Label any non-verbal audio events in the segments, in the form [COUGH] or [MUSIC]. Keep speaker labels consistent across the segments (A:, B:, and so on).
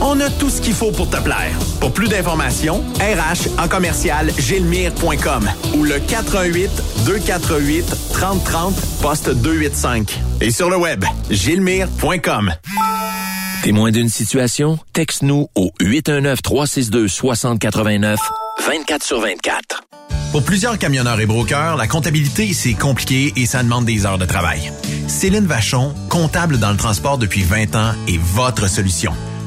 A: On a tout ce qu'il faut pour te plaire. Pour plus d'informations, RH en commercial gilmire.com ou le 418 248 3030 poste 285. Et sur le web, gilmire.com.
B: Témoin d'une situation? Texte-nous au 819-362-6089, 24 sur 24.
A: Pour plusieurs camionneurs et brokers, la comptabilité, c'est compliqué et ça demande des heures de travail. Céline Vachon, comptable dans le transport depuis 20 ans, est votre solution.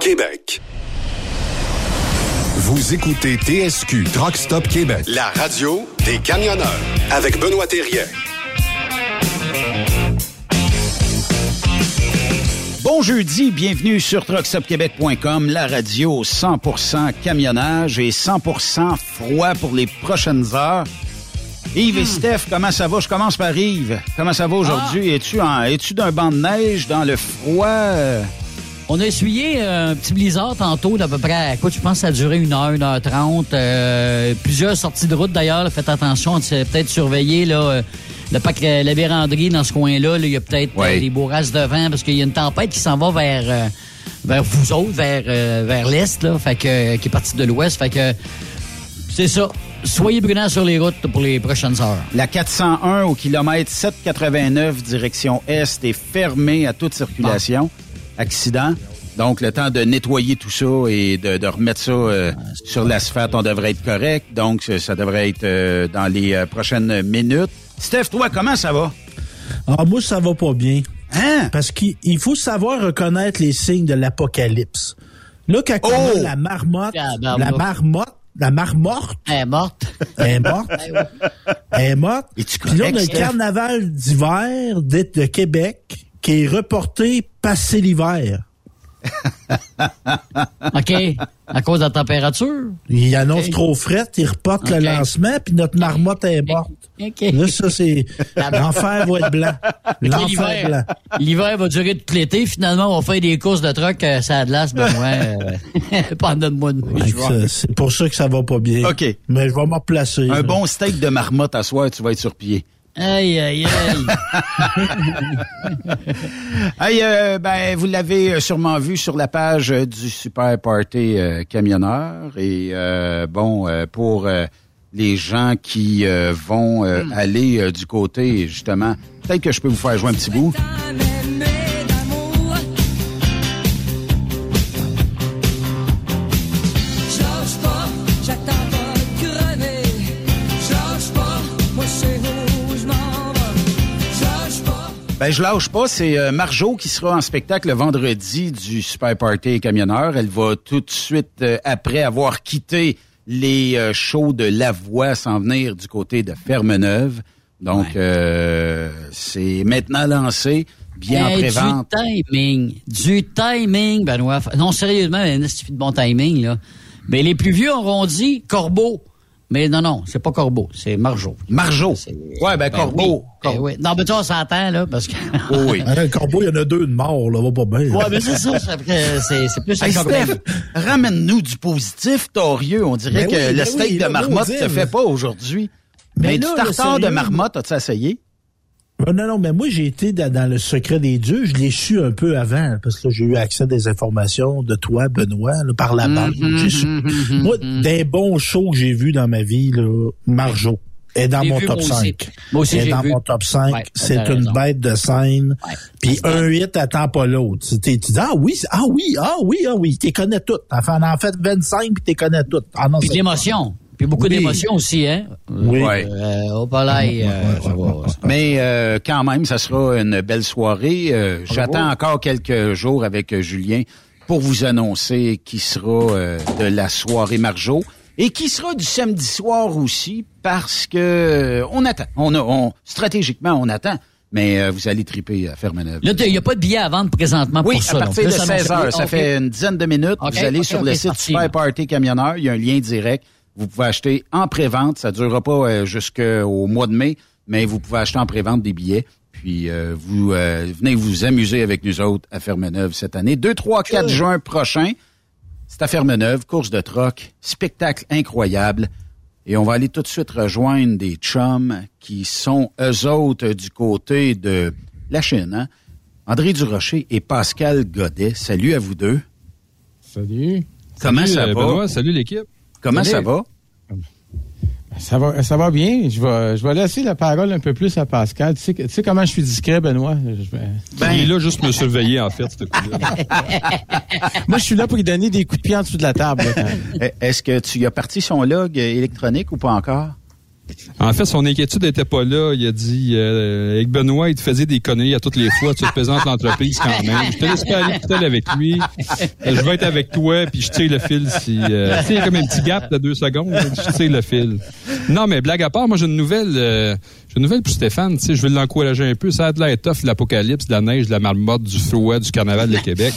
C: Québec. Vous écoutez TSQ Truck Stop Québec, la radio des camionneurs avec Benoît Thérien.
D: Bon jeudi, bienvenue sur truckstopquebec.com, la radio 100% camionnage et 100% froid pour les prochaines heures. Yves et Steph, comment ça va? Je commence par Yves. Comment ça va aujourd'hui? Es-tu en, es-tu d'un banc de neige dans le froid?
E: On a essuyé euh, un petit blizzard tantôt d'à peu près, écoute, je pense que ça a duré une heure, une heure trente. Euh, plusieurs sorties de route d'ailleurs, faites attention, c'est peut-être surveiller là, euh, le parc euh, La Vérandrie dans ce coin-là. là, Il y a peut-être
D: Ouais.
E: euh, des bourrasques de vent parce qu'il y a une tempête qui s'en va vers euh, vers vous autres, vers euh, vers l'est, là, fait que qui est partie de l'ouest. Fait que c'est ça. Soyez prudents sur les routes pour les prochaines heures.
D: La 401 au kilomètre 789 direction est est fermée à toute circulation. Accident. Donc, le temps de nettoyer tout ça et de, de remettre ça euh, sur l'asphalte, on devrait être correct. Donc, ça- devrait être euh, dans les euh, prochaines minutes. Steph, toi, comment ça va?
F: Ah, moi, ça va pas bien.
D: Hein?
F: Parce qu'il il faut savoir reconnaître les signes de l'apocalypse. Là, quand on
D: Oh!
F: a la marmotte,
E: Ah,
F: la
E: marmotte.
F: marmotte, la marmotte,
E: Elle est morte.
F: elle est morte, [LAUGHS] elle est morte.
D: Es-tu
F: Puis là, on a le carnaval d'hiver de Québec qui est reporté passé l'hiver. [LAUGHS]
E: OK. À cause de la température?
F: Il annonce trop fret, il reporte le lancement, puis notre marmotte est morte.
E: OK.
F: Là, ça, c'est... L'enfer va être blanc. L'enfer
E: l'hiver.
F: blanc.
E: L'hiver va durer tout l'été. Finalement, on va faire des courses de truck euh, ça a de l'as, Benoît, euh, [LAUGHS] pendant le mois de
F: ça, C'est pour ça que ça va pas bien.
D: OK.
F: Mais je vais me replacer.
D: Un
F: là.
D: bon steak de marmotte à soir, tu vas être sur pied.
E: Aïe, aïe, aïe. [LAUGHS]
D: Hey, euh, ben, vous l'avez euh, sûrement vu sur la page euh, du Super Party euh, Camionneur. Et euh, bon, pour les gens qui vont euh, aller du côté, justement, peut-être que je peux vous faire jouer un petit bout. Ben, je lâche pas, c'est euh, Marjo qui sera en spectacle le vendredi du Super Party Camionneur. Elle va tout de suite, euh, après avoir quitté les euh, shows de La Voix, s'en venir du côté de Fermeneuve. Donc, euh, c'est maintenant lancé, bien en
E: Hey,
D: prévente.
E: Du timing. Du timing, Benoît. Non, sérieusement, un esti de bon timing, là. Mais les plus vieux auront dit Corbeau. Mais non, non, c'est pas Corbeau, c'est Marjo.
D: Marjo. Ouais, ben, Corbeau.
E: oui. Ben oui. Non, mais tu vois, on s'entend, là, parce que...
D: Oh oui. [LAUGHS]
F: Corbeau, il y en a deux de morts, là, va pas bien.
E: ouais, mais c'est ça, c'est plus
D: Hey,
E: un
D: Steph, ramène-nous du positif, torieux. On dirait
F: Ben
D: que
F: oui,
D: le
F: ben
D: steak
F: oui,
D: de marmotte te fait pas aujourd'hui. Mais,
F: Mais
D: du tartare de marmotte, as-tu essayé?
F: Euh, Non, non, mais moi, j'ai été dans, dans le secret des dieux. Je l'ai su un peu avant, parce que j'ai eu accès à des informations de toi, Benoît, là, par la bande. J'ai su. Moi, des bons shows que j'ai vus dans ma vie, là, Marjo est dans mon
E: vu,
F: top
E: moi
F: 5.
E: aussi. Moi aussi,
F: est dans
E: vu.
F: mon top 5.
E: Ouais,
F: c'est une
E: raison.
F: bête de scène.
E: Ouais.
F: Puis un hit attend pas l'autre. Tu tu dis, ah oui, c'est- ah oui, ah oui, ah oui, t'es connais toutes. T'en fais- en fait 25 puis t'es connais toutes. Ah
E: Puis l'émotion. Puis beaucoup
F: Oui.
E: d'émotion aussi, hein?
F: Oui.
D: Ouais.
E: Euh, au palais, euh.
D: Mais euh, quand même, ça sera une belle soirée. Euh, J'attends encore quelques jours avec euh, Julien pour vous annoncer qui sera euh, de la soirée Marjo et qui sera du samedi soir aussi parce que euh, on attend. On a, on, stratégiquement, on attend. Mais euh, vous allez triper à Fermeneuve.
E: Là, il n'y a pas de billets à vendre présentement
D: Oui,
E: pour ça.
D: à partir de
E: donc. Là, ça
D: 16 heures. Ça fait une dizaine de minutes. Vous allez sur le site. Super Party Camionneur. Il y a un lien direct. Vous pouvez acheter en pré-vente. Ça durera pas euh, jusqu'au mois de mai, mais vous pouvez acheter en pré-vente des billets. Puis euh, vous euh, venez vous amuser avec nous autres à Fermeneuve cette année. 2, 3, 4 juin prochain. C'est à Fermeneuve, course de troc, spectacle incroyable. Et on va aller tout de suite rejoindre des chums qui sont eux autres du côté de la Chine. Hein? André Durocher et Pascal Godet. Salut à vous deux.
G: Salut.
D: Comment
G: Salut,
D: ça
G: euh,
D: va?
G: Benoît, salut l'équipe.
D: Comment
G: Salut.
D: ça va?
G: Ça va, ça va bien. Je vais, je vais laisser la parole un peu plus à Pascal. Tu sais, que- tu sais comment je suis discret, Benoît? Je vais-
D: Ben,
G: Il est là juste me surveiller, en fait, ce coup-là. [LAUGHS] Moi, je suis là pour lui donner des coups de pied en dessous de la table. [LAUGHS]
D: Eh, Est-ce que tu as parti son log électronique ou pas encore?
G: En fait, son inquiétude n'était pas là. Il a dit, euh, avec Benoît, il te faisait des conneries à toutes les fois. Tu représentes l'entreprise quand même. Je te laisse pas aller tout seul avec lui. Je vais être avec toi, puis je tire le fil si... Euh, tu sais, il y a comme un petit gap de deux secondes. Je tire le fil. Non, mais blague à part, moi, j'ai une nouvelle... euh, j'ai une nouvelle pour Stéphane. Tu sais, je vais l'encourager un peu. Ça a de l'air tough, l'apocalypse, de la neige, de la marmotte, du froid, du carnaval de Québec.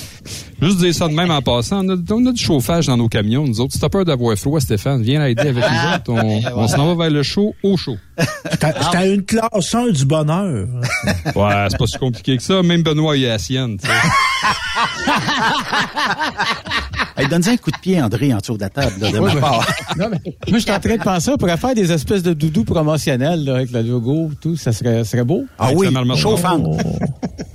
G: Juste dire ça de même en passant. On a, on a du chauffage dans nos camions, nous autres. Si t'as peur d'avoir froid, Stéphane, viens aider avec nous autres. On, [LAUGHS] on s'en va vers le chaud, au chaud.
F: J'étais à une classe 1 du bonheur. [LAUGHS]
G: Ouais, c'est pas si compliqué que ça. Même Benoît, il est à sienne. tu sais. [LAUGHS]
D: Hey, Donne-y un coup de pied, André, en dessous de la table, là, de
G: Ouais,
D: ma
G: ouais.
D: part. [LAUGHS]
G: Non, mais moi, je suis en train de penser, on pourrait faire des espèces de doudous promotionnels là, avec le logo, tout. Ça serait, serait beau.
D: Ah oui,
G: la marmotte.
D: chauffante.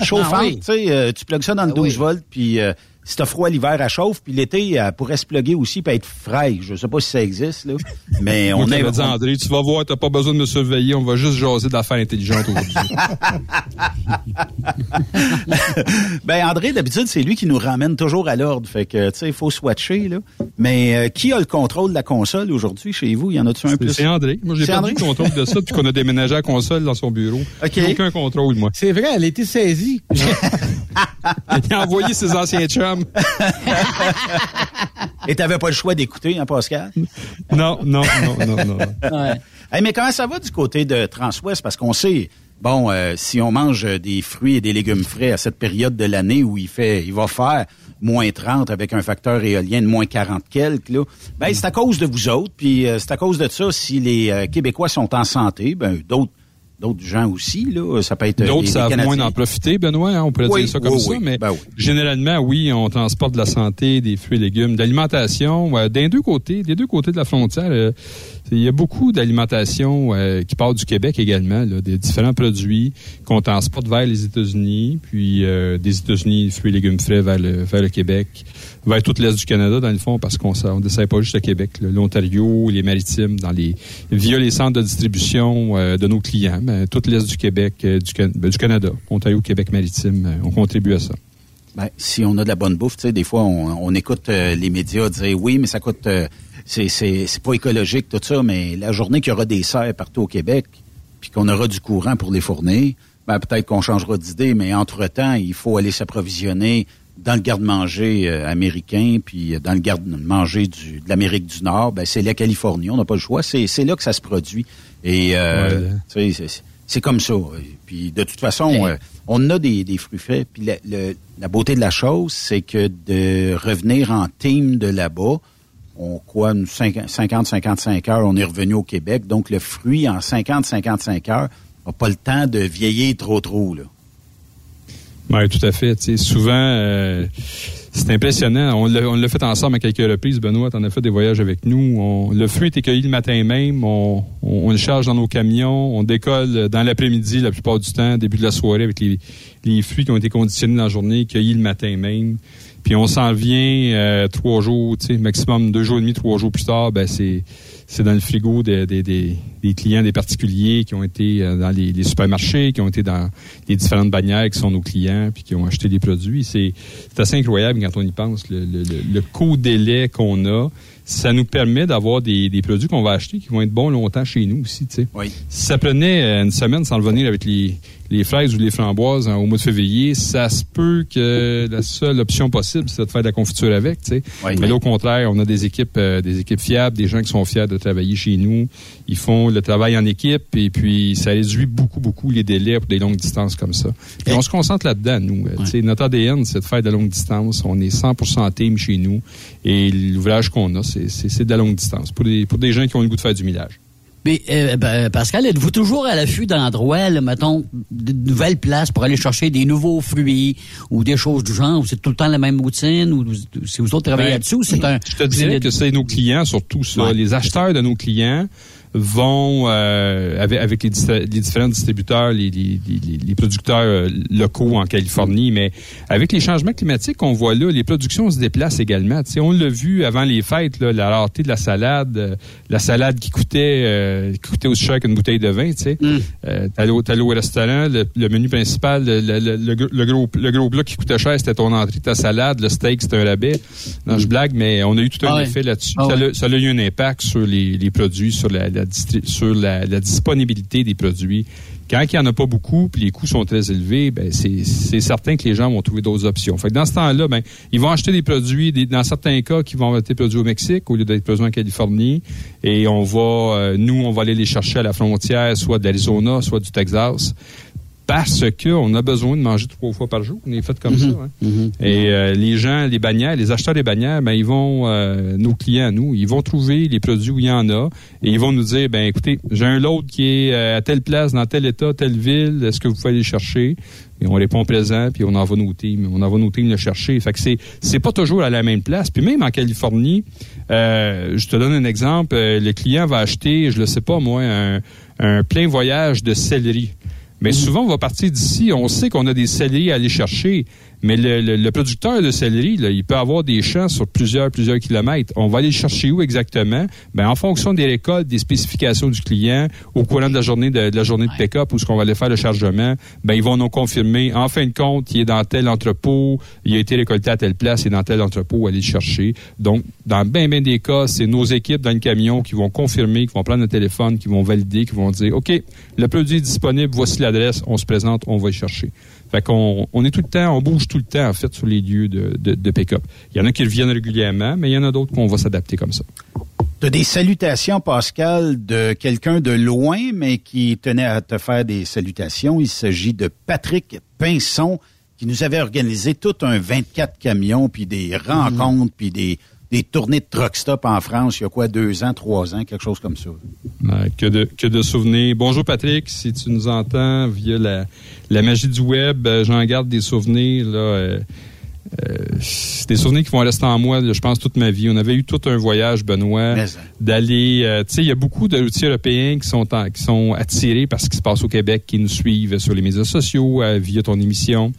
D: Chauffante,
G: Ah oui.
D: tu sais, euh, tu plugues ça dans le 12 volts, puis euh, si t'as froid l'hiver, elle chauffe, puis l'été, elle pourrait se plugger aussi, puis être fraîche. Je sais pas si ça existe, là, [LAUGHS] mais on est...
G: dit, André, tu vas voir, t'as pas besoin de me surveiller, on va juste jaser d'affaires intelligentes aujourd'hui. [LAUGHS]
D: ben André, d'habitude, c'est lui qui nous ramène toujours à l'ordre, fait que, tu sais, il faut swatcher, là. Mais euh, qui a le contrôle de la console aujourd'hui chez vous? Il y en a-tu un plus?
G: C'est André. Moi, j'ai
D: André?
G: le contrôle de ça depuis qu'on a déménagé à la console dans son bureau. [LAUGHS]
D: OK.
G: J'ai aucun contrôle, moi. C'est vrai, elle a été saisie. Il a envoyé ses anciens chums. [LAUGHS]
D: Et t'avais pas le choix d'écouter, hein, Pascal?
G: Non, non, non, non, non.
D: Hey, mais comment ça va du côté de Transwest? Parce qu'on sait, bon, euh, si on mange des fruits et des légumes frais à cette période de l'année où il fait, il va faire moins 30 avec un facteur éolien de moins 40 quelques, là, ben, c'est à cause de vous autres. Puis euh, c'est à cause de ça, si les euh, Québécois sont en santé, ben, d'autres d'autres gens aussi, là, ça peut être... euh,
G: D'autres savent moins d'en profiter, Benoît, hein, on pourrait
D: Oui,
G: dire ça comme
D: oui,
G: ça,
D: oui.
G: mais
D: Ben oui.
G: généralement, oui, on transporte de la santé, des fruits et légumes, de l'alimentation, euh, des deux côtés, des deux côtés de la frontière. euh, il y a beaucoup d'alimentation euh, qui part du Québec également, des différents produits qu'on transporte vers les États-Unis, puis euh, des États-Unis, fruits et légumes frais vers le, Québec, vers tout l'Est du Canada, dans le fond, parce qu'on ne dessert pas juste le Québec, l'Ontario, les maritimes, dans les via les centres de distribution euh, de nos clients, mais tout l'Est du Québec, du, ben, du Canada, Ontario, Québec maritime, on contribue à ça.
D: Ben, si on a de la bonne bouffe, des fois, on, on écoute les médias dire oui, mais ça coûte, c'est, c'est, c'est pas écologique, tout ça, mais la journée qu'il y aura des serres partout au Québec, puis qu'on aura du courant pour les fournir, ben, peut-être qu'on changera d'idée, mais entre-temps, il faut aller s'approvisionner dans le garde-manger euh, américain, puis dans le garde-manger de l'Amérique du Nord, ben, c'est la Californie, on n'a pas le choix, c'est, c'est là que ça se produit. Et, euh,
G: Ouais.
D: c'est, c'est comme ça. Puis de toute façon, euh, on a des, des fruits frais. Puis la, le- la beauté de la chose, c'est que de revenir en team de là-bas, on quoi, une 50-55 heures, on est revenu au Québec. Donc le fruit en 50-55 heures n'a pas le temps de vieillir trop trop. Là.
G: Oui, tout à fait. Souvent, euh, c'est impressionnant. On l'a fait ensemble à quelques reprises. Benoît, tu en as fait des voyages avec nous. Le fruit était cueilli le matin même. On le charge dans nos camions. On décolle dans l'après-midi la plupart du temps, début de la soirée, avec les, les fruits qui ont été conditionnés dans la journée, cueillis le matin même. Puis on s'en vient euh, trois jours, tu sais, maximum deux jours et demi, trois jours plus tard, ben c'est c'est dans le frigo des, des, des, des clients, des particuliers qui ont été euh, dans les, les supermarchés, qui ont été dans les différentes bannières qui sont nos clients, puis qui ont acheté des produits. C'est c'est assez incroyable quand on y pense. Le, le, le, court délai qu'on a, ça nous permet d'avoir des, des produits qu'on va acheter qui vont être bons longtemps chez nous aussi. tu sais.
D: Oui.
G: Si ça prenait euh, une semaine sans le venir avec les, les fraises ou les framboises hein, au mois de février, ça se peut que la seule option possible, c'est de faire de la confiture avec. tu sais.
D: Oui.
G: Mais là, au contraire, on a des équipes, euh, des équipes fiables, des gens qui sont fiers de travailler chez nous. Ils font le travail en équipe et puis ça réduit beaucoup, beaucoup les délais pour des longues distances comme ça. Et on se concentre là-dedans, nous. Tu sais, Notre ADN, c'est de faire de la longue distance. On est 100% team chez nous et l'ouvrage qu'on a, c'est- c'est c'est de la longue distance pour des, pour des gens qui ont le goût de faire du millage.
E: Mais euh, ben, Pascal, êtes-vous toujours à l'affût d'endroits, mettons, de nouvelles places pour aller chercher des nouveaux fruits ou des choses du genre? Ou c'est tout le temps la même routine? Ou si vous autres travaillez
G: Ben,
E: là-dessus, ou c'est un...
G: Je te dirais que c'est nos clients, surtout ça.
E: Ouais.
G: Les acheteurs de nos clients vont, euh, avec, avec les, différents distributeurs, les, les- les- les producteurs euh, locaux en Californie, mais avec les changements climatiques qu'on voit là, les productions se déplacent également. On l'a vu avant les fêtes, là, la rareté de la salade, euh, la salade qui coûtait, euh, qui coûtait aussi cher qu'une bouteille de vin. Tu t'allais au, restaurant, le, le menu principal, le, le- le- le gros- le gros, plat qui coûtait cher, c'était ton entrée, ta salade, le steak, c'était un rabais. Non, je blague, mais on a eu tout un
E: Ah ouais.
G: effet là-dessus.
E: Ah
G: ça,
E: ouais.
G: a, ça a eu un impact sur les, les produits, sur la, la sur la, disponibilité des produits. Quand il n'y en a pas beaucoup, puis les coûts sont très élevés, ben c'est certain que les gens vont trouver d'autres options. Fait dans ce temps-là, ben ils vont acheter des produits, dans certains cas, qui vont être produits au Mexique au lieu d'être produits en Californie, et on euh, nous, on va aller les chercher à la frontière, soit d'Arizona, soit du Texas, parce que on a besoin de manger trois fois par jour. On est fait comme ça. hein. Et euh, les gens, les bannières, les acheteurs des bannières, ben ils vont, euh, nos clients, nous, ils vont trouver les produits où il y en a et ils vont nous dire, ben écoutez, j'ai un lot qui est euh, à telle place, dans tel état, telle ville, est-ce que vous pouvez aller le chercher? Et on répond présent, puis on envoie nos teams, on envoie nos teams le chercher. Fait que c'est c'est pas toujours à la même place. Puis même en Californie, euh, je te donne un exemple, euh, le client va acheter, je le sais pas moi, un, un plein voyage de céleri. Mais souvent, on va partir d'ici, on sait qu'on a des céleris à aller chercher, mais le, le- le producteur de céleri, là, il peut avoir des champs sur plusieurs, plusieurs kilomètres. On va aller le chercher où exactement? Ben, en fonction des récoltes, des spécifications du client, au courant de la journée de, de la journée de pick-up, où ce qu'on va aller faire le chargement, ben, ils vont nous confirmer, en fin de compte, il est dans tel entrepôt, il a été récolté à telle place, il est dans tel entrepôt, aller le chercher. Donc, dans bien, bien des cas, c'est nos équipes dans le camion qui vont confirmer, qui vont prendre le téléphone, qui vont valider, qui vont dire, OK, le produit est disponible, voici l'adresse, on se présente, on va le chercher. Fait qu'on on est tout le temps, on bouge tout le temps, en fait, sur les lieux de, de, de pick-up. Il y en a qui reviennent régulièrement, mais il y en a d'autres qu'on va s'adapter comme ça.
H: T'as des salutations, Pascal, de quelqu'un de loin, mais qui tenait à te faire des salutations. Il s'agit de Patrick Pinson, qui nous avait organisé tout un 24 camions, puis des rencontres, puis des, des tournées de truck stop en France, il y a quoi, deux ans, trois ans, quelque chose comme ça.
G: Ouais, que, de, que de souvenirs. Bonjour Patrick, si tu nous entends via la, la magie du web, euh, j'en garde des souvenirs. Là, euh, euh, c'est des souvenirs qui vont rester en moi, je pense, toute ma vie. On avait eu tout un voyage, Benoît, d'aller... tu sais, il y a beaucoup de routiers européens qui sont, en- qui sont attirés par ce qui se passe au Québec, qui nous suivent sur les médias sociaux, via ton émission.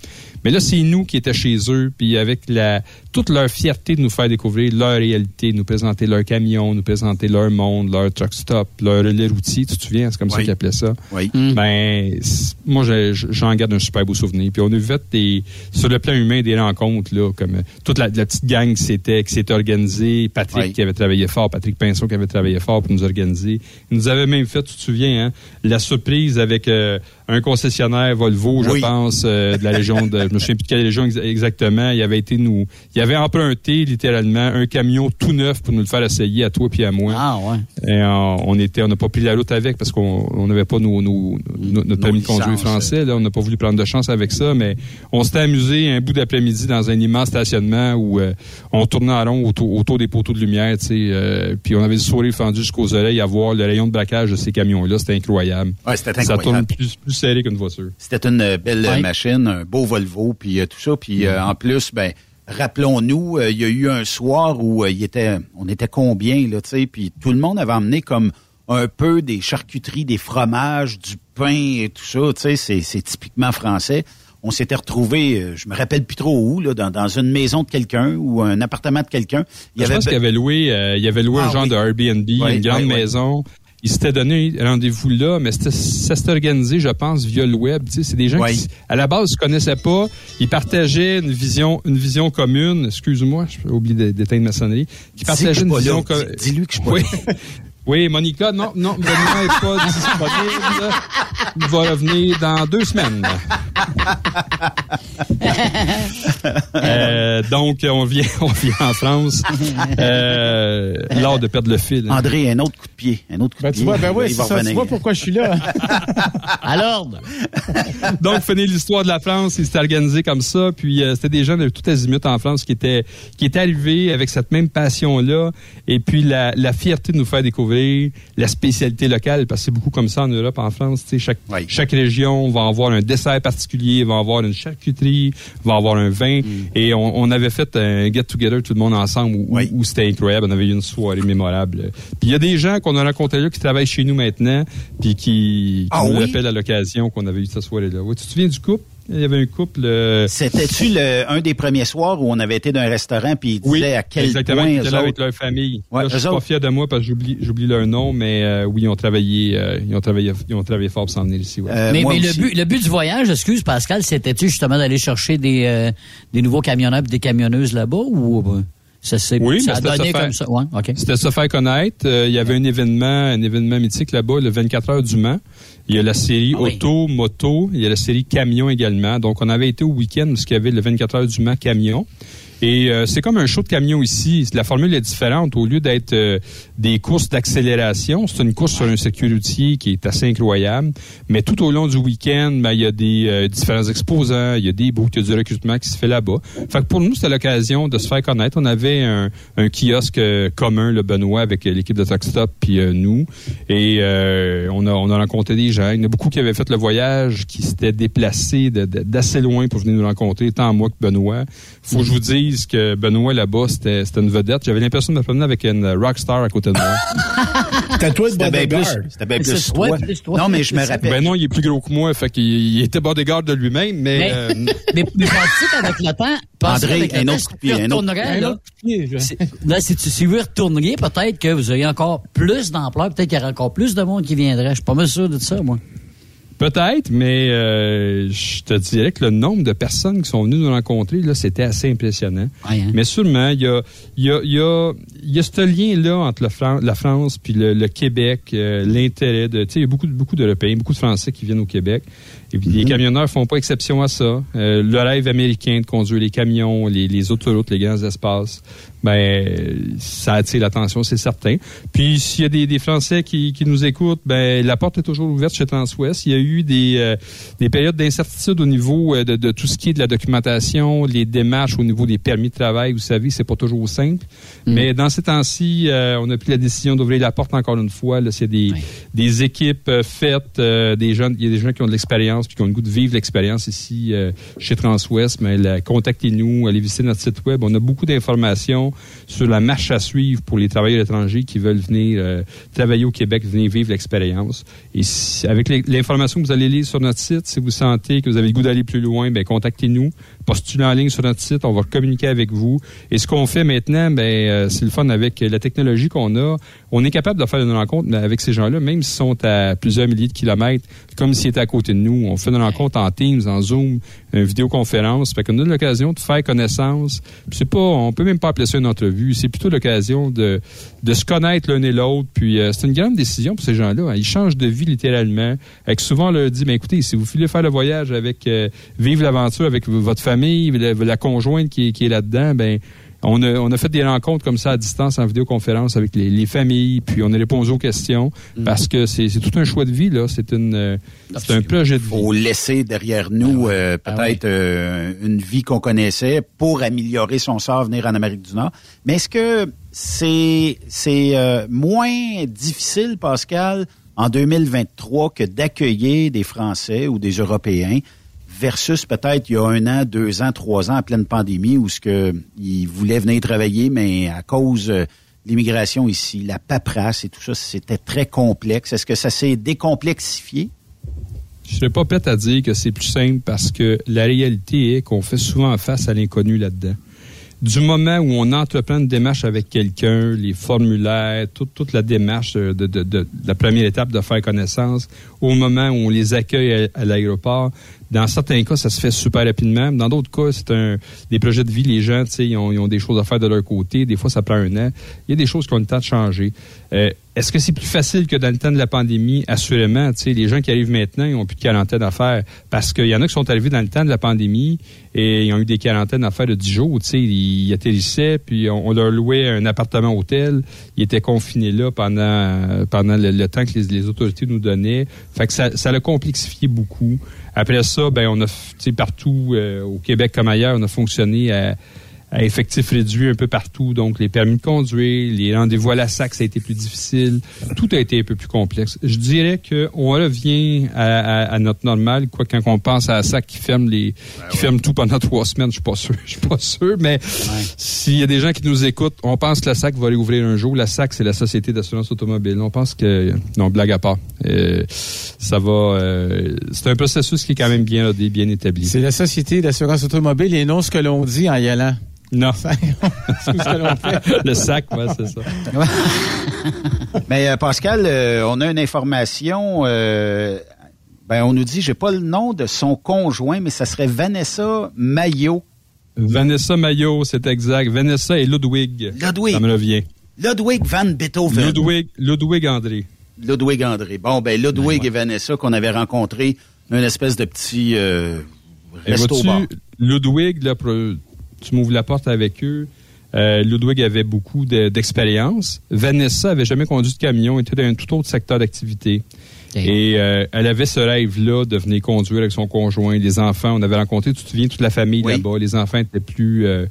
G: Mais là, c'est nous qui étions chez eux, puis avec la toute leur fierté de nous faire découvrir leur réalité, nous présenter leur camion, nous présenter leur monde, leur truck stop, leur relais routier. Tu te souviens, c'est comme ça qu'ils appelaient ça.
H: Oui.
G: Ben, c- moi, j'en garde un super beau souvenir. Puis on a vu fait des, sur le plan humain des rencontres, là, comme euh, toute la, la petite gang qui s'était, qui s'était organisée. Patrick
H: Oui.
G: qui avait travaillé fort, Patrick Pinson qui avait travaillé fort pour nous organiser. Il nous avait même fait, tu te souviens, hein, la surprise avec euh, un concessionnaire Volvo, je
H: Oui.
G: pense, euh, de la région de, je me souviens plus de quelle région ex- exactement. Il avait été nous, il avait emprunté littéralement un camion tout neuf pour nous le faire essayer à toi puis à moi.
E: Ah, ouais.
G: Et on, on était, on n'a pas pris la route avec parce qu'on on n'avait pas nos, nos- nos- notre permis de conduire français. Là, on n'a pas voulu prendre de chance avec ça, mais on s'était amusé un bout d'après-midi dans un immense stationnement où euh, on tournait en rond autour, autour des poteaux de lumière, tu sais, euh, puis on avait du sourire fendu jusqu'aux oreilles à voir le rayon de braquage de ces camions-là. C'était incroyable.
H: Ouais, c'était
G: Ça tourne
H: incroyable.
G: plus, plus serré qu'une voiture.
H: C'était une euh, belle euh,
E: Ouais.
H: machine, un beau Volvo, puis euh, tout ça. Puis euh, en plus, ben rappelons-nous, euh, il y a eu un soir où euh, il était, on était combien là, tu sais, puis tout le monde avait emmené comme un peu des charcuteries, des fromages, du pain et tout ça. Tu sais, c'est, typiquement français. On s'était retrouvés, euh, je me rappelle plus trop où, là, dans, dans une maison de quelqu'un ou un appartement de quelqu'un. Il y
G: je
H: avait
G: pense qu'il avait loué, euh, il avait loué
H: Ah,
G: un genre
H: oui.
G: de Airbnb,
H: Oui,
G: une grande
H: oui, oui.
G: maison. Il s'était donné rendez-vous là, mais c'était- ça s'était organisé, je pense, via le web. Tu sais, c'est des gens
H: Oui.
G: qui, à la base, se connaissaient pas. Ils partageaient une vision, une vision commune. Excuse-moi, j'ai oublié d'é- d'éteindre ma sonnerie. Qui partageaient une vision
H: là.
G: co-
H: Dis- dis-lui que je suis pas
G: oui. [LAUGHS] Oui, Monica, non, non, Benoît n'est pas [LAUGHS] disponible. Il va revenir dans deux semaines. [LAUGHS] Euh, donc, on vient, on vient en France. Euh, L'art de perdre le fil. hein.
H: André, un autre coup de pied, un autre coup
F: Ben,
H: de
F: tu
H: pied.
F: vois, ben oui, c'est ça. Tu vois pourquoi je suis là. [LAUGHS]
E: À l'ordre.
G: Donc, finir l'histoire de la France, il s'était organisé comme ça. Puis, euh, c'était des gens de tout azimut en France qui étaient, qui étaient arrivés avec cette même passion-là. Et puis, la, la fierté de nous faire découvrir la spécialité locale, parce que c'est beaucoup comme ça en Europe, en France. Chaque,
H: Oui.
G: chaque région va avoir un dessert particulier va avoir une charcuterie, va avoir un vin. Et on, on avait fait un get-together tout le monde ensemble où, où c'était incroyable. On avait eu une soirée mémorable. Puis il y a des gens qu'on a rencontrés là qui travaillent chez nous maintenant, puis qui, qui
H: Ah
G: nous
H: oui?
G: rappellent à l'occasion qu'on avait eu cette soirée-là. Ouais, tu te souviens du couple? Il y avait un couple... euh,
H: C'était-tu un des premiers soirs où on avait été dans un restaurant puis ils disaient à quel
G: Exactement,
H: point
G: ils étaient là avec leur famille.
H: Ouais,
G: là, je suis pas fier de moi parce que j'oublie, j'oublie leur nom, mais euh, oui, ils ont travaillé, euh, ils ont travaillé, ils ont travaillé fort pour s'en venir ici. ouais.
H: Euh,
E: mais mais le, but, le but du voyage, excuse Pascal, c'était-tu justement d'aller chercher des, euh, des nouveaux camionneurs et des camionneuses là-bas ou ça
G: Oui,
E: ça a donné comme ça? Ouais.
G: C'était se faire connaître. Euh, il y avait un événement, un événement mythique là-bas, le 24 heures du Mans. Il y a la série
E: Ah oui.
G: auto, moto. Il y a la série camion également. Donc, on avait été au week-end parce qu'il y avait le 24 heures du Mans camion. Et euh, c'est comme un show de camion ici. La formule est différente. Au lieu d'être euh, des courses d'accélération, c'est une course sur un circuit routier qui est assez incroyable. Mais tout au long du week-end, ben, il y a des euh, différents exposants, il y a des bouts, il y a du recrutement qui se fait là-bas. Fait que pour nous, c'était l'occasion de se faire connaître. On avait un, un kiosque euh, commun, le Benoît, avec euh, l'équipe de Stop puis euh, nous. Et on, a, on a rencontré des gens. Il y en a beaucoup qui avaient fait le voyage, qui s'étaient déplacés d'assez loin pour venir nous rencontrer, tant moi que Benoît. Faut que je vous dise que Benoît, là-bas, c'était c'était une vedette. J'avais l'impression de me promener avec une rockstar à côté de moi. [LAUGHS]
F: C'était toi
H: bien
F: bodyguard.
H: plus, c'était bien
E: C'est
H: plus
E: toi,
H: toi.
E: plus toi.
H: Non, mais je me rappelle.
G: Ben non, il est plus gros que moi, fait qu'il il était bodyguard de lui-même, mais...
E: Mais,
G: euh, [LAUGHS]
E: mais, mais penses-tu qu'avec le temps,
H: André,
E: le
H: un autre pied, un autre-
E: là,
F: pied,
E: si, vous retourneriez, peut-être que vous auriez encore plus d'ampleur, peut-être qu'il y aurait encore plus de monde qui viendrait. Je suis pas mal sûr de ça, moi.
G: Peut-être, mais euh, je te dirais que le nombre de personnes qui sont venues nous rencontrer, là, c'était assez impressionnant.
E: Ouais, hein?
G: Mais sûrement, il y a, il y a, il y a, il y a ce lien-là entre le Fran- la France puis le, le Québec, euh, l'intérêt de... Tu sais, il y a beaucoup, beaucoup d'Européens, beaucoup de Français qui viennent au Québec. Et puis les camionneurs font pas exception à ça. Euh, le rêve américain de conduire les camions, les, les autoroutes, les grands espaces, ben ça attire l'attention, c'est certain. Puis s'il y a des, des Français qui, qui nous écoutent, ben la porte est toujours ouverte chez Transwest. Il y a eu des, euh, des périodes d'incertitude au niveau euh, de, de tout ce qui est de la documentation, les démarches au niveau des permis de travail. Vous savez, c'est pas toujours simple. Mais dans ces temps-ci, euh, on a pris la décision d'ouvrir la porte encore une fois. Là, c'est des, des équipes faites, euh, des jeunes, il y a des gens qui ont de l'expérience puis qui ont le goût de vivre l'expérience ici chez Transwest. Mais contactez-nous, allez visiter notre site web. On a beaucoup d'informations sur la marche à suivre pour les travailleurs étrangers qui veulent venir euh, travailler au Québec, venir vivre l'expérience. Et avec l'information que vous allez lire sur notre site, si vous sentez que vous avez le goût d'aller plus loin, ben contactez-nous, postulez en ligne sur notre site, on va communiquer avec vous. Et ce qu'on fait maintenant, ben euh, c'est le fun avec la technologie qu'on a. On est capable de faire une rencontre mais avec ces gens-là, même s'ils sont à plusieurs milliers de kilomètres, comme s'ils étaient à côté de nous. On fait une rencontre en Teams, en Zoom, une vidéoconférence. Fait qu'on a l'occasion de faire connaissance. C'est pas, on peut même pas appeler ça une entrevue. C'est plutôt l'occasion de, de se connaître l'un et l'autre. Puis euh, c'est une grande décision pour ces gens-là. hein. Ils changent de vie littéralement. Avec souvent on leur dit, mais écoutez, si vous voulez faire le voyage avec, euh, vivre l'aventure avec votre famille, la, conjointe qui qui est là-dedans, ben on a, on a fait des rencontres comme ça à distance en vidéoconférence avec les, les familles, puis on a répondu aux questions parce que c'est tout un choix de vie là. C'est une, euh, c'est un projet de vie.
H: faut laisser derrière nous euh, peut-être euh, une vie qu'on connaissait pour améliorer son sort, venir en Amérique du Nord. Mais est-ce que c'est c'est euh, moins difficile, Pascal, en 2023 que d'accueillir des Français ou des Européens versus peut-être il y a un an, deux ans, trois ans, en pleine pandémie, où ce que ils voulaient venir travailler, mais à cause euh, de l'immigration ici, la paperasse et tout ça, c'était très complexe. Est-ce que ça s'est décomplexifié?
G: Je serais pas prêt à dire que c'est plus simple parce que la réalité est qu'on fait souvent face à l'inconnu là-dedans. Du moment où on entreprend une démarche avec quelqu'un, les formulaires, toute, la démarche de, de- de- la première étape de faire connaissance, au moment où on les accueille à l'aéroport, dans certains cas, ça se fait super rapidement. Dans d'autres cas, c'est un des projets de vie. Les gens, tu sais, ils ont, ils ont des choses à faire de leur côté. Des fois, ça prend un an. Il y a des choses qui ont le temps de changer. Euh, Est-ce que c'est plus facile que dans le temps de la pandémie? Assurément. Tu sais, les gens qui arrivent maintenant, ils n'ont plus de quarantaine à faire. Parce qu'il y en a qui sont arrivés dans le temps de la pandémie et ils ont eu des quarantaines à faire de 10 jours. Tu sais, ils atterrissaient, puis on, leur louait un appartement hôtel. Ils étaient confinés là pendant, pendant le, le temps que les, les autorités nous donnaient. Fait que ça, ça l'a complexifié beaucoup. Après ça, ben on a, partout euh, au Québec comme ailleurs, on a fonctionné à, à effectif réduit un peu partout. Donc, les permis de conduire, les rendez-vous à la SAC, ça a été plus difficile. Tout a été un peu plus complexe. Je dirais qu'on revient à, à- à notre normal, quoi, quand on pense à la SAC qui ferme les, qui ferme tout pendant trois semaines, je suis pas sûr. Je suis pas sûr, mais s'il y a des gens qui nous écoutent, on pense que la SAC va aller ouvrir un jour. La SAC, c'est la Société d'assurance automobile. On pense que, non, blague à part. Euh, ça va, euh, c'est un processus qui est quand même bien bien établi.
I: C'est la Société d'assurance automobile et non ce que l'on dit en y allant.
G: Non.
I: C'est [LAUGHS] ce que l'on fait.
G: Le sac, ouais, c'est ça. [LAUGHS]
H: Mais euh, Pascal, euh, on a une information. euh, ben, on nous dit, j'ai pas le nom de son conjoint, mais ça serait Vanessa Maillot.
G: Vanessa Maillot, c'est exact. Vanessa et Ludwig.
H: Ludwig.
G: Ça me revient.
H: Ludwig van Beethoven.
G: Ludwig, Ludwig André.
H: Ludwig André. Bon, ben Ludwig et Vanessa qu'on avait rencontrés, une espèce de petit euh,
G: Et
H: resto bar.
G: vois-tu, Ludwig, là, tu m'ouvres la porte avec eux. Euh, Ludwig avait beaucoup de- d'expérience. Vanessa avait jamais conduit de camion, était dans un tout autre secteur d'activité. Et euh, elle avait ce rêve-là de venir conduire avec son conjoint, les enfants. On avait rencontré, tu te souviens, toute la famille là-bas. Les enfants étaient plus euh,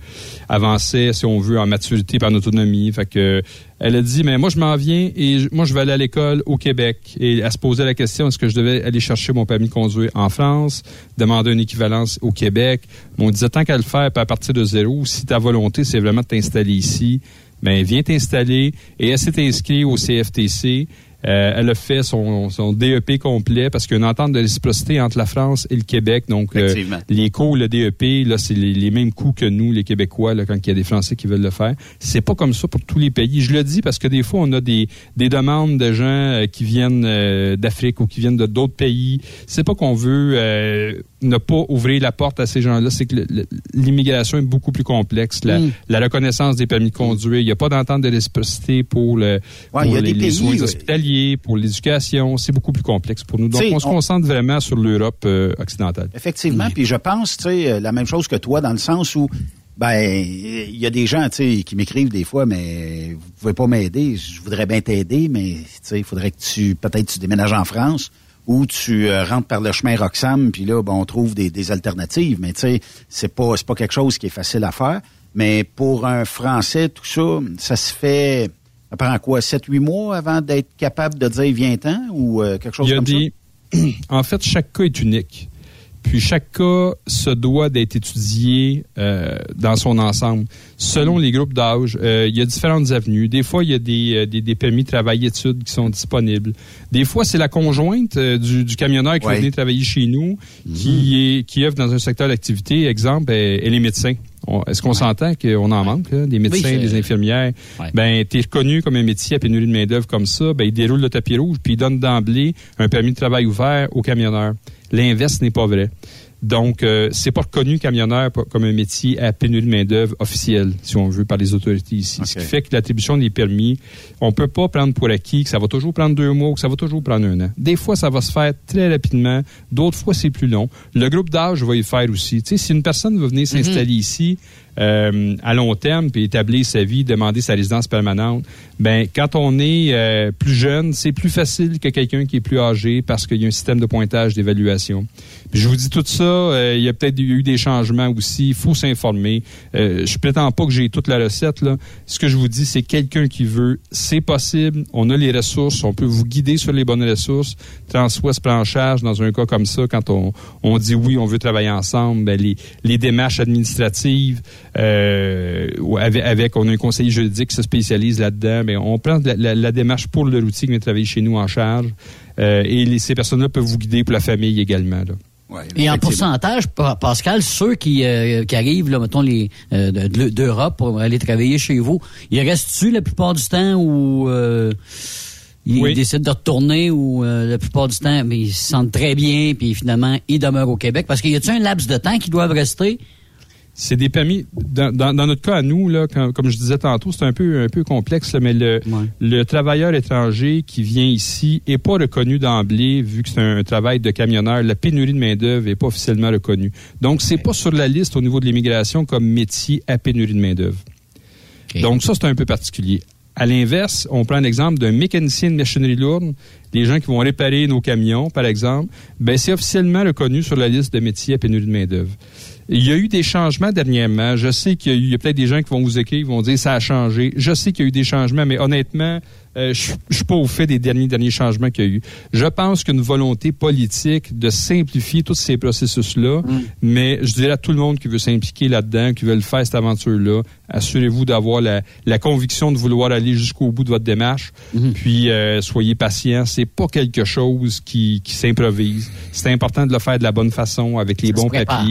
G: avancés, si on veut, en maturité, par en autonomie. Fait que elle a dit, mais moi je m'en viens et moi je vais aller à l'école au Québec. Et elle se posait la question, est-ce que je devais aller chercher mon permis de conduire en France, demander une équivalence au Québec. Mais on disait, tant qu'à le faire, puis à partir de zéro, si ta volonté, c'est vraiment de t'installer ici, ben viens t'installer. Et elle s'est inscrite au CFTC. Euh, elle a fait son, son DEP complet parce qu'il y a une entente de réciprocité entre la France et le Québec. Donc, euh, les coûts, le DEP, là, c'est les, les mêmes coûts que nous, les Québécois, là, quand il y a des Français qui veulent le faire. C'est pas comme ça pour tous les pays. Je le dis parce que des fois, on a des, des demandes de gens euh, qui viennent euh, d'Afrique ou qui viennent de d'autres pays. C'est pas qu'on veut euh, ne pas ouvrir la porte à ces gens-là. C'est que l'immigration est beaucoup plus complexe. La,
H: Mm.
G: la reconnaissance des permis de conduire, il n'y a pas d'entente de réciprocité pour, le,
H: Ouais,
G: pour les, les
H: pays,
G: soins
H: ouais.
G: hospitaliers, pour l'éducation. C'est beaucoup plus complexe pour nous. Donc,
H: T'sais,
G: on se
H: on-
G: concentre vraiment sur l'Europe euh, occidentale.
H: Effectivement, puis je pense, tu sais, euh, la même chose que toi, dans le sens où, ben, il y a des gens, tu sais, qui m'écrivent des fois, mais vous pouvez pas m'aider. Je voudrais bien t'aider, mais tu sais, il faudrait que tu, peut-être, tu déménages en France ou tu euh, rentres par le chemin Roxham, puis là, ben, on trouve des, des alternatives. Mais tu sais, c'est pas, pas quelque chose qui est facile à faire. Mais pour un Français, tout ça, ça se fait. Ça prend quoi, 7-8 mois avant d'être capable de dire viens-t'en ou euh, quelque chose
G: Il y a
H: comme
G: des... [CLEARS THROAT] En fait, chaque cas est unique. Puis chaque cas se doit d'être étudié euh, dans son ensemble. Selon les groupes d'âge, euh, il y a différentes avenues. Des fois, il y a des, euh, des, des permis travail-études qui sont disponibles. Des fois, c'est la conjointe du, du camionneur qui
H: Ouais.
G: va venir travailler chez nous, qui, est, qui œuvre dans un secteur d'activité. Exemple, elle, est médecin. Est-ce qu'on s'entend qu'on en manque, là, des médecins, des infirmières?
E: Ouais.
G: Ben, t'es reconnu comme un métier à pénurie de main-d'œuvre comme ça, ben, il déroule le tapis rouge puis il donne d'emblée un permis de travail ouvert aux camionneurs. L'inverse n'est pas vrai. Donc, euh, c'est pas reconnu camionneur comme un métier à pénurie de main-d'œuvre officielle, si on veut, par les autorités ici. Ce qui fait que l'attribution des permis, on peut pas prendre pour acquis que ça va toujours prendre deux mois ou que ça va toujours prendre un an. Des fois, ça va se faire très rapidement. D'autres fois, c'est plus long. Le groupe d'âge va y faire aussi. Tu sais, si une personne veut venir s'installer ici, euh, à long terme, puis établir sa vie, demander sa résidence permanente, ben quand on est euh, plus jeune, c'est plus facile que quelqu'un qui est plus âgé parce qu'il y a un système de pointage d'évaluation. Je vous dis tout ça, euh, il y a peut-être eu des changements aussi, il faut s'informer. Euh, je prétends pas que j'ai toute la recette là. Ce que je vous dis, c'est quelqu'un qui veut, c'est possible. On a les ressources, on peut vous guider sur les bonnes ressources. Transwest se prend en charge dans un cas comme ça quand on, on dit oui, on veut travailler ensemble. Ben, les, les démarches administratives, euh, ou avec, avec- on a un conseiller juridique qui se spécialise là-dedans. Ben, on prend la, la- la démarche pour le routier qui vient travailler chez nous en charge. Euh, et les- ces personnes-là peuvent vous guider pour la famille également. Là.
E: Et en pourcentage, Pa- Pascal, ceux qui, euh, qui arrivent, là, mettons, les, euh, de- de- d'Europe pour aller travailler chez vous, ils restent-tu la plupart du temps ou euh, ils
G: Oui.
E: décident de retourner ou euh, la plupart du temps, mais ils se sentent très bien puis finalement, ils demeurent au Québec? Parce qu'il y a-tu un laps de temps qu'ils doivent rester?
G: C'est des permis. Dans, dans- dans notre cas à nous, là, quand- comme je disais tantôt, c'est un peu un peu complexe, là, mais le, le travailleur étranger qui vient ici est pas reconnu d'emblée vu que c'est un, travail de camionneur. La pénurie de main d'œuvre est pas officiellement reconnue. Donc c'est pas sur la liste au niveau de l'immigration comme métier à pénurie de main d'œuvre. Donc ça c'est un peu particulier. À l'inverse, on prend l'exemple d'un mécanicien de machinerie lourde, des gens qui vont réparer nos camions, par exemple. Ben c'est officiellement reconnu sur la liste de métiers à pénurie de main d'œuvre. Il y a eu des changements dernièrement. Je sais qu'il y a, a peut-être des gens qui vont vous écrire, qui vont dire ça a changé. Je sais qu'il y a eu des changements, mais honnêtement, euh, je je suis pas au fait des derniers derniers changements qu'il y a eu. Je pense qu'une volonté politique de simplifier tous ces processus-là, mais je dirais à tout le monde qui veut s'impliquer là-dedans, qui veut le faire cette aventure-là, assurez-vous d'avoir la, la conviction de vouloir aller jusqu'au bout de votre démarche. Puis euh, soyez patient. C'est pas quelque chose qui, qui s'improvise. C'est important de le faire de la bonne façon, avec les
E: Ça
G: bons
E: prépare.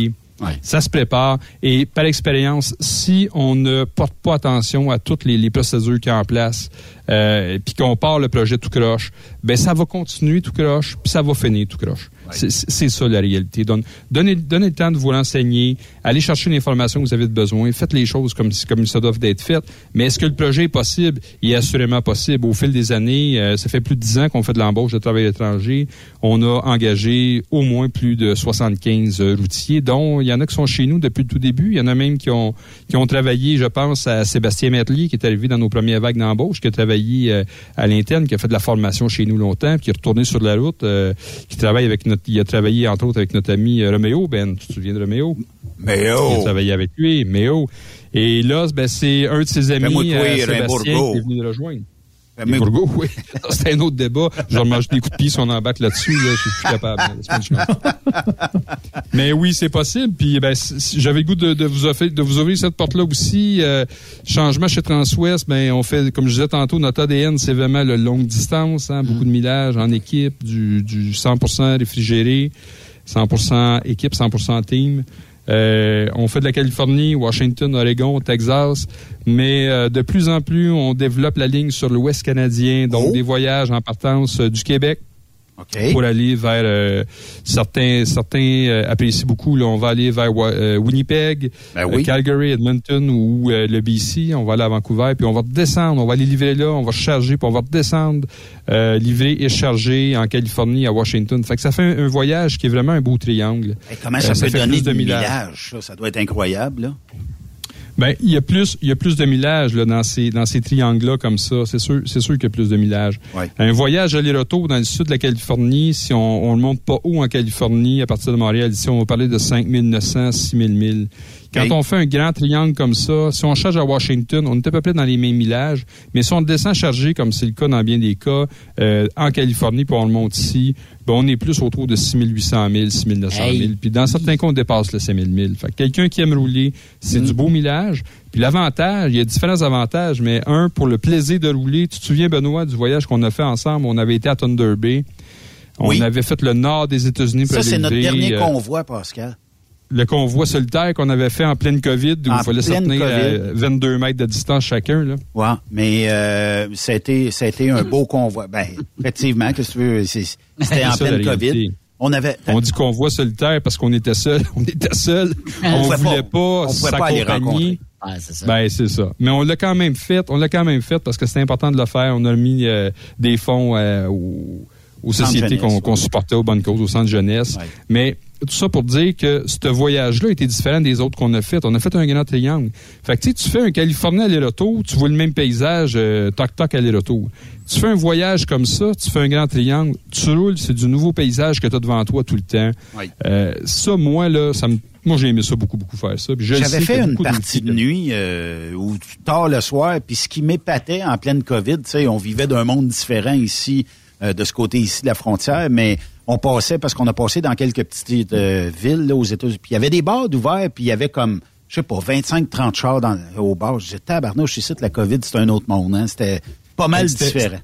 G: Ça se prépare. Et par expérience, si on ne porte pas attention à toutes les, les procédures qui sont en place, euh, puis qu'on part le projet tout croche, ben ça va continuer tout croche, puis ça va finir tout croche. C'est- ça la réalité. Donne- Donnez, donnez le temps de vous renseigner, allez chercher l'information que vous avez besoin, faites les choses comme, comme ça doivent être faites. Mais est-ce que le projet est possible? Il est assurément possible. Au fil des années, euh, ça fait plus de 10 ans qu'on fait de l'embauche de travail étranger. On a engagé au moins plus de 75 euh, routiers, dont il y en a qui sont chez nous depuis le tout début. Il y en a même qui ont, qui ont travaillé, je pense, à Sébastien Metlier, qui est arrivé dans nos premières vagues d'embauche, qui a travaillé euh, à l'interne, qui a fait de la formation chez nous longtemps, puis qui est retourné sur la route, euh, qui travaille avec notre, il a travaillé entre autres avec notre ami euh, Roméo, Ben, tu te souviens de Roméo?
D: Méo.
G: Il a travaillé avec lui, Méo. Et là, ben, c'est un de ses amis, euh, Sébastien, qui est venu le rejoindre. Les bourgos, oui. [LAUGHS] C'est un autre débat. Je remange des coups de pied si on embarque là-dessus. Là, je suis plus capable. Mais oui, c'est possible. Puis ben, j'avais le goût de, de vous offrir, de vous ouvrir cette porte-là aussi. Euh, changement chez Transwest, ben on fait, comme je disais tantôt, notre ADN, c'est vraiment le longue distance, hein, beaucoup de millage en équipe, du, du 100% réfrigéré, 100% équipe, 100% team. Euh, on fait de la Californie, Washington, Oregon, Texas, mais euh, de plus en plus, on développe la ligne sur l'Ouest canadien, donc des voyages en partance euh, du Québec pour aller vers euh, certains certains euh, apprécient beaucoup là on va aller vers euh, Winnipeg
D: Ben oui.
G: euh, Calgary Edmonton ou euh, le BC on va aller à Vancouver puis on va descendre on va aller livrer là on va charger puis on va descendre euh, livrer et charger en Californie à Washington fait que ça fait un, un voyage qui est vraiment un beau triangle
D: Hey, comment
G: Euh,
D: ça, peut
G: fait
D: donner
G: plus
D: de
G: de millage.
D: millage? Ça, ça doit être incroyable, là.
G: Ben, il y a plus, il y a plus de millage là, dans ces dans ces triangles-là comme ça. C'est sûr, c'est sûr qu'il y a plus de millage. Un voyage aller-retour dans le sud de la Californie, si on, on ne monte pas haut en Californie, à partir de Montréal, ici, on va parler de 5900, 6000 milles. Quand
D: Hey.
G: on fait un grand triangle comme ça, si on charge à Washington, on est à peu près dans les mêmes millages, mais si on descend chargé, comme c'est le cas dans bien des cas, euh, en Californie, puis on le monte ici, ben, on est plus autour de 6800 000, 6900 000.
E: Hey.
G: Puis dans certains cas, on dépasse le 5000 000. Fait que quelqu'un qui aime rouler, c'est du beau millage. Puis l'avantage, il y a différents avantages, mais un, pour le plaisir de rouler. Tu te souviens, Benoît, du voyage qu'on a fait ensemble? On avait été à Thunder Bay. On
D: Oui.
G: avait fait le nord des États-Unis pour
D: Ça, c'est notre dernier
G: euh,
D: convoi, Pascal.
G: Le convoi solitaire qu'on avait fait en pleine COVID, où
D: En
G: il fallait se tenir à
D: COVID.
G: 22 mètres de distance chacun. Là.
D: Ouais, mais euh, ça, a été, ça a été un beau convoi. Ben, effectivement, qu'est-ce que tu veux? C'était en
G: ça,
D: pleine COVID. On avait.
G: On dit convoi solitaire parce qu'on était seul. [LAUGHS] On était seul.
D: On pouvait
G: voulait
D: pas-
G: pas,
D: on pouvait pas aller
G: s'accompagner.
E: Ouais, c'est ça.
G: Ben c'est ça. Mais on l'a quand même fait. On l'a quand même fait parce que c'est important de le faire. On a mis euh, des fonds euh, aux, aux sociétés qu'on supportait aux bonnes causes, au centre jeunesse. Mais tout ça pour dire que ce voyage-là était différent des autres qu'on a fait. On a fait un grand triangle. Fait que tu sais, tu fais un Californie aller-retour, tu vois le même paysage, euh, toc-toc aller-retour. Tu fais un voyage comme ça, tu fais un grand triangle, tu roules, c'est du nouveau paysage que tu as devant toi tout le temps.
D: Oui.
G: Euh, ça, moi, là, ça me, moi, j'ai aimé ça beaucoup, beaucoup faire ça.
D: J'avais fait une partie de nuit euh, où tard le soir, puis ce qui m'épatait en pleine COVID, tu sais, on vivait d'un monde différent ici, euh, de ce côté ici de la frontière, mais on passait parce qu'on a passé dans quelques petites euh, villes là, aux États-Unis. Puis il y avait des bars d'ouvert, puis il y avait comme je sais pas 25-30 chars dans, au bar. Je disais tabarnouche, ici la COVID, c'est un autre monde. Hein? C'était pas mal différent.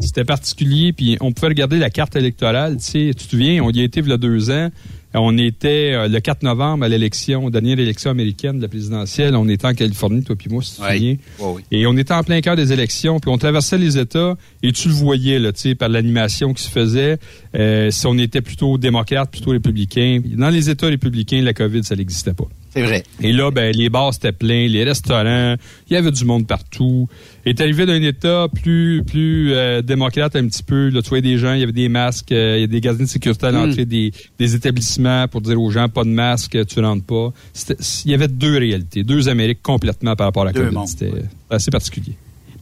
G: C'était particulier, puis on pouvait regarder la carte électorale. Tu sais, tu te souviens, on y a été il y a deux ans. On était euh, le 4 novembre à l'élection, dernière élection américaine de la présidentielle. On était en Californie, toi puis moi, si tu te souviens.
D: Oui, oui.
G: Et on était en plein cœur des élections, puis on traversait les États, et tu le voyais, là, tu sais, par l'animation qui se faisait, euh, si on était plutôt démocrate, plutôt républicain. Dans les États républicains, la COVID, ça n'existait pas.
D: C'est vrai.
G: Et là, ben, les bars étaient pleins, les restaurants, il y avait du monde partout. Et t'es arrivé d'un État plus plus euh, démocrate un petit peu. Là, tu voyais des gens, il y avait des masques, euh, il y a des gardiens de sécurité à
D: Mm.
G: l'entrée des, des établissements pour dire aux gens pas de masque, tu rentres pas. C'était- Il y avait deux réalités, deux Amériques complètement par rapport à la
D: Deux
G: COVID. C'était assez particulier.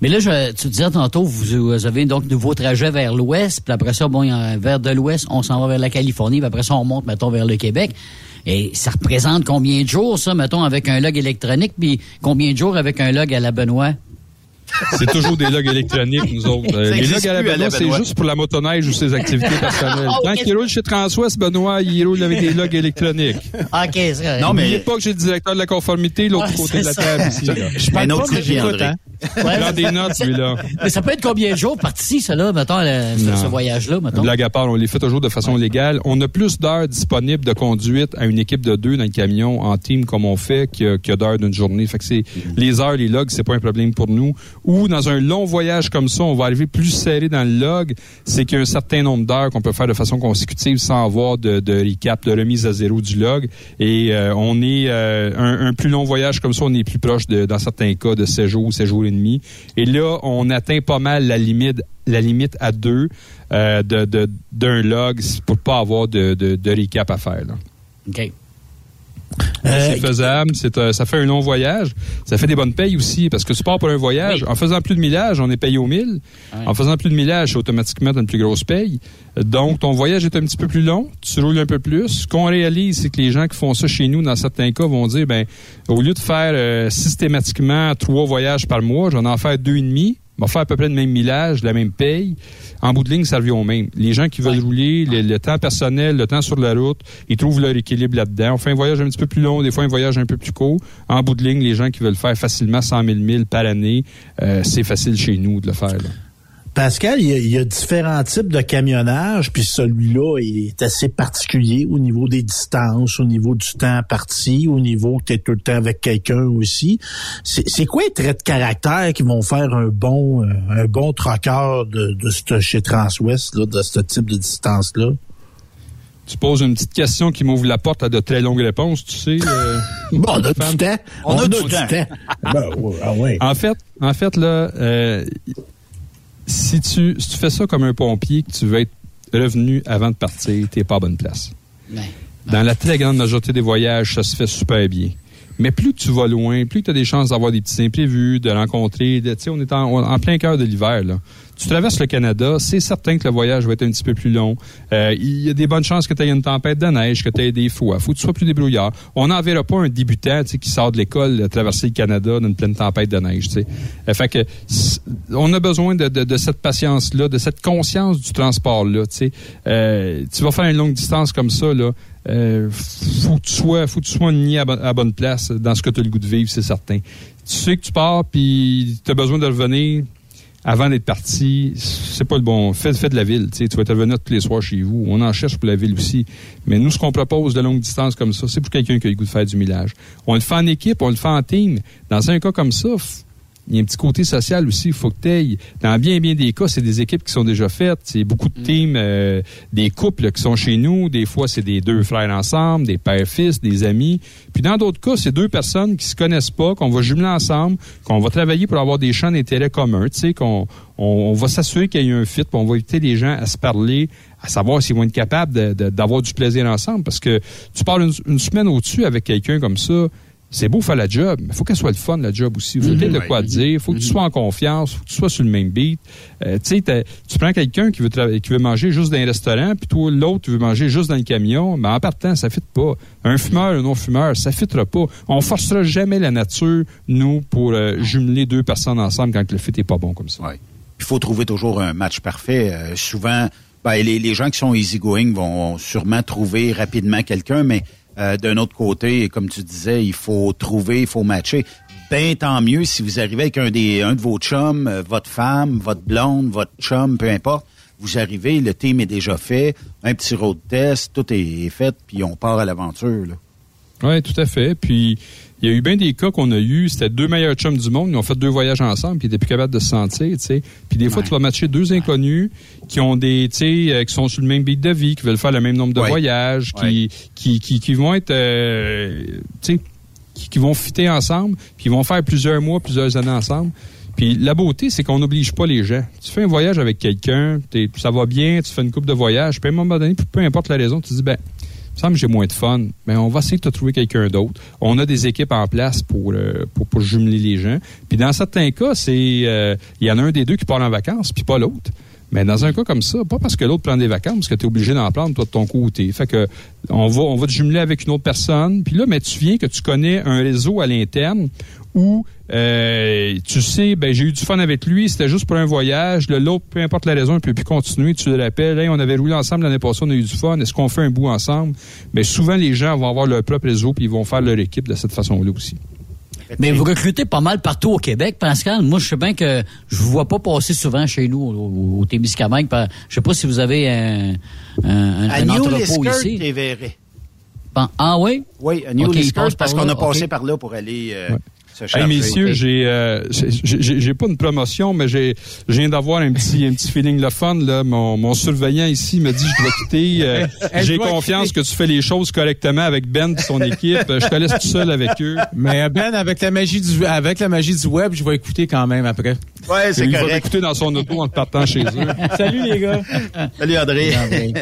E: Mais là, je, tu disais tantôt, vous, vous avez donc de nouveau trajet vers l'ouest, puis après ça, bon, il y a- vers de l'ouest, on s'en va vers la Californie, puis après ça, on monte, mettons, vers le Québec. Et ça représente combien de jours, ça, mettons, avec un log électronique, puis combien de jours avec un log à la Benoît?
G: C'est toujours des logs électroniques, nous autres. Euh, les logs à la
E: la
G: Benoît, c'est juste pour la motoneige ou ses activités [LAUGHS] personnelles.
E: Ah,
G: Tant qu'il roule chez Transwest, Benoît, il roule avec des logs électroniques.
E: OK, c'est
G: Non, mais... N'oubliez pas que j'ai le directeur de la conformité, l'autre
E: Ouais,
G: côté de la table ici. là.
E: Je parle Un autre pas, mais hein.
G: Il prend des notes, lui, là.
E: Mais ça peut être combien de jours parti, là, mettons, le- ce, ce voyage-là, mettons?
G: Blague à part, on les fait toujours de façon légale. On a plus d'heures disponibles de conduite à une équipe de deux dans le camion en team comme on fait que, que d'heures d'une journée. Fait que c'est les heures, les logs, c'est pas un problème pour nous. Ou dans un long voyage comme ça, on va arriver plus serré dans le log. C'est qu'il y a un certain nombre d'heures qu'on peut faire de façon consécutive sans avoir de, de recap, de remise à zéro du log. Et euh, on est euh, un, un plus long voyage comme ça, on est plus proche de, dans certains cas de 7 jours, 7 jours et là, on atteint pas mal la limite la limite à deux euh, d'un log pour pas avoir de, de, de recap à faire. là.
E: OK.
G: C'est faisable, c'est, euh, ça fait un long voyage. Ça fait des bonnes payes aussi, parce que tu pars pour un voyage. En faisant plus de millage, on est payé au mille. En faisant plus de millage, c'est automatiquement une plus grosse paye. Donc, ton voyage est un petit peu plus long, tu roules un peu plus. Ce qu'on réalise, c'est que les gens qui font ça chez nous, dans certains cas, vont dire, ben, au lieu de faire euh, systématiquement trois voyages par mois, j'en en faire deux et demi. On va faire à peu près le même millage, la même paye. En bout de ligne, ça revient au même. Les gens qui veulent rouler, le, le temps personnel, le temps sur la route, ils trouvent leur équilibre là-dedans. On fait un voyage un petit peu plus long, des fois un voyage un peu plus court. En bout de ligne, les gens qui veulent faire facilement 100 000 milles par année, euh, c'est facile chez nous de le faire. là.
F: Pascal, il y, a, il y a différents types de camionnage, puis celui-là il est assez particulier au niveau des distances, au niveau du temps parti, au niveau que tu es tout le temps avec quelqu'un aussi. C'est quoi les traits de caractère qui vont faire un bon euh, un bon troqueur de, de ce- chez Transwest, là, de ce type de distance-là?
G: Tu poses une petite question qui m'ouvre la porte à de très longues réponses, tu sais. euh, [LAUGHS]
F: Bon, on a du temps. On, a, du temps. Ben, ouais, ah ouais.
G: En fait, en fait là, euh, si tu si tu fais ça comme un pompier, que tu veux être revenu avant de partir, t'es pas à bonne place. Dans la très grande majorité des voyages, ça se fait super bien. Mais plus tu vas loin, plus tu as des chances d'avoir des petits imprévus, de rencontrer. de- Tu sais, on est en, en plein cœur de l'hiver. Tu traverses le Canada, c'est certain que le voyage va être un petit peu plus long. Euh, il y a des bonnes chances que tu aies une tempête de neige, que tu aies des fois. faut que tu sois plus débrouillard. On n'enverra pas un débutant qui sort de l'école traverser le Canada dans une pleine tempête de neige. Euh, fait que on a besoin de, de- de cette patience-là, de cette conscience du transport-là. Euh, tu vas faire une longue distance comme ça, là. Euh, faut que tu sois, faut que tu sois ni à, à bonne place dans ce que tu as le goût de vivre, c'est certain. Tu sais que tu pars, puis tu as besoin de revenir avant d'être parti. C'est pas le bon. Fais, fais de la ville. Tu vas te revenir tous les soirs chez vous. On en cherche pour la ville aussi. Mais nous, ce qu'on propose de longue distance comme ça, c'est pour quelqu'un qui a le goût de faire du millage. On le fait en équipe, on le fait en team. Dans un cas comme ça, il y a un petit côté social aussi, il faut que t'ailles. Dans bien, bien des cas, c'est des équipes qui sont déjà faites. C'est beaucoup de teams, euh, des couples qui sont chez nous. Des fois, c'est des deux frères ensemble, des pères-fils, des amis. Puis dans d'autres cas, c'est deux personnes qui se connaissent pas, qu'on va jumeler ensemble, qu'on va travailler pour avoir des champs d'intérêt communs. Tu sais, qu'on on, on va s'assurer qu'il y a un fit, puis on va inviter les gens à se parler, à savoir s'ils vont être capables d'avoir du plaisir ensemble. Parce que tu parles une, une semaine au-dessus avec quelqu'un comme ça, c'est beau faire la job, mais il faut qu'elle soit le fun, la job aussi. Il faut
E: Mhm.
G: peut-être de quoi te dire. Il faut que tu sois en confiance. Il faut que tu sois sur le même beat. Euh, tu sais, tu prends quelqu'un qui veut qui veut manger juste dans un restaurant, puis toi, l'autre, tu veux manger juste dans le camion. Mais en partant, ça ne fit pas. Un fumeur, un non-fumeur, ça ne fitera pas. On forcera jamais la nature, nous, pour euh, jumeler deux personnes ensemble quand le fit n'est pas bon comme ça.
D: Il faut trouver toujours un match parfait. Euh, souvent, ben, les, les gens qui sont easygoing vont sûrement trouver rapidement quelqu'un, mais euh, d'un autre côté, comme tu disais, il faut trouver, il faut matcher. Ben tant mieux si vous arrivez avec un des un de vos chums, euh, votre femme, votre blonde, votre chum, peu importe. Vous arrivez, le team est déjà fait, un petit road test, tout est fait, puis on part à l'aventure.
G: Oui, tout à fait. Puis, il y a eu bien des cas qu'on a eu, c'était deux meilleurs chums du monde, ils ont fait deux voyages ensemble, puis ils étaient plus capables de se sentir, tu sais. Puis des fois, tu vas matcher deux inconnus qui ont des, tu sais, euh, qui sont sur le même beat de vie, qui veulent faire le même nombre de
D: Ouais.
G: voyages, qui, qui, qui, qui vont être, euh, tu sais, qui, qui vont fitter ensemble, puis ils vont faire plusieurs mois, plusieurs années ensemble. Puis la beauté, c'est qu'on n'oblige pas les gens. Tu fais un voyage avec quelqu'un, ça va bien, tu fais une coupe de voyage, puis à un moment donné, peu importe la raison, tu dis, ben, me semble que j'ai moins de fun. Mais on va essayer de te trouver quelqu'un d'autre. On a des équipes en place pour, euh, pour, pour jumeler les gens. Puis dans certains cas, c'est euh, il y en a un des deux qui part en vacances, puis pas l'autre. Mais dans un cas comme ça, pas parce que l'autre prend des vacances, que tu es obligé d'en prendre toi de ton côté. Fait que on va on va te jumeler avec une autre personne. Puis là, mais tu viens que tu connais un réseau à l'interne où euh, tu sais, ben j'ai eu du fun avec lui, c'était juste pour un voyage. Le l'autre, peu importe la raison, il peut plus continuer. Tu le rappelles, hey, on avait roulé ensemble l'année passée, on a eu du fun. Est-ce qu'on fait un bout ensemble? Ben souvent les gens vont avoir leur propre réseau puis ils vont faire leur équipe de cette façon-là aussi.
E: Mais vous recrutez pas mal partout au Québec, Pascal. Moi, je sais bien que je vous vois pas passer souvent chez nous au, au Témiscamingue. par- Je sais pas si vous avez un, un,
D: À
E: un
D: New
E: entrepôt
D: Liskeard,
E: ici.
D: t'es
E: Ah oui?
D: Oui, à New
E: Ok, il
D: Liskeard,
E: passe
D: parce
E: par
D: qu'on a passé par là pour aller euh,
G: Hey, messieurs, j'ai, euh, j'ai- j'ai j'ai pas une promotion, mais j'ai, je viens d'avoir un petit, un petit feeling le fun. Là. Mon, mon surveillant ici me dit je dois quitter. [LAUGHS] Euh, j'ai confiance que tu fais les choses correctement avec Ben et son équipe. Euh, Je te laisse tout seul avec eux.
I: Mais Ben, avec la magie du avec la magie du web, je vais écouter quand même après.
D: Ouais, c'est
G: Il va
D: correct.
G: m'écouter dans son auto en partant chez eux.
I: Salut les gars.
D: Salut André. [LAUGHS]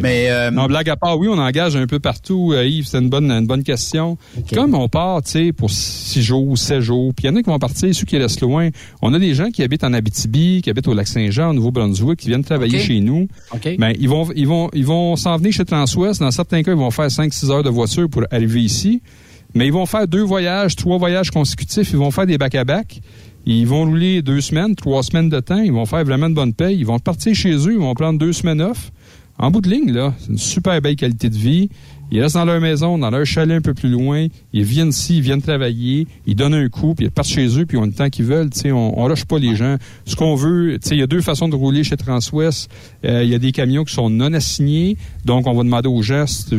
D: Mais euh,
G: Non, blague à part, oui, on engage un peu partout, euh, Yves, c'est une bonne, une bonne question. Comme on part, tu sais, pour six jours, sept jours, puis il y en a qui vont partir, ceux qui restent loin. On a des gens qui habitent en Abitibi, qui habitent au Lac-Saint-Jean, au Nouveau-Brunswick, qui viennent travailler chez nous.
E: OK.
G: Ben, ils vont, ils vont, ils vont s'en venir chez Transwest. Dans certains cas, ils vont faire 5-6 heures de voiture pour arriver ici. Mais ils vont faire deux voyages, trois voyages consécutifs. Ils vont faire des back-à-back. Ils vont rouler deux semaines, trois semaines de temps. Ils vont faire vraiment de bonne paye. Ils vont partir chez eux. Ils vont prendre deux semaines off. En bout de ligne, là, c'est une super belle qualité de vie. Ils restent dans leur maison, dans leur chalet un peu plus loin. Ils viennent ici, ils viennent travailler. Ils donnent un coup, puis ils partent chez eux, puis ils ont le temps qu'ils veulent. On, on lâche pas les gens. Ce qu'on veut, il y a deux façons de rouler chez Transwest. Euh, Il y a des camions qui sont non assignés. Donc, on va demander aux gens, si tu,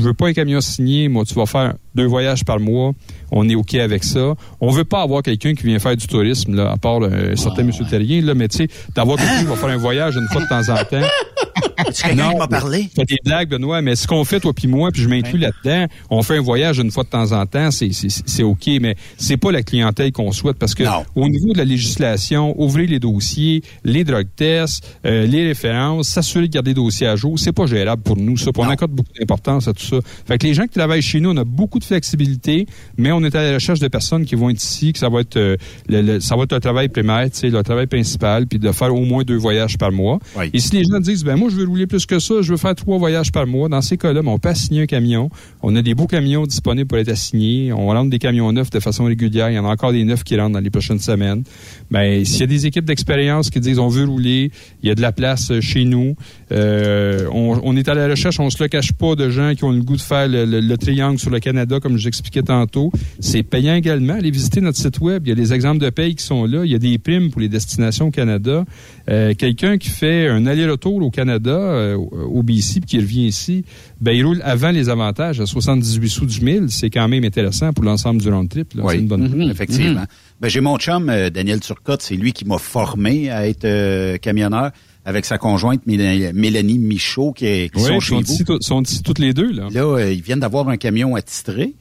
G: veux pas un camion signé, moi, tu vas faire deux voyages par mois. On est OK avec ça. On veut pas avoir quelqu'un qui vient faire du tourisme, là, à part euh, un certain monsieur Terrien, là, mais tu sais, d'avoir quelqu'un qui va faire un voyage une fois de temps en temps. [LAUGHS]
D: c'est quelqu'un qui m'a parlé?
G: Fais des blagues, Benoît, mais ce qu'on fait, toi puis moi, puis je m'inclus là-dedans, on fait un voyage une fois de temps en temps, c'est, c'est, c'est OK, mais c'est pas la clientèle qu'on souhaite parce que
D: Non.
G: au niveau de la législation, ouvrir les dossiers, les drug tests, euh, les références, s'assurer de garder les dossiers à jour, c'est pas gérable pour nous, ça. On accorde beaucoup d'importance à tout ça. Fait que les gens qui travaillent chez nous, on a beaucoup de flexibilité, mais on est à la recherche de personnes qui vont être ici, que ça va être, euh, le, le- ça va être le travail primaire, tu sais, le travail principal, puis de faire au moins deux voyages par mois.
D: Oui.
G: Et si les gens disent, ben moi, je veux rouler plus que ça, je veux faire trois voyages par mois, dans ces cas-là, ben, on peut assigner un camion. On a des beaux camions disponibles pour être assignés. On rentre des camions neufs de façon régulière. Il y en a encore des neufs qui rentrent dans les prochaines semaines. Ben, s'il y a des équipes d'expérience qui disent, on veut rouler, il y a de la place euh, chez nous. Euh, on, on est à la recherche, on se le cache pas, de gens qui ont le goût de faire le, le- le triangle sur le Canada, comme je vous expliquais tantôt. C'est payant également. Allez visiter notre site web. Il y a des exemples de paye qui sont là. Il y a des primes pour les destinations au Canada. Euh, Quelqu'un qui fait un aller-retour au Canada, euh, au BC, puis qui revient ici, ben, il roule avant les avantages à 78 sous du mille. C'est quand même intéressant pour l'ensemble du round trip.
D: Oui,
G: C'est une bonne
D: mhm, effectivement. Ben, j'ai mon chum, euh, Daniel Turcotte, c'est lui qui m'a formé à être euh, camionneur avec sa conjointe Méla- Mélanie Michaud qui, est, qui
G: Oui,
D: sont chez
G: sont
D: vous.
G: ici, sont ici toutes les deux. Là.
D: Là, euh, ils viennent d'avoir un camion attitré.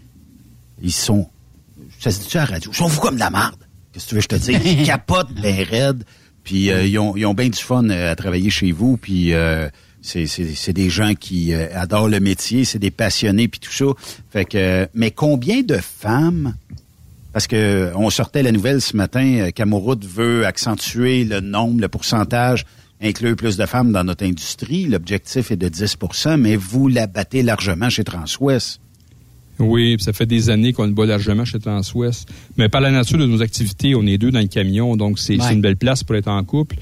D: Ils sont, ça se dit à la radio, ils sont vous comme de la marde. Qu'est-ce que tu veux que je te dise? Ils [LAUGHS] capotent ben raide. Puis euh, ils, ont, ils ont bien du fun euh, à travailler chez vous. Puis euh, c'est, c'est, c'est des gens qui euh, adorent le métier, c'est des passionnés puis tout ça. Fait que, euh, mais combien de femmes parce que on sortait la nouvelle ce matin, Camoroute veut accentuer le nombre, le pourcentage, inclure plus de femmes dans notre industrie. L'objectif est de 10% mais vous la battez largement chez Transwest.
G: Oui, puis ça fait des années qu'on le bat largement chez Transwest. Mais par la nature de nos activités, on est deux dans le camion, donc c'est
E: Ouais.
G: une belle place pour être en couple.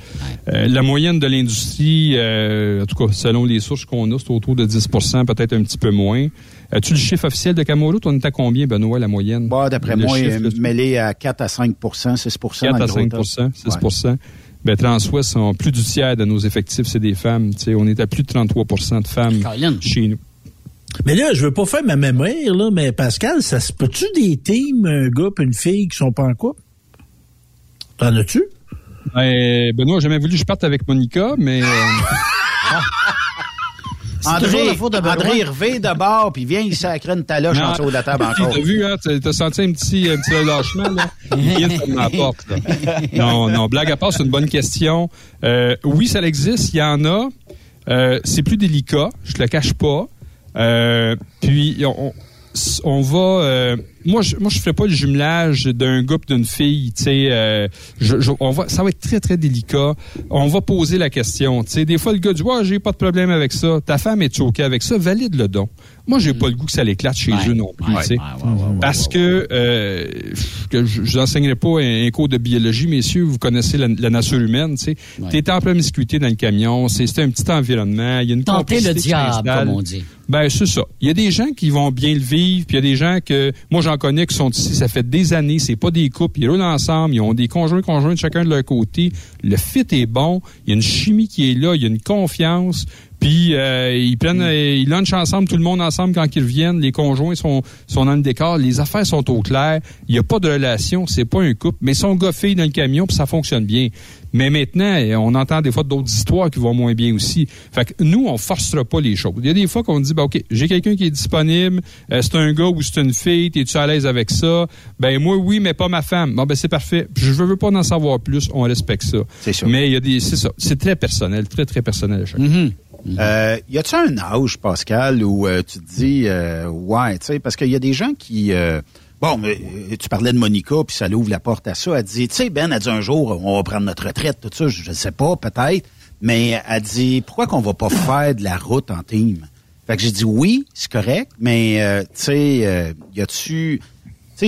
G: Euh, la moyenne de l'industrie, euh, en tout cas, selon les sources qu'on a, c'est autour de 10% peut-être un petit peu moins. As-tu le chiffre officiel de Camoroute? On est à combien, Benoît, la moyenne?
D: Bah, d'après moi,
G: chiffre,
D: euh, mêlé à 4 à 5 6
G: 4
D: dans
G: à
D: le
G: 5
D: gros top.
G: 6 ben, Transwest sont plus du tiers de nos effectifs, c'est des femmes. Tu sais, on est à plus de 33% de femmes
E: Colin.
G: chez nous.
F: Mais là, je veux pas faire ma mémoire, là, mais Pascal, ça se peut-tu des teams, un gars et une fille qui sont pas en couple? T'en as-tu?
G: Ben, Benoît, j'ai jamais voulu que je parte avec Monica, mais... euh,
E: toujours
D: André,
E: la faute de Benoît.
D: André Hervé de bord, puis viens, il sacre une taloche en dessous de la table encore.
G: T'as vu, hein? T'as senti un petit, un petit relâchement, là? Il vient de fermer la porte, là. Non, non, blague à part, c'est une bonne question. Euh, oui, ça existe, il y en a. Euh, c'est plus délicat, je te le cache pas. Euh, puis on, on va. Moi, je, moi, je ferais pas le jumelage d'un gars d'une fille. Tu sais, euh, je- je- on va, ça va être très très délicat. On va poser la question. Tu sais, des fois le gars dit, ouais, j'ai pas de problème avec ça. Ta femme est ok avec ça. Valide le don. Moi, j'ai pas le goût que ça l'éclate chez eux non plus. tu sais. Parce que, euh, que je n'enseignerai pas un, un cours de biologie, messieurs, vous connaissez la, la nature humaine, tu sais. T'es en promiscuité dans le camion, c'est c'est un petit environnement, il y a une
E: Tenter le diable, comme on dit.
G: Ben, c'est ça. Il y a des gens qui vont bien le vivre, puis il y a des gens que, moi, j'en connais qui sont ici, ça fait des années, c'est pas des couples, ils roulent ensemble, ils ont des conjoints, conjoints de chacun de leur côté. Le fit est bon, il y a une chimie qui est là, il y a une confiance, puis euh, ils prennent, euh, ils lunchent ensemble, tout le monde ensemble quand ils reviennent, les conjoints sont, sont dans le décor, les affaires sont au clair, il n'y a pas de relation, c'est pas un couple, mais ils sont goffés dans le camion, puis ça fonctionne bien. Mais maintenant, euh, on entend des fois d'autres histoires qui vont moins bien aussi. Fait que nous, on forcera pas les choses. Il y a des fois qu'on dit, ben, OK, j'ai quelqu'un qui est disponible, euh, c'est un gars ou c'est une fille, es-tu à l'aise avec ça? Ben, moi, oui, mais pas ma femme. Bon, ben, c'est parfait. Je veux pas en savoir plus, on respecte ça.
D: C'est ça.
G: Mais il y a des, c'est ça. C'est très personnel, très, très personnel à chacun.
D: Mm-hmm. Euh, y a-tu un âge, Pascal, où euh, tu te dis, euh, ouais, tu sais, parce qu'il y a des gens qui, euh, bon, mais, euh, tu parlais de Monica, puis ça l'ouvre la porte à ça. Elle dit, tu sais, Ben, elle dit un jour, on va prendre notre retraite, tout ça, je ne sais pas, peut-être, mais elle dit, pourquoi qu'on va pas faire de la route en team? Fait que j'ai dit, oui, c'est correct, mais, euh, tu sais, y a-tu, tu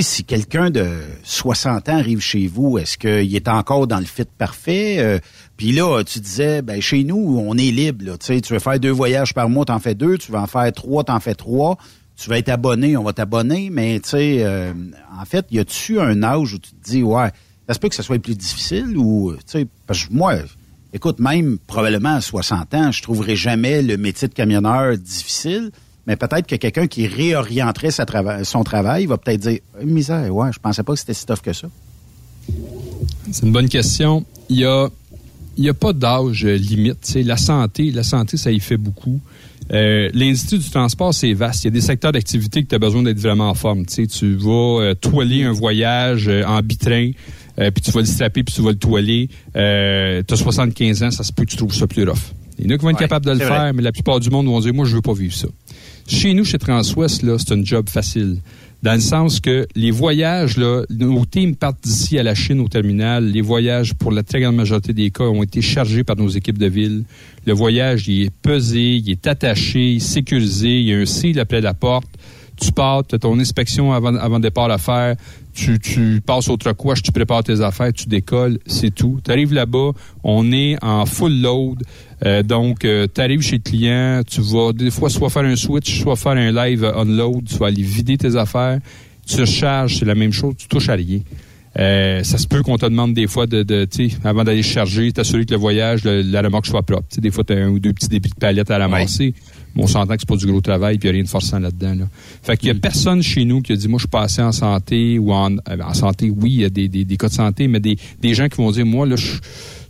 D: si quelqu'un de 60 ans arrive chez vous, est-ce qu'il est encore dans le fit parfait? Euh, Puis là, tu disais, ben chez nous, on est libre. Tu veux faire deux voyages par mois, t'en fais deux. Tu veux en faire trois, t'en fais trois. Tu vas être abonné, on va t'abonner. Mais tu sais, euh, en fait, y a-tu un âge où tu te dis, ouais, ça se peut que ça soit plus difficile ou, tu sais, parce que moi, écoute, même probablement à 60 ans, je trouverais jamais le métier de camionneur difficile. Mais peut-être que quelqu'un qui réorienterait sa trava- son travail va peut-être dire, Eh, misère, ouais, je pensais pas que c'était si tough que ça.
G: C'est une bonne question. Il y a, il y a pas d'âge euh, limite. La santé, la santé, ça y fait beaucoup. Euh, L'industrie du transport, c'est vaste. Il y a des secteurs d'activité que tu as besoin d'être vraiment en forme. Tu vas euh, toiler un voyage euh, en bitrain, euh, puis tu vas le strapper, puis tu vas le toiler. Euh, tu as 75 ans, ça se peut que tu trouves ça plus rough. Il y en a qui vont être
D: Ouais,
G: capables de le faire,
D: vrai.
G: mais la plupart du monde vont dire, moi, je veux pas vivre ça. Chez nous, chez Transwest, là, c'est un job facile. Dans le sens que les voyages, là, nos teams partent d'ici à la Chine au terminal. Les voyages, pour la très grande majorité des cas, ont été chargés par nos équipes de ville. Le voyage, il est pesé, il est attaché, sécurisé, il y a un seal après la porte. Tu pars, tu as ton inspection avant, avant départ à faire. Tu, tu passes au trocouage, tu prépares tes affaires, tu décolles, c'est tout. Tu arrives là-bas, on est en full load. Euh, donc, tu arrives chez le client, tu vas des fois soit faire un switch, soit faire un live euh, unload, tu vas aller vider tes affaires, tu recharges, c'est la même chose, tu touches à rien. Euh, ça se peut qu'on te demande des fois de, de avant d'aller charger, t'assurer que le voyage, la remorque soit propre. Tu sais, des fois, tu as un ou deux petits débits de palettes à ramasser. On s'entend que c'est pas du gros travail, puis il n'y a rien de forçant là-dedans. Là. Fait qu'il y a personne chez nous qui a dit, moi, je suis passé en santé ou en, euh, en santé, oui, il y a des, des, des cas de santé, mais des, des gens qui vont dire, moi, là, je-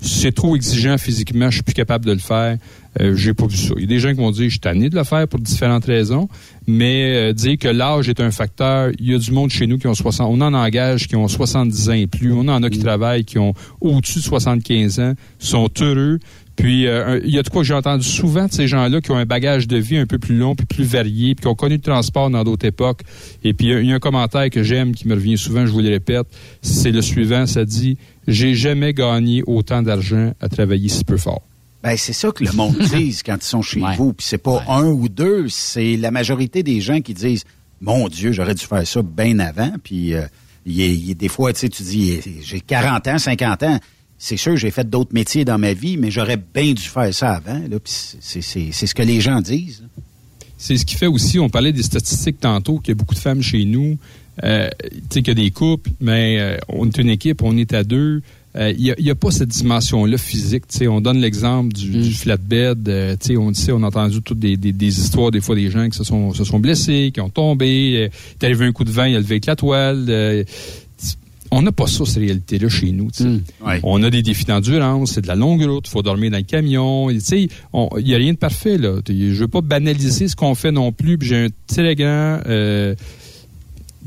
G: c'est trop exigeant physiquement, je suis plus capable de le faire. Euh, j'ai pas vu ça. Il y a des gens qui vont dire, je suis tanné de le faire pour différentes raisons, mais euh, dire que l'âge est un facteur, il y a du monde chez nous qui ont 60, on en engage qui ont 70 ans et plus, on en a qui travaillent qui ont au-dessus de 75 ans, sont heureux. Puis euh, il y a de quoi que j'ai entendu souvent de ces gens-là qui ont un bagage de vie un peu plus long puis plus varié, puis qui ont connu le transport dans d'autres époques. Et puis il y y, a un commentaire que j'aime qui me revient souvent, je vous le répète, c'est le suivant, ça dit j'ai jamais gagné autant d'argent à travailler si peu fort.
D: Ben, c'est ça que le monde dise quand ils sont chez vous. Puis c'est pas un ou deux, c'est la majorité des gens qui disent Mon Dieu, j'aurais dû faire ça bien avant. Puis euh, il il des fois, tu sais, tu dis j'ai 40 ans, 50 ans. C'est sûr, j'ai fait d'autres métiers dans ma vie, mais j'aurais bien dû faire ça avant. Là, puis c'est, c'est, c'est ce que les gens disent.
G: C'est ce qui fait aussi, on parlait des statistiques tantôt, qu'il y a beaucoup de femmes chez nous, euh, tu sais, qu'il y a des couples, mais euh, on est une équipe, on est à deux. Euh, Il n'y a, pas cette dimension-là physique. tu sais. On donne l'exemple du, du flatbed. euh, tu sais, on, sait, on a entendu toutes des, des- des histoires, des fois, des gens qui se sont, se sont blessés, qui ont tombé. Euh, est arrivé un coup de vent, il a levé avec la toile. euh, on n'a pas ça, cette réalité-là, chez nous. sais. On a des défis d'endurance, c'est de la longue route, il faut dormir dans le camion. Il n'y a rien de parfait. Là. Je veux pas banaliser ce qu'on fait non plus. J'ai un très grand...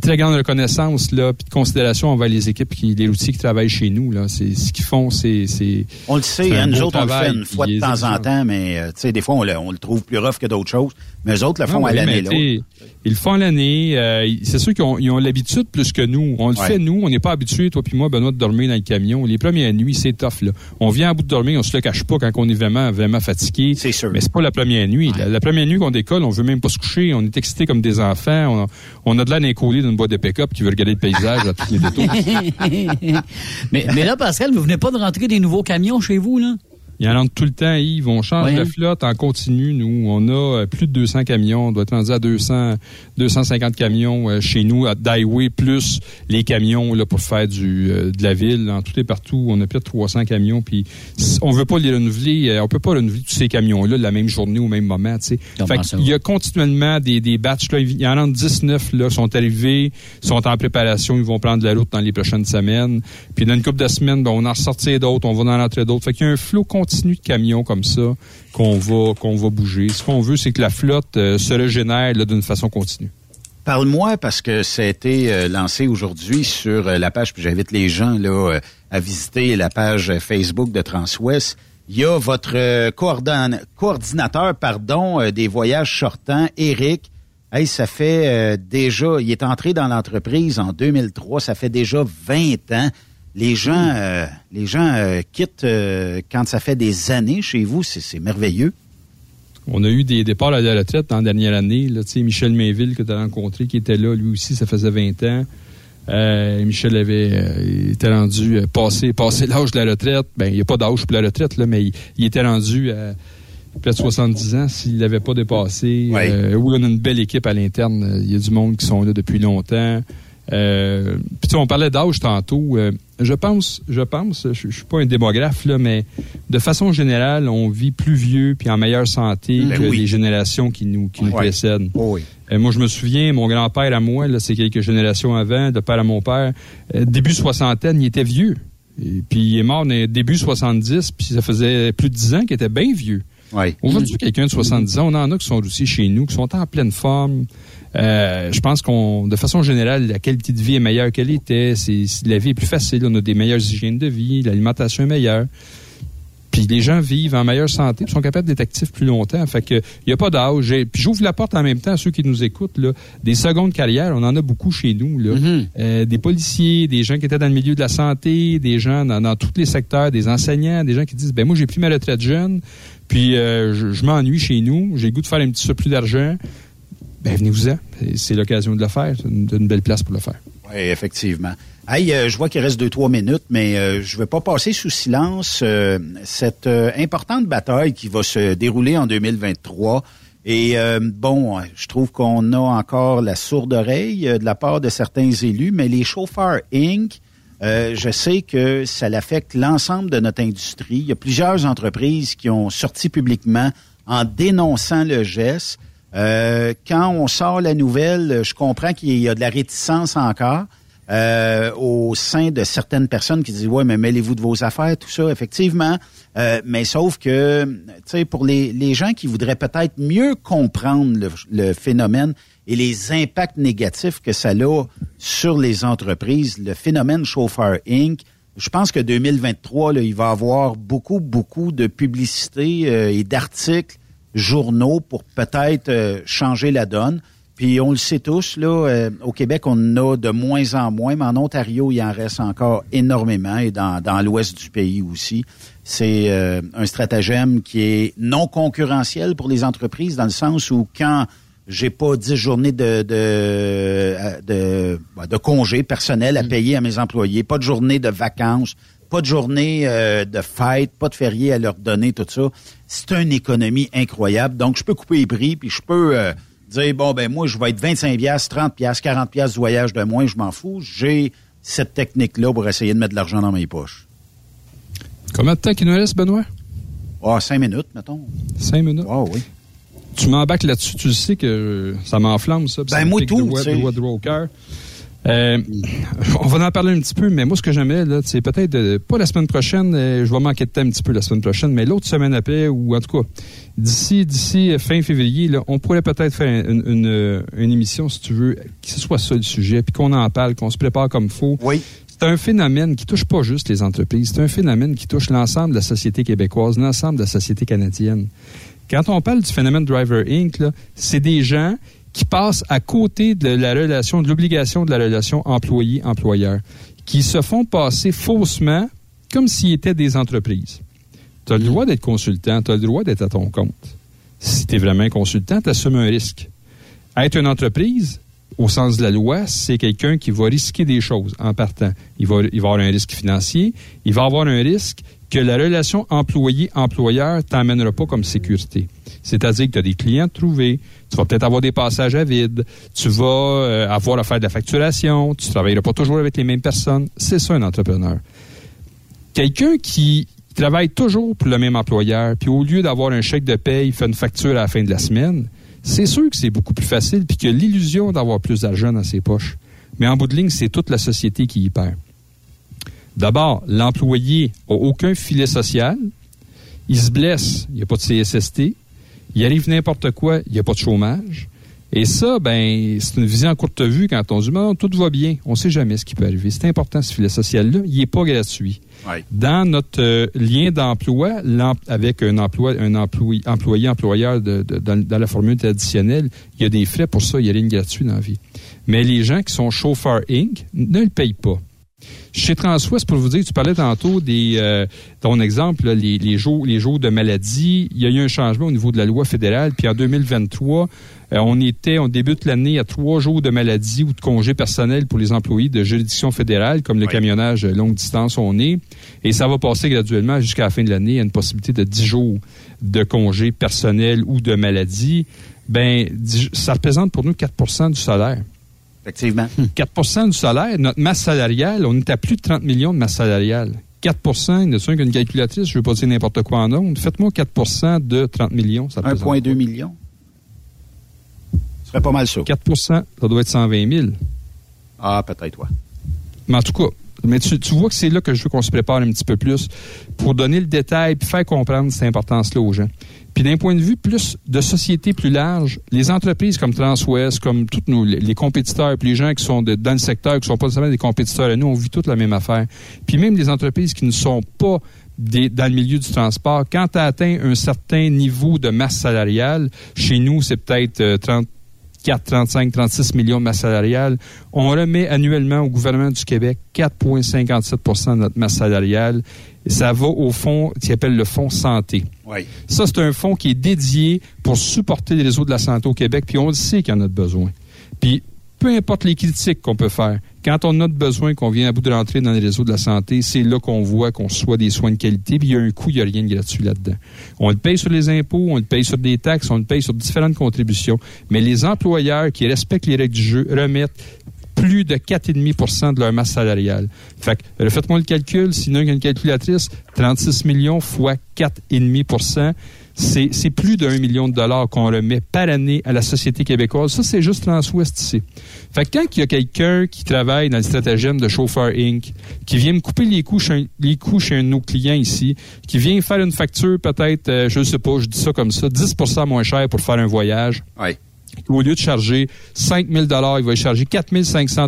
G: très grande reconnaissance là, puis de considération envers les équipes, qui, les routiers qui travaillent chez nous. Là, c'est ce qu'ils font, c'est, c'est.
D: On le sait, hein, nous autres, on le fait une fois de temps en temps, mais euh, tu sais, des fois, on le, on le trouve plus rough que d'autres choses. Mais eux autres le font
G: Ah
D: à
G: oui,
D: l'année. là.
G: Ils le font à l'année. euh, c'est sûr qu'ils ont, ils ont l'habitude plus que nous. On le
D: Ouais.
G: fait, nous. On n'est pas habitués, toi puis moi, Benoît, de dormir dans le camion. Les premières nuits, c'est tough. Là. On vient à bout de dormir, on se le cache pas quand on est vraiment, vraiment fatigué.
D: C'est sûr.
G: Mais c'est pas la première nuit. La, la première nuit qu'on décolle, on veut même pas se coucher. On est excité comme des enfants. On a, on a de l'air d'un d'une boîte de pick-up qui veut regarder le paysage à tous les détours. [LAUGHS]
E: mais, mais là, Pascal, vous venez pas de rentrer des nouveaux camions chez vous, là?
G: Il y en a tout le temps, Yves. On change
E: Ouais, hein?
G: flotte en continu. Nous, on a euh, plus de 200 camions. On doit être rendu à 200, 250 camions euh, chez nous, à Daiway, plus les camions là, pour faire du, euh, de la ville. En tout et partout, on a plus de 300 camions. Puis on veut pas les renouveler. on peut pas renouveler tous ces camions-là la même journée au même moment. tu sais.
E: Comment
G: Fait qu'il y a continuellement des, des batchs. Là. Il y en a 19 là, sont arrivés, sont en préparation. Ils vont prendre la route dans les prochaines semaines. Puis dans une couple de semaines, ben, on en sortir d'autres, on va en rentrer d'autres. Fait qu'il y a un flot continu de camions comme ça qu'on va va bouger. Ce qu'on veut, c'est que la flotte euh, se régénère d'une façon continue.
D: Parle-moi, parce que ça a été euh, lancé aujourd'hui sur euh, la page, puis j'invite les gens là, à visiter la page Facebook de Transwest. Il y a votre coordinateur pardon, des voyages sortants, Eric. Ça fait déjà, il est entré dans l'entreprise en 2003, ça fait déjà 20 ans. Les gens, euh, les gens euh, quittent euh, quand ça fait des années chez vous, c'est merveilleux.
G: On a eu des départs à la retraite dans la dernière année. Là, Michel Mainville, que tu as rencontré, qui était là, lui aussi, ça faisait 20 ans. Euh, Michel avait euh, il était rendu euh, passé, passé l'âge de la retraite. Ben, il n'y a pas d'âge pour la retraite, là, mais il, il était rendu à peut-être 70 ans s'il ne l'avait pas dépassé.
D: Ouais.
G: Oui, on a une belle équipe à l'interne. Il y a du monde qui sont là depuis longtemps. Euh, puis on parlait d'âge tantôt. Euh, je pense, je pense, je, je suis pas un démographe là, mais de façon générale, on vit plus vieux puis en meilleure santé
D: Ben
G: que
D: oui.
G: les générations qui nous qui nous
D: Ouais.
G: précèdent.
D: Oh oui.
G: Euh, moi, je me souviens, mon grand-père à moi, là, c'est quelques générations avant, de père à mon père, euh, début soixantaine, il était vieux. Et puis il est mort dans début 70, puis ça faisait plus de 10 ans qu'il était bien vieux.
D: Ouais.
G: Aujourd'hui, quelqu'un de 70 ans, on en a qui sont aussi chez nous, qui sont en pleine forme. Euh, je pense qu'on, de façon générale, la qualité de vie est meilleure qu'elle était. C'est, la vie est plus facile. On a des meilleures hygiènes de vie, l'alimentation est meilleure. Puis les gens vivent en meilleure santé, sont capables d'être actifs plus longtemps. Fait que il y a pas d'âge. Puis j'ouvre la porte en même temps à ceux qui nous écoutent. Là, des secondes carrières, on en a beaucoup chez nous. Là. Euh, des policiers, des gens qui étaient dans le milieu de la santé, des gens dans, dans tous les secteurs, des enseignants, des gens qui disent ben moi j'ai pris ma retraite jeune, puis euh, je, je m'ennuie chez nous, j'ai le goût de faire un petit surplus d'argent. Ben venez-vous-en. C'est- l'occasion de le faire. C'est une, belle place pour le faire.
D: Oui, effectivement. Hey, euh, je vois qu'il reste deux, trois minutes, mais euh, je ne vais pas passer sous silence euh, cette importante bataille qui va se dérouler en 2023. Et bon, je trouve qu'on a encore la sourde oreille de la part de certains élus, mais les chauffeurs Inc., je sais que ça l'affecte l'ensemble de notre industrie. Il y a plusieurs entreprises qui ont sorti publiquement en dénonçant le geste. Euh, quand on sort la nouvelle, je comprends qu'il y a de la réticence encore euh, au sein de certaines personnes qui disent ouais mais mêlez-vous de vos affaires tout ça effectivement. Euh, mais sauf que tu sais pour les, les gens qui voudraient peut-être mieux comprendre le, phénomène et les impacts négatifs que ça a sur les entreprises le phénomène chauffeur Inc. je pense que 2023 là, il va avoir beaucoup beaucoup de publicité euh, et d'articles journaux pour peut-être euh, changer la donne. Puis on le sait tous, là, euh, au Québec, on en a de moins en moins, mais en Ontario, il en reste encore énormément et dans, dans l'ouest du pays aussi. C'est euh, un stratagème qui est non concurrentiel pour les entreprises dans le sens où quand j'ai pas 10 journées de, de, euh, de, bah, de congés personnels à payer à mes employés, pas de journée de vacances, pas de journée euh, de fête, pas de férié à leur donner, tout ça. C'est une économie incroyable. Donc, je peux couper les prix, puis je peux euh, dire, bon, ben moi, je vais être 25 piastres, 30 piastres, 40 piastres du voyage de moins, je m'en fous. J'ai cette technique-là pour essayer de mettre de l'argent dans mes poches.
G: Combien de temps qu'il nous reste, Benoît?
D: Ah, cinq minutes, mettons.
G: Cinq minutes?
D: Ah oui.
G: Tu m'embarques là-dessus, tu sais que ça m'enflamme, ça.
D: Ben,
G: ça
D: moi tout,
G: droit-
D: tu sais.
G: droit- droit au cœur. Euh, on va en parler un petit peu, mais moi, ce que j'aimerais, là, c'est peut-être, euh, pas la semaine prochaine, euh, je vais manquer de temps un petit peu la semaine prochaine, mais l'autre semaine après, ou en tout cas, d'ici, d'ici euh, fin février, là, on pourrait peut-être faire une, une, une émission, si tu veux, que ce soit ça le sujet, puis qu'on en parle, qu'on se prépare comme faut.
D: Oui.
G: C'est un phénomène qui touche pas juste les entreprises, c'est un phénomène qui touche l'ensemble de la société québécoise, l'ensemble de la société canadienne. Quand on parle du phénomène Driver Inc., c'est des gens qui passent à côté de la relation, de l'obligation de la relation employé-employeur, qui se font passer faussement comme s'ils étaient des entreprises. Tu as le droit d'être consultant, tu as le droit d'être à ton compte. Si tu es vraiment un consultant, tu assumes un risque. Être une entreprise, au sens de la loi, c'est quelqu'un qui va risquer des choses en partant. Il va, il va avoir un risque financier, il va avoir un risque que la relation employé-employeur t'emmènera pas comme sécurité. C'est-à-dire que tu as des clients à trouver, tu vas peut-être avoir des passages à vide, tu vas euh, avoir à faire de la facturation, tu travailleras pas toujours avec les mêmes personnes. C'est ça un entrepreneur. Quelqu'un qui travaille toujours pour le même employeur, puis au lieu d'avoir un chèque de paye, il fait une facture à la fin de la semaine, c'est sûr que c'est beaucoup plus facile, puis qu'il a l'illusion d'avoir plus d'argent dans ses poches. Mais en bout de ligne, c'est toute la société qui y perd. D'abord, l'employé n'a aucun filet social. Il se blesse, il n'y a pas de CSST. Il arrive n'importe quoi, il n'y a pas de chômage. Et ça, ben, c'est une vision à courte vue quand on dit, non, tout va bien. On ne sait jamais ce qui peut arriver. C'est important, ce filet social-là. Il n'est pas gratuit. Dans notre euh, lien d'emploi, avec un emploi, un employé, employé employeur de- de- dans, dans la formule traditionnelle, il y a des frais pour ça. Il n'y a rien de gratuit dans la vie. Mais les gens qui sont chauffeurs Inc. ne le payent pas. Chez Transwest, pour vous dire, tu parlais tantôt des euh, ton exemple, là, les, les jours les jours de maladie. Il y a eu un changement au niveau de la loi fédérale. Puis en 2023, euh, on était, on débute l'année à trois jours de maladie ou de congé personnel pour les employés de juridiction fédérale, comme le camionnage euh, longue distance on est. Et ça va passer graduellement jusqu'à la fin de l'année à une possibilité de 10 jours de congé personnel ou de maladie. Ben, dix- ça représente pour nous 4% du salaire.
D: Effectivement.
G: 4 du salaire, notre masse salariale, on est à plus de 30 millions de masse salariale. 4 il y a qu'une calculatrice, je ne veux pas dire n'importe quoi en ondes. Faites-moi 4 de 30 millions. ça représente
D: 1,2 million. Ce serait pas mal ça.
G: 4% ça doit être 120 000.
D: Ah, peut-être, ouais.
G: Mais en tout cas, mais tu, tu vois que c'est là que je veux qu'on se prépare un petit peu plus pour donner le détail puis faire comprendre cette importance-là aux gens. Puis d'un point de vue plus de société plus large, les entreprises comme Transwest, comme tous nos les compétiteurs, puis les gens qui sont dans le secteur, qui sont pas nécessairement des compétiteurs, à nous, on vit toute la même affaire. Puis même les entreprises qui ne sont pas des- dans le milieu du transport, quand tu atteint un certain niveau de masse salariale, chez nous, c'est peut-être euh, 34, 35, 36 millions de masse salariale. On remet annuellement au gouvernement du Québec 4,57% de notre masse salariale. Et ça va au fonds qui s'appelle le Fonds santé.
D: Oui.
G: Ça, c'est un fonds qui est dédié pour supporter les réseaux de la santé au Québec, puis on le sait qu'il y en a besoin. Puis, peu importe les critiques qu'on peut faire, quand on a de besoin, qu'on vient à bout de rentrer dans les réseaux de la santé, c'est là qu'on voit qu'on soit des soins de qualité, puis il y a un coût, il n'y a rien de gratuit là-dedans. On le paye sur les impôts, on le paye sur des taxes, on le paye sur différentes contributions, mais les employeurs qui respectent les règles du jeu remettent plus de 4,5% de leur masse salariale. Fait que, faites-moi le calcul, sinon il y a une calculatrice, 36 millions fois 4,5 c'est, c'est plus d'un million de dollars qu'on remet par année à la société québécoise. Ça, c'est juste Transwest ici. Fait que quand il y a quelqu'un qui travaille dans le stratagème de Chauffeur Inc., qui vient me couper les coûts chez un, les coûts chez un de nos clients ici, qui vient faire une facture peut-être, euh, je ne sais pas, je dis ça comme ça, 10% moins cher pour faire un voyage. Au lieu de charger 5 000 il va charger 4 500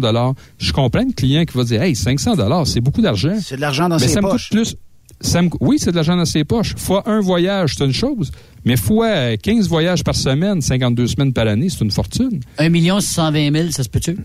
G: Je comprends le client qui va dire, hey, 500 c'est beaucoup d'argent.
D: C'est de l'argent dans
G: Mais
D: ses
G: ça me coûte plus. Ça me, oui, c'est de l'argent dans ses poches. Fois un voyage, c'est une chose. Mais fois euh, 15 voyages par semaine, 52 semaines par année, c'est une fortune.
E: 1 620 000, ça se peut-tu?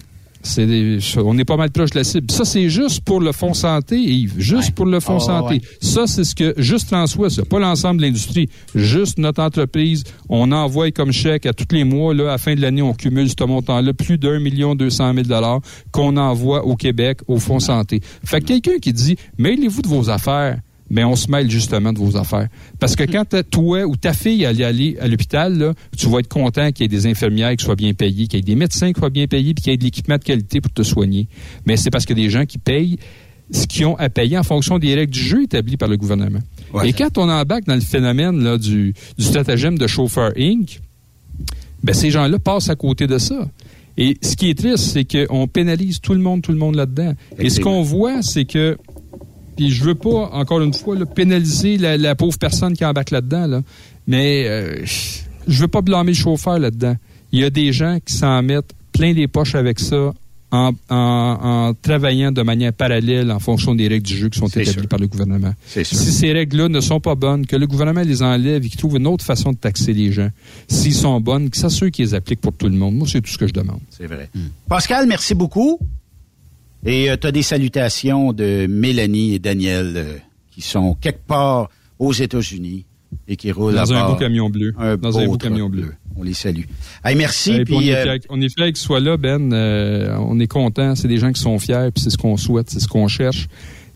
G: C'est des- on est pas mal proche de la cible. Ça, c'est juste pour le fonds santé, Yves. Juste pour le fonds
E: Ah,
G: santé.
E: ouais.
G: Ça, c'est ce que, juste Transwest, ça, pas l'ensemble de l'industrie. Juste notre entreprise, on envoie comme chèque à tous les mois, là, à la fin de l'année, on cumule ce montant-là, plus d'un million deux cent mille dollars qu'on envoie au Québec, au fonds santé. Fait que quelqu'un qui dit, mêlez-vous de vos affaires. Mais on se mêle justement de vos affaires. Parce que quand t'as- toi ou ta fille allait aller à l'hôpital, tu vas être content qu'il y ait des infirmières qui soient bien payées, qu'il y ait des médecins qui soient bien payés, puis qu'il y ait de l'équipement de qualité pour te soigner. Mais c'est parce que des gens qui payent ce qu'ils ont à payer en fonction des règles du jeu établies par le gouvernement. Et quand on embarque dans le phénomène là, du, du stratagème de chauffeur Inc., ben, ces gens-là passent à côté de ça. Et ce qui est triste, c'est qu'on pénalise tout le monde, tout le monde là-dedans. Et ce qu'on voit, c'est que puis je veux pas, encore une fois, là, pénaliser la, la pauvre personne qui embarque là-dedans, là. mais euh, je veux pas blâmer le chauffeur là-dedans. Il y a des gens qui s'en mettent plein des poches avec ça en, en- en travaillant de manière parallèle en fonction des règles du jeu qui sont établies par le gouvernement. Si ces règles-là ne sont pas bonnes, que le gouvernement les enlève et qu'il trouve une autre façon de taxer les gens, s'ils sont bonnes, que s'assure qu'ils les appliquent pour tout le monde. Moi, c'est tout ce que je demande.
D: C'est vrai. Pascal, merci beaucoup. Et tu as des salutations de Mélanie et Daniel euh, qui sont quelque part aux États-Unis et qui roulent
G: Dans
D: à
G: un beau camion bleu.
D: Un
G: Dans un
D: beau
G: camion bleu.
D: On les salue. Hey, merci.
G: Puis on, est
D: euh,
G: fiers, on est fiers qu'ils soient là, Ben. Euh, on est content. C'est des gens qui sont fiers, puis c'est ce qu'on souhaite, c'est ce qu'on cherche.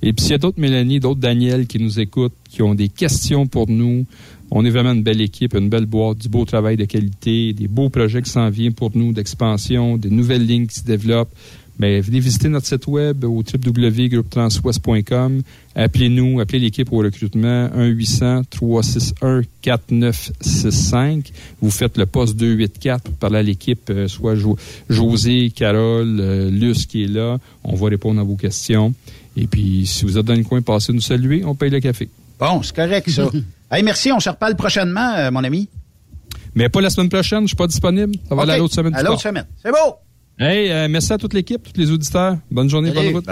G: Et puis s'il y a d'autres Mélanie, d'autres Daniel qui nous écoutent, qui ont des questions pour nous, on est vraiment une belle équipe, une belle boîte, du beau travail de qualité, des beaux projets qui s'en viennent pour nous, d'expansion, des nouvelles lignes qui se développent. Ben, venez visiter notre site web au www.groupetranswest.com. Appelez-nous, appelez l'équipe au recrutement 1-800-361-4965. Vous faites le poste 284 pour parler à l'équipe, euh, soit Jo- José, Carole, euh, Luce qui est là. On va répondre à vos questions. Et puis, si vous êtes dans le coin, passez nous saluer. On paye le café.
D: Bon, c'est correct, ça. [LAUGHS] hey, merci. On se reparle prochainement, euh, mon ami.
G: Mais pas la semaine prochaine, je suis pas disponible. Ça va
D: OK.
G: aller à l'autre semaine.
D: À l'autre semaine. C'est beau.
G: Hey, euh, merci à toute l'équipe, tous les auditeurs. Bonne journée,
D: Salut.
G: bonne route.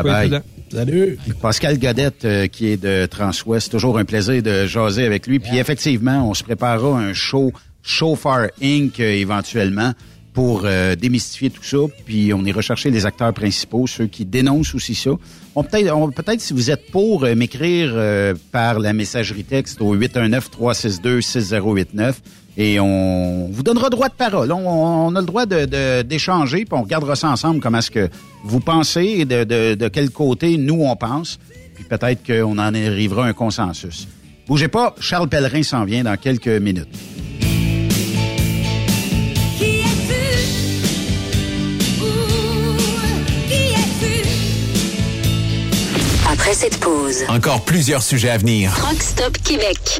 D: Salut. Pascal Godette, euh, qui est de Transwest. Toujours un plaisir de jaser avec lui. Puis effectivement, on se préparera un show Chauffeur Inc. euh, éventuellement pour euh, démystifier tout ça. Puis on ira chercher les acteurs principaux, ceux qui dénoncent aussi ça. On peut-être, on- peut-être si vous êtes pour euh, m'écrire euh, par la messagerie texte au 819-362-6089 et on vous donnera droit de parole. On, on a le droit de, de- d'échanger, puis on regardera ça ensemble, comment est-ce que vous pensez et de, de, de quel côté nous on pense. Puis peut-être qu'on en arrivera à un consensus. Bougez pas, Charles Pellerin s'en vient dans quelques minutes.
J: Qui es-tu? Ouh, Qui es-tu?
K: Après cette pause,
A: Encore plusieurs sujets à venir.
K: Rockstop Québec.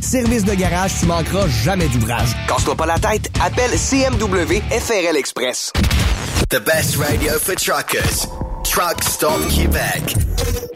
L: Service de garage, tu manqueras jamais d'ouvrage. Casse-toi pas la tête, appelle CMW FRL Express.
M: The best radio for truckers. Truck Stop Québec.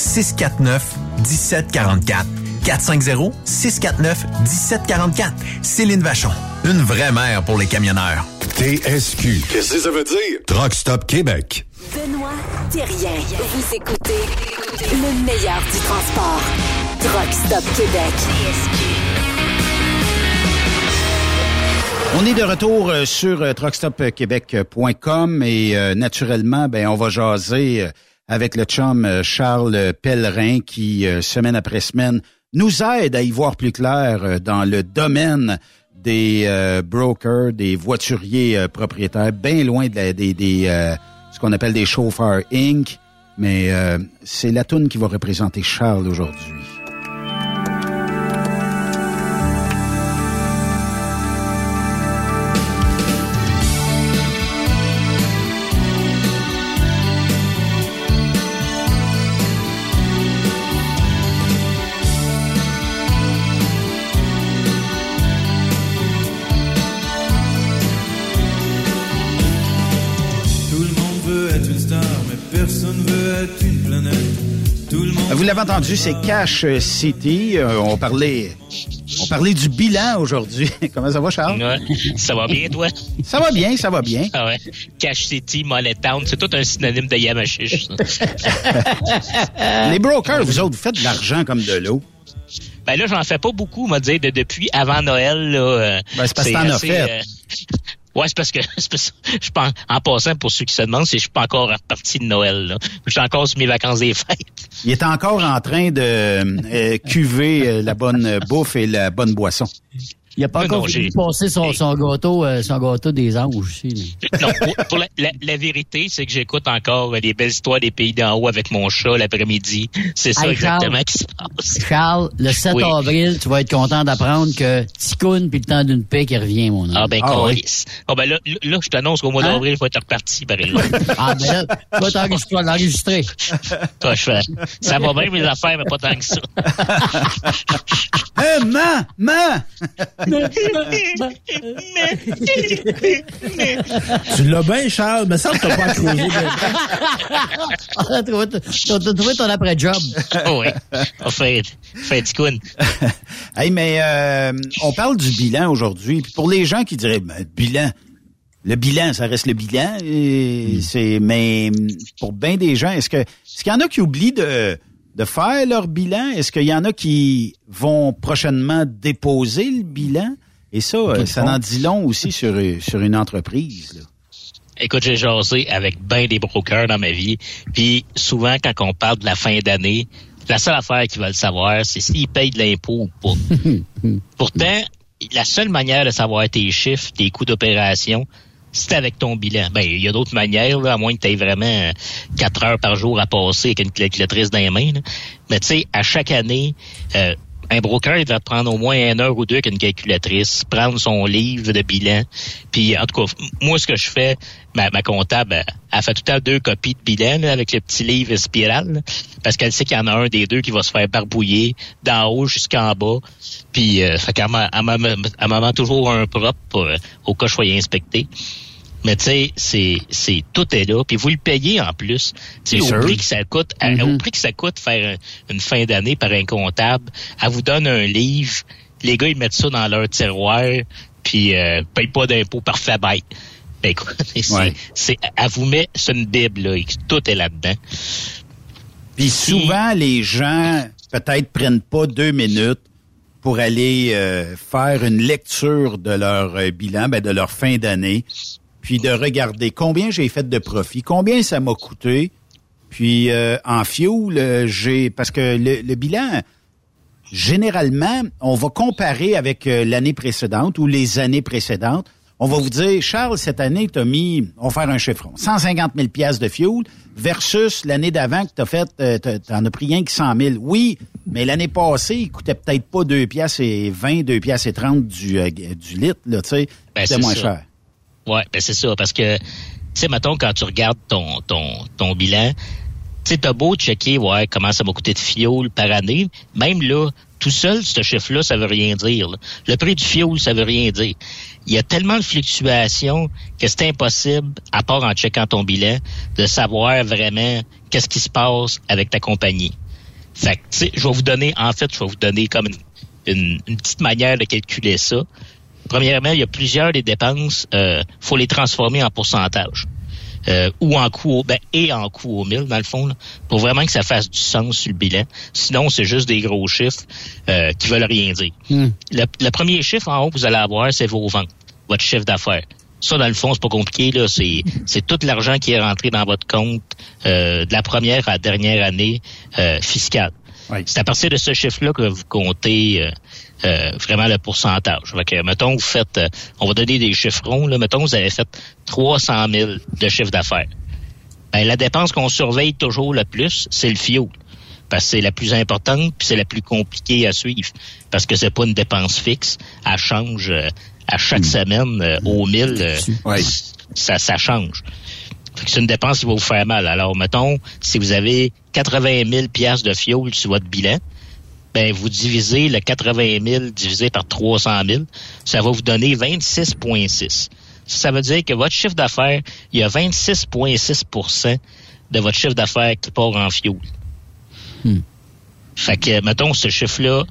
A: 649 1744. 450 649 1744. Céline Vachon. Une vraie mère pour les camionneurs.
C: TSQ. Qu'est-ce que ça veut dire? Truck Stop Québec.
K: Benoît Thérien. Vous écoutez le meilleur du transport. Truck Stop Québec.
D: On est de retour euh, sur euh, truckstopquebec.com et euh, naturellement, ben on va jaser euh, avec le chum euh, Charles Pellerin qui, euh, semaine après semaine, nous aide à y voir plus clair euh, dans le domaine des brokers, des voituriers propriétaires, bien loin de la- des, des, euh, ce qu'on appelle des chauffeurs Inc. Mais c'est la toune qui va représenter Charles aujourd'hui. Vous l'avez entendu, c'est Cash City. Euh, on parlait, on parlait du bilan aujourd'hui. [LAUGHS] Comment ça va, Charles?
N: Ouais. Ça va bien, toi?
D: Ça va bien, ça va bien.
N: Ah ouais. Cash City, Mollet Town, c'est tout un synonyme de Yamachiche. ça. [LAUGHS]
D: Les brokers, vous autres, vous faites de l'argent comme de l'eau.
N: Ben là, j'en fais pas beaucoup, on va dire, de, depuis avant Noël. Là, euh,
D: Ben, c'est parce que t'en as fait.
N: euh, Ouais, c'est parce que [LAUGHS] je pense, en passant pour ceux qui se demandent, c'est je suis pas encore reparti de Noël. Là. Je suis encore sur mes vacances des fêtes. [LAUGHS]
D: Il est encore en train de euh, cuver euh, la bonne bouffe et la bonne boisson.
E: Il a pas encore passer son, son gâteau, euh, son gâteau des anges aussi.
N: Non, pour, pour la, la- la vérité, c'est que j'écoute encore les belles histoires des pays d'en haut avec mon chat l'après-midi. C'est ça
E: Hey,
N: exactement
E: Charles.
N: qui se passe.
E: Charles, le 7
N: Oui.
E: avril, tu vas être content d'apprendre que Ticoun puis le temps d'une paix qui revient, mon
N: Ah
E: homme.
N: ben, câlisse. Ah ben là, là, je t'annonce qu'au mois
E: Hein?
N: d'avril, je vais être reparti, par exemple. [LAUGHS]
E: Ah, ben là, tu vas t'enregistrer- tu vas [LAUGHS] l'enregistrer.
N: Toi, je fais, ça va bien mes affaires, mais pas tant que ça.
D: Hein, man, man!
F: Tu l'as bien, Charles, mais ça, t'as pas.
E: T'as [LAUGHS] trouvé, t'as- t'as trouvé ton après-job.
N: oui. On fait, fait ticoune.
D: hey, mais euh, on parle du bilan aujourd'hui. Puis pour les gens qui diraient, ben, bilan, le bilan, ça reste le bilan. et C'est, mais pour bien des gens, est-ce que est-ce qu'il y en a qui oublient de de faire leur bilan? Est-ce qu'il y en a qui vont prochainement déposer le bilan? Et ça, euh, ça en dit long aussi sur sur une entreprise. là.
N: Écoute, j'ai jasé avec ben des brokers dans ma vie. Puis souvent, quand on parle de la fin d'année, la seule affaire qu'ils veulent savoir, c'est s'ils payent de l'impôt ou pas. [LAUGHS] Pourtant, la seule manière de savoir tes chiffres, tes coûts d'opération, c'est avec ton bilan. Ben, il y a d'autres manières, à moins que tu aies vraiment euh, quatre heures par jour à passer avec une calculatrice dans les mains. là. Mais tu sais, à chaque année, euh, un broker, il va prendre au moins une heure ou deux avec une calculatrice, prendre son livre de bilan. Puis, en tout cas, moi, ce que je fais, ma, comptable, elle, fait tout temps deux copies de bilan avec le petit livre spirale, parce qu'elle sait qu'il y en a un des deux qui va se faire barbouiller d'en haut jusqu'en bas. Puis, euh, fait qu'elle m'en toujours un propre euh, au cas où je sois inspecté. Mais tu sais, c'est, c'est tout est là. Puis vous le payez en plus. Tu au prix que ça coûte, à-
D: Mhm.
N: au prix que ça coûte faire un- une fin d'année par un comptable, elle vous donne un livre. Les gars, ils mettent ça dans leur tiroir, puis euh, payent pas d'impôts parfait bête. Ben, écoute, [LAUGHS]
D: Ouais.
N: c'est, elle vous met, c'est une bible là, et tout est là-dedans.
D: Puis souvent, les gens peut-être prennent pas deux minutes pour aller euh, faire une lecture de leur euh, bilan, ben, de leur fin d'année, puis de regarder combien j'ai fait de profit, combien ça m'a coûté, puis euh, en fuel, euh, j'ai parce que le, le bilan, généralement, on va comparer avec euh, l'année précédente ou les années précédentes. On va vous dire, Charles, cette année, tu as mis, on va faire un chiffron, 150 000 piastres de fuel versus l'année d'avant que tu as fait, euh, t'en as pris rien que 100 000. Oui, mais l'année passée, il coûtait peut-être pas 2 piastres et 20, 2 piastres et 30 du, du litre, là, tu sais.
N: Ben,
D: C'était
N: c'est
D: moins
N: ça.
D: cher.
N: Ouais, ben c'est ça, parce que, tu sais, mettons, quand tu regardes ton, ton, ton bilan, tu sais, t'as beau checker, ouais, comment ça m'a coûté de fioul par année, même là, tout seul, ce chiffre-là, ça veut rien dire. Le prix du fioul, ça veut rien dire. Il y a tellement de fluctuations que c'est impossible, à part en checkant ton bilan, de savoir vraiment qu'est-ce qui se passe avec ta compagnie. Fait que, je vais vous donner, en fait, je vais vous donner comme une, une petite manière de calculer ça. Premièrement, il y a plusieurs des dépenses, euh, faut les transformer en pourcentage. Euh, ou en coût au, ben, et en coût au mille, dans le fond, là, pour vraiment que ça fasse du sens sur le bilan. Sinon, c'est juste des gros chiffres euh, qui veulent rien dire. Le, le premier chiffre en haut que vous allez avoir, c'est vos ventes, votre chiffre d'affaires. Ça, dans le fond, c'est pas compliqué. là. C'est, c'est tout l'argent qui est rentré dans votre compte euh, de la première à la dernière année euh, C'est à partir de ce chiffre-là que vous comptez euh, euh, vraiment le pourcentage. Fait que, mettons, vous faites, euh, on va donner des chiffrons, là, mettons, vous avez fait 300 000 de chiffre d'affaires. Ben, la dépense qu'on surveille toujours le plus, c'est le fioul. Parce que c'est la plus importante, puis c'est la plus compliquée à suivre. Parce que c'est pas une dépense fixe. Elle change euh, à chaque semaine euh, au mille. ça, ça change. C'est une dépense qui va vous faire mal. Alors, mettons, si vous avez 80 000 piastres de fioul sur votre bilan, ben, vous divisez le 80 000 divisé par 300 000, ça va vous donner 26,6. Ça veut dire que votre chiffre d'affaires, il y a 26,6% de votre chiffre d'affaires qui part en fioul. Fait que, mettons, ce chiffre-là...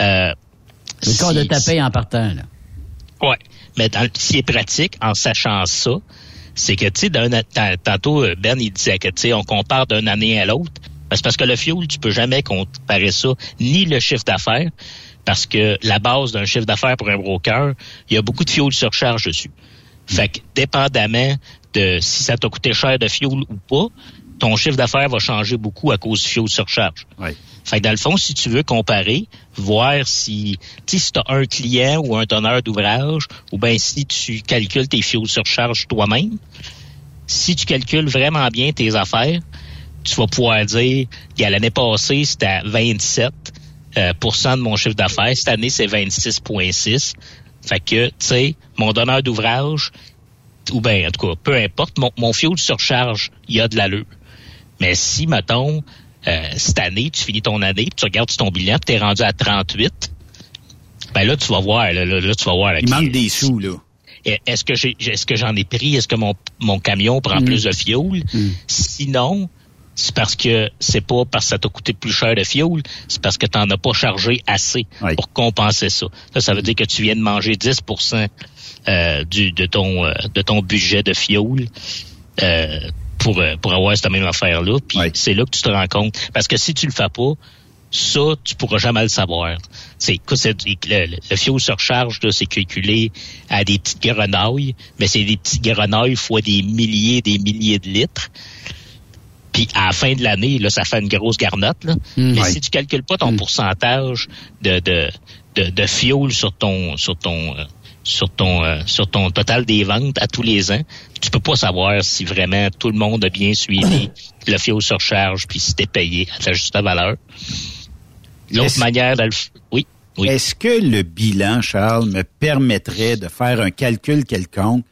N: Euh,
E: Le cas de taper en partant, là.
N: Ouais. Mais qui est pratique, en sachant ça, c'est que, tu sais, tantôt, euh, Ben, il disait que, tu sais, on compare d'une année à l'autre. Ben, C'est parce que le fuel, tu peux jamais comparer ça, ni le chiffre d'affaires, parce que la base d'un chiffre d'affaires pour un broker, il y a beaucoup de fuel surcharge dessus. Fait que, dépendamment de si ça t'a coûté cher de fuel ou pas, ton chiffre d'affaires va changer beaucoup à cause du fuel surcharge. Fait que dans le fond, si tu veux comparer, voir si, si tu as un client ou un donneur d'ouvrage, ou bien si tu calcules tes fuel surcharge toi-même, si tu calcules vraiment bien tes affaires, tu vas pouvoir dire, l'année passée, c'était à 27 euh, de mon chiffre d'affaires. Cette année, c'est 26,6. Fait que, tu sais, mon donneur d'ouvrage, ou bien, en tout cas, peu importe, mon, mon fuel surcharge, il y a de l'allure. Mais si, mettons, euh, cette année, tu finis ton année, puis tu regardes sur ton bilan, tu es rendu à 38, ben là, tu vas voir, là, là, là, tu vas voir.
D: Il manque des sous, là.
N: Est-ce que j'ai, est-ce que j'en ai pris? Est-ce que mon, mon camion prend
D: Mm.
N: plus de fioul? Sinon, c'est parce que c'est pas parce que ça t'a coûté plus cher de fioul, c'est parce que tu n'en as pas chargé assez pour compenser ça. Ça, ça veut dire que tu viens de manger 10 euh, du, de, ton, euh, de ton budget de fioul euh, pour, euh, pour avoir cette même affaire-là. Puis c'est là que tu te rends compte. Parce que si tu le fais pas, ça, tu pourras jamais le savoir. C'est, le, le, le fioul surcharge, là, c'est calculé à des petites grenouilles, mais c'est des petites grenouilles fois des milliers des milliers de litres. Puis à la fin de l'année, là, ça fait une grosse garnotte. Là. mais
J: Ouais.
N: si tu calcules pas ton pourcentage de, de, de, de fioul sur ton sur ton euh, sur ton euh, sur ton total des ventes à tous les ans, tu peux pas savoir si vraiment tout le monde a bien suivi [CLEARS THROAT] le fioul surcharge puis si t'es payé à la juste valeur. L'autre manière oui.
D: Est-ce que le bilan, Charles, me permettrait de faire un calcul quelconque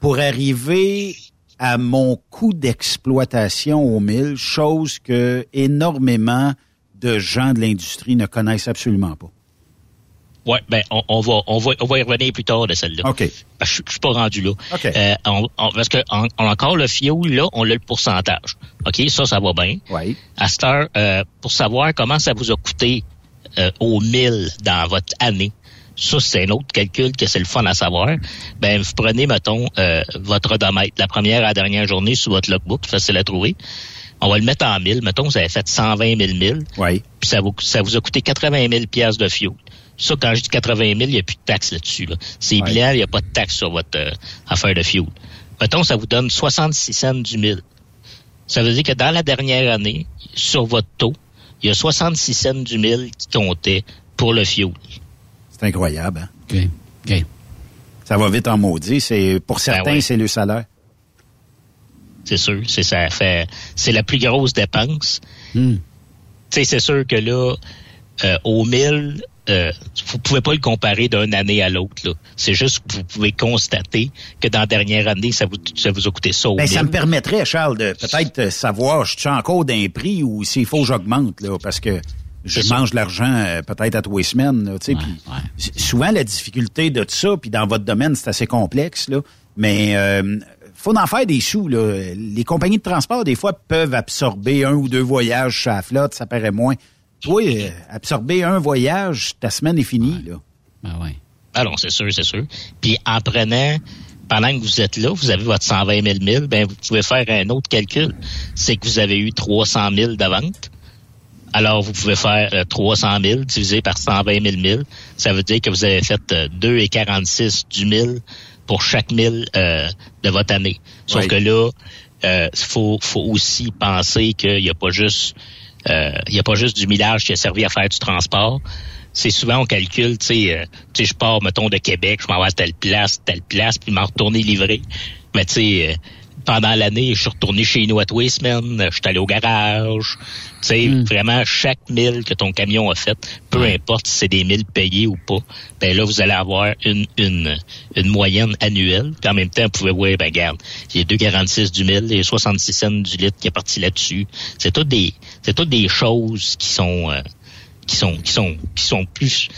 D: pour arriver à mon coût d'exploitation au mille, chose que énormément de gens de l'industrie ne connaissent absolument pas?
N: Ouais, ben on, on va on va on va y revenir plus tard de celle-là.
D: OK.
N: Je je suis pas rendu là.
D: OK.
N: Euh, on- on- parce que en- encore le fioul là, on a le pourcentage. OK, ça ça va bien.
D: Oui.
N: À cette heure, euh, pour savoir comment ça vous a coûté euh, au 1000 dans votre année. Ça, c'est un autre calcul que c'est le fun à savoir. Ben, vous prenez, mettons, votre odomètre, la première à la dernière journée sur votre logbook, facile à trouver. On va le mettre en 1000. Mettons, vous avez fait 120 000 milles.
D: Oui.
N: Puis ça vous, ça vous a coûté 80 000 piastres de fioul. Ça, quand je dis 80 000, il n'y a plus de taxe là-dessus. Là. C'est bilan, il n'y a pas de taxe sur votre euh, affaire de fuel. Mettons, ça vous donne 66 cents du mille. Ça veut dire que dans la dernière année, sur votre taux, il y a 66 cents du mille qui comptaient pour le fuel.
D: C'est incroyable. Hein?
E: OK. OK.
D: Ça va vite en maudit. C'est, pour certains,
N: Ben ouais.
D: c'est le salaire.
N: C'est sûr, c'est ça fait c'est la plus grosse dépense. Tu sais, c'est sûr que là, euh, au 1000, euh, vous pouvez pas le comparer d'une année à l'autre. là. C'est juste que vous pouvez constater que dans la dernière année, ça vous, ça vous a coûté ça au
D: Ben, ça
N: 1000.
D: me permettrait, Charles, de peut-être euh, savoir, je suis encore d'un prix ou s'il faut que j'augmente, là, parce que je mange de l'argent euh, peut-être à les semaines, là, tu sais, puis s- souvent la difficulté de tout ça, puis dans votre domaine, c'est assez complexe, là, mais euh, faut en faire des sous, là. Les compagnies de transport, des fois, peuvent absorber un ou deux voyages sur la flotte, ça paraît moins. Toi, euh, absorber un voyage, ta semaine est finie, là.
E: Ah ouais.
N: Alors, c'est sûr, c'est sûr. Puis en prenant, pendant que vous êtes là, vous avez votre 120 000 mille, ben vous pouvez faire un autre calcul. C'est que vous avez eu 300 000 de vente. Alors, vous pouvez faire euh, 300 000 divisé par 120 000 mille. Ça veut dire que vous avez fait euh, 2,46 du mille pour chaque mille euh, de votre année. Sauf
D: Oui.
N: que là, euh, faut, faut aussi penser qu'il n'y a pas juste euh, il y a pas juste du millage qui a servi à faire du transport. C'est souvent on calcule, tu sais, euh, tu sais, je pars, mettons, de Québec, je m'en vais à telle place, telle place, puis m'en retourner livrer. Mais tu sais, euh, pendant l'année, je suis retourné chez nous à tous les semaines, je suis allé au garage. Tu sais, vraiment, chaque mille que ton camion a fait, peu importe si c'est des milles payés ou pas, ben là, vous allez avoir une, une, une moyenne annuelle. Puis en même temps, vous pouvez voir, ben regarde, il y a 2,46 du mille, il y a 66 cents du litre qui est parti là-dessus. C'est toutes des, c'est toutes des choses qui sont, euh, qui sont, qui sont, qui sont plus,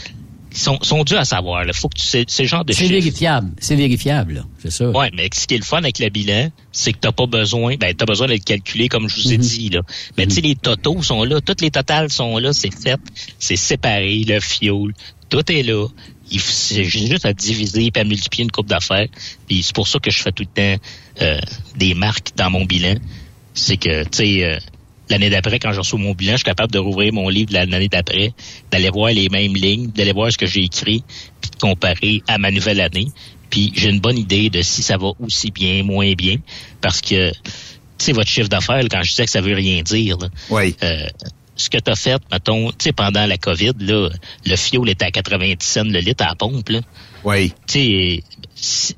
N: qui sont, sont dues à savoir. Il faut que tu sais, c'est le genre de
E: C'est vérifiable. C'est vérifiable, là. C'est ça.
N: Ouais, mais ce qui est le fun avec le bilan, c'est que t'as pas besoin, ben t'as besoin de le calculer comme je vous ai
E: Mhm.
N: dit là. Mais tu sais, les totaux sont là, toutes les totales sont là, c'est fait, c'est séparé, le fuel, tout est là. Il C'est juste à diviser et à multiplier une coupe d'affaires. Puis c'est pour ça que je fais tout le temps euh, des marques dans mon bilan. C'est que, tu sais, euh, l'année d'après, quand je reçois mon bilan, je suis capable de rouvrir mon livre de l'année d'après, d'aller voir les mêmes lignes, d'aller voir ce que j'ai écrit, puis de comparer à ma nouvelle année. Puis j'ai une bonne idée de si ça va aussi bien, moins bien, parce que, tu sais, votre chiffre d'affaires, quand je disais que ça veut rien dire, là,
D: Oui.
N: euh, ce que tu as fait, mettons, tu sais, pendant la COVID, là, le fioul était à 90 cents le litre à la pompe, là.
D: Oui.
N: Tu sais, si,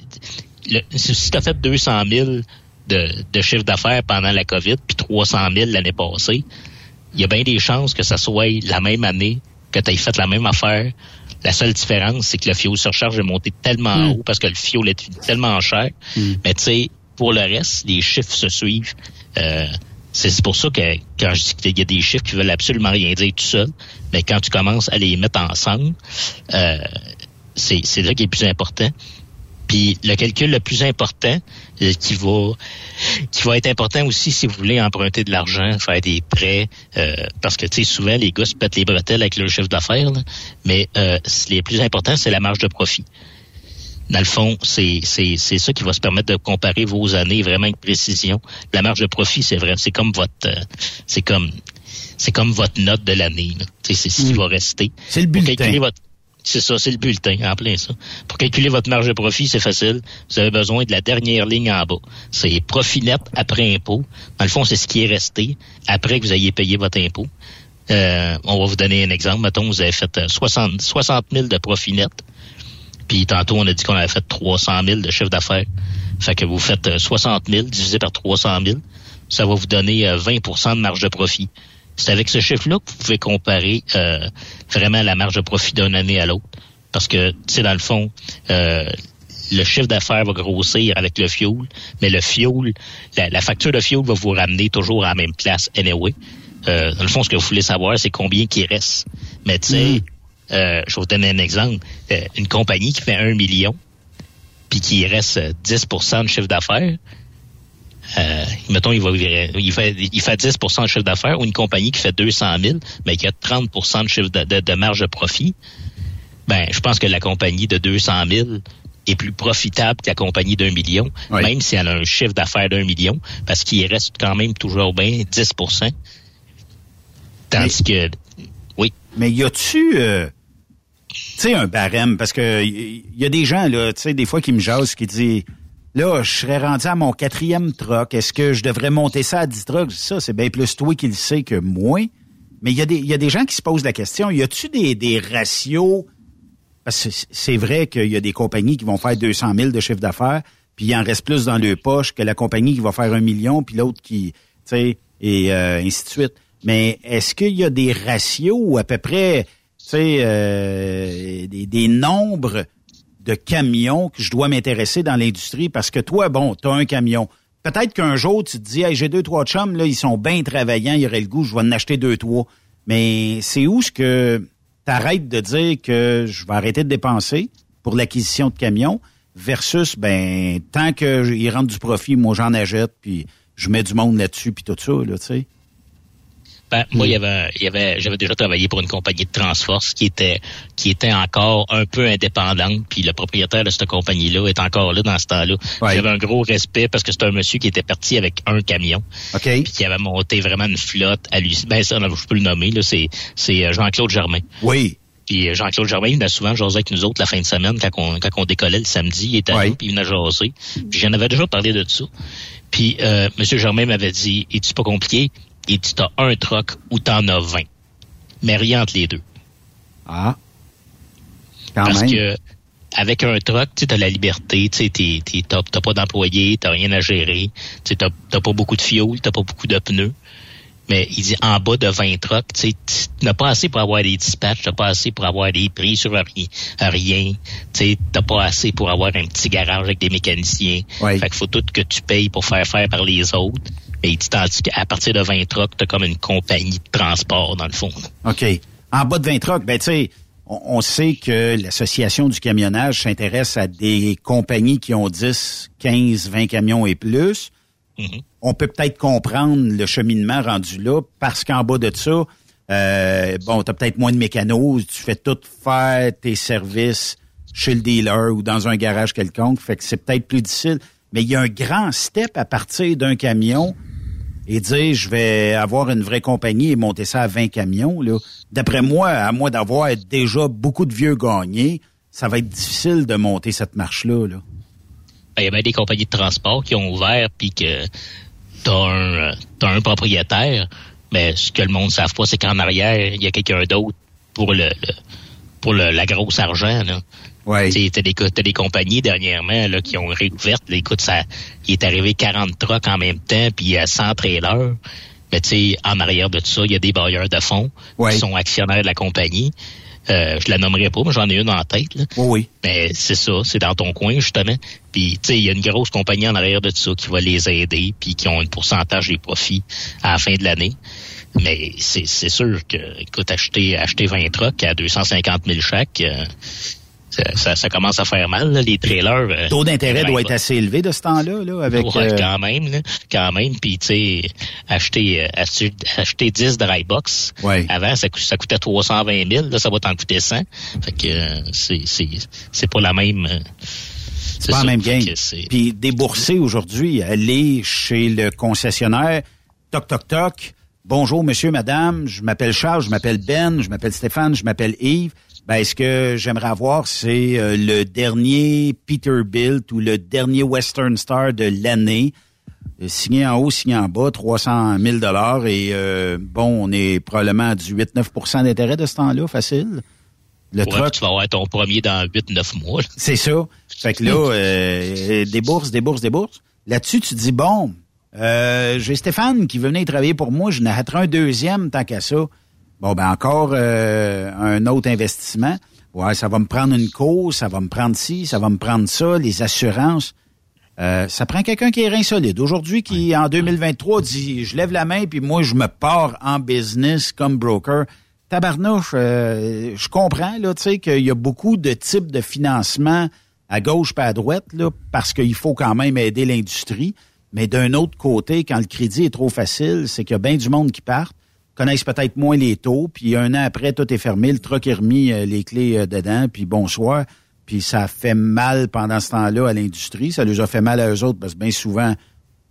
N: si tu as fait 200 000 de, de chiffre d'affaires pendant la COVID, puis 300 000 l'année passée, il y a bien des chances que ça soit la même année, que tu aies fait la même affaire. La seule différence, c'est que le fioul surcharge est monté tellement
E: Mm.
N: haut parce que le fioul est tellement cher. Mais tu sais, pour le reste, les chiffres se suivent. Euh, c'est pour ça que quand je dis qu'il y a des chiffres qui veulent absolument rien dire tout seul, mais quand tu commences à les mettre ensemble, euh, c'est c'est là qui est le plus important. Puis le calcul le plus important euh, qui va qui va être important aussi si vous voulez emprunter de l'argent, faire des prêts, euh, parce que tu sais souvent les gars se pètent les bretelles avec leur chiffre d'affaires, mais euh, ce qui est le plus important c'est la marge de profit. Dans le fond, c'est c'est c'est ça qui va se permettre de comparer vos années vraiment avec précision. La marge de profit, c'est vrai, c'est comme votre euh, c'est comme c'est comme votre note de l'année. là. Tu sais, C'est ce qui va rester.
D: C'est le bulletin.
N: votre- C'est ça, c'est le bulletin, en plein ça. Pour calculer votre marge de profit, c'est facile. Vous avez besoin de la dernière ligne en bas. C'est profit net après impôt. Dans le fond, c'est ce qui est resté après que vous ayez payé votre impôt. Euh, on va vous donner un exemple. Mettons, vous avez fait euh, 60, 60 000 de profit net. Puis tantôt, on a dit qu'on avait fait 300 000 de chiffre d'affaires. Fait que vous faites euh, 60 000 divisé par 300 000. Ça va vous donner euh, 20% de marge de profit. C'est avec ce chiffre-là que vous pouvez comparer euh, vraiment la marge de profit d'une année à l'autre. Parce que, tu sais, dans le fond, euh, le chiffre d'affaires va grossir avec le fuel, mais le fuel, la, la facture de fuel va vous ramener toujours à la même place anyway. Euh, dans le fond, ce que vous voulez savoir, c'est combien qui reste. Mais tu sais, euh, je vais vous donner un exemple. Euh, une compagnie qui fait un million, puis qui reste euh, 10% de chiffre d'affaires, euh, mettons, il, va, il, fait, il fait 10% de chiffre d'affaires, ou une compagnie qui fait 200 000, mais qui a 30% de, chiffre de, de, de marge de profit, ben, je pense que la compagnie de 200 000 est plus profitable que la compagnie d'un million, même si elle a un chiffre d'affaires d'un million, parce qu'il reste quand même toujours bien 10% Tandis que, oui.
D: Mais y a-tu, euh, tu sais, un barème, parce que il y a des gens, là, tu sais, des fois qui me jasent, qui disent, là, je serais rendu à mon quatrième truck, est-ce que je devrais monter ça à 10 trucks? Ça, c'est bien plus toi qui le sais que moi. Mais il y, a des- gens qui se posent la question, y a-tu des, des ratios? C'est- vrai qu'il y a des compagnies qui vont faire 200 000 de chiffre d'affaires, puis il en reste plus dans leur poche que la compagnie qui va faire un million, puis l'autre qui, tu sais, et euh, ainsi de suite. Mais est-ce qu'il y a des ratios à peu près, tu sais, euh, des nombres de camions que je dois m'intéresser dans l'industrie? Parce que toi, bon, tu un camion. Peut-être qu'un jour, tu te dis, hey, j'ai deux, trois chums, là, ils sont bien travaillants, ils auraient le goût, je vais en acheter deux, trois. Mais c'est où ce que t'arrêtes de dire que je vais arrêter de dépenser pour l'acquisition de camions versus, ben, tant qu'ils rentrent du profit, moi, j'en achète, puis je mets du monde là-dessus, puis tout ça, là, tu sais?
N: Ben, moi, il y avait, il y avait, j'avais déjà travaillé pour une compagnie de Transforce qui était, qui était encore un peu indépendante. Puis le propriétaire de cette compagnie-là est encore là dans ce temps-là. J'avais un gros respect parce que c'était un monsieur qui était parti avec un camion. Puis qui avait monté vraiment une flotte à lui. Ben ça, je peux le nommer là. C'est, c'est euh, Jean-Claude Germain.
D: Oui.
N: Puis euh, Jean-Claude Germain, il venait souvent jaser avec nous autres la fin de semaine quand on, quand on décollait le samedi. Il était là, puis il venait jaser. Puis j'en avais déjà parlé de ça. Puis euh, Monsieur Germain m'avait dit, est-tu pas compliqué? Il dit, t'as un troc ou t'en as 20. Mais rien entre les deux.
D: Ah. Quand
N: Parce
D: même.
N: que avec un truck, tu as la liberté, tu t'as pas d'employé, t'as rien à gérer, tu t'as pas beaucoup de fioul, t'as pas beaucoup de pneus. Mais il dit en bas de 20 trucks, tu tu n'as pas assez pour avoir des dispatchs, t'as pas assez pour avoir des prix sur ri- rien, tu t'as pas assez pour avoir un petit garage avec des mécaniciens. Fait qu'il faut tout que tu payes pour faire faire par les autres. Il dit tandis qu'à partir de 20 trucks, t'as comme une compagnie de transport dans le fond.
D: OK. En bas de 20 trucks, ben tu sais, on, on sait que l'Association du camionnage s'intéresse à des compagnies qui ont 10, 15, 20 camions et plus. On peut peut-être comprendre le cheminement rendu là parce qu'en bas de ça, euh, bon, tu as peut-être moins de mécanos, tu fais tout faire tes services chez le dealer ou dans un garage quelconque, fait que c'est peut-être plus difficile. Mais il y a un grand step à partir d'un camion et dire je vais avoir une vraie compagnie et monter ça à 20 camions. là. D'après moi, à moins d'avoir déjà beaucoup de vieux gagnés, ça va être difficile de monter cette marche-là. Là.
N: Ben, il y a bien des compagnies de transport qui ont ouvert puis que t'as un, un propriétaire, mais ce que le monde ne savent pas, c'est qu'en arrière, il y a quelqu'un d'autre pour le, le- pour le, la grosse argent.
D: Ouais.
N: T'as des, des compagnies dernièrement là, qui ont réouvert. Là, écoute, ça, il est arrivé 40 trucks en même temps, puis il y a 100 trailers. Mais tu sais, en arrière de tout ça, il y a des bailleurs de fonds qui sont actionnaires de la compagnie. Euh, je la nommerai pas, mais j'en ai une en tête. Là.
D: Oui.
N: Mais c'est ça, c'est dans ton coin, justement. Puis, tu sais, il y a une grosse compagnie en arrière de tout ça qui va les aider, puis qui ont un pourcentage des profits à la fin de l'année. Mais c'est c'est sûr que, écoute, acheter, acheter 20 trucks à 250 000 chaque, euh, ça, ça, ça commence à faire mal, là, les trailers. euh,
D: Le taux d'intérêt
N: ouais,
D: doit être assez élevé de ce temps-là, là, avec.
N: Ouais,
D: euh,
N: quand même, là, quand même. Puis, tu sais, acheter, euh, acheter, acheter 10 dry box, avant, ça, coûtait 320 000. Là, ça va t'en coûter 100. Fait que euh, c'est c'est c'est pas la même... euh,
D: C'est pas la même game. Puis débourser aujourd'hui, aller chez le concessionnaire, toc toc toc. Bonjour monsieur, madame, je m'appelle Charles, je m'appelle Ben, je m'appelle Stéphane, je m'appelle Yves. Ben, ce que j'aimerais avoir, c'est euh, le dernier Peterbilt ou le dernier Western Star de l'année. Euh, Signé en haut, signé en bas, 300 000 dollars et euh, bon, on est probablement à du 8-9% d'intérêt de ce temps-là, facile. Le
N: Ouais,
D: truck,
N: tu vas avoir ton premier dans 8-9 mois.
D: c'est ça. Fait que là, [LAUGHS] euh, des bourses, des bourses, des bourses. Là-dessus, tu dis, bon, euh, j'ai Stéphane qui veut venir travailler pour moi, je n'achèterai un deuxième tant qu'à ça. Bon, ben encore euh, un autre investissement. Ouais, ça va me prendre une cause, ça va me prendre ci, ça va me prendre ça, les assurances. Euh, ça prend quelqu'un qui est rein solide. Aujourd'hui, qui en 2023 dit, je lève la main puis moi je me pars en business comme broker. Tabarnouche, euh, je comprends là, tu sais qu'il y a beaucoup de types de financement à gauche pas à droite là, parce qu'il faut quand même aider l'industrie. Mais d'un autre côté, quand le crédit est trop facile, c'est qu'il y a bien du monde qui part, connaissent peut-être moins les taux, puis un an après, tout est fermé, le truck est remis, euh, les clés euh, dedans, puis bonsoir. Puis ça fait mal pendant ce temps-là à l'industrie. Ça les a fait mal à eux autres parce que bien souvent,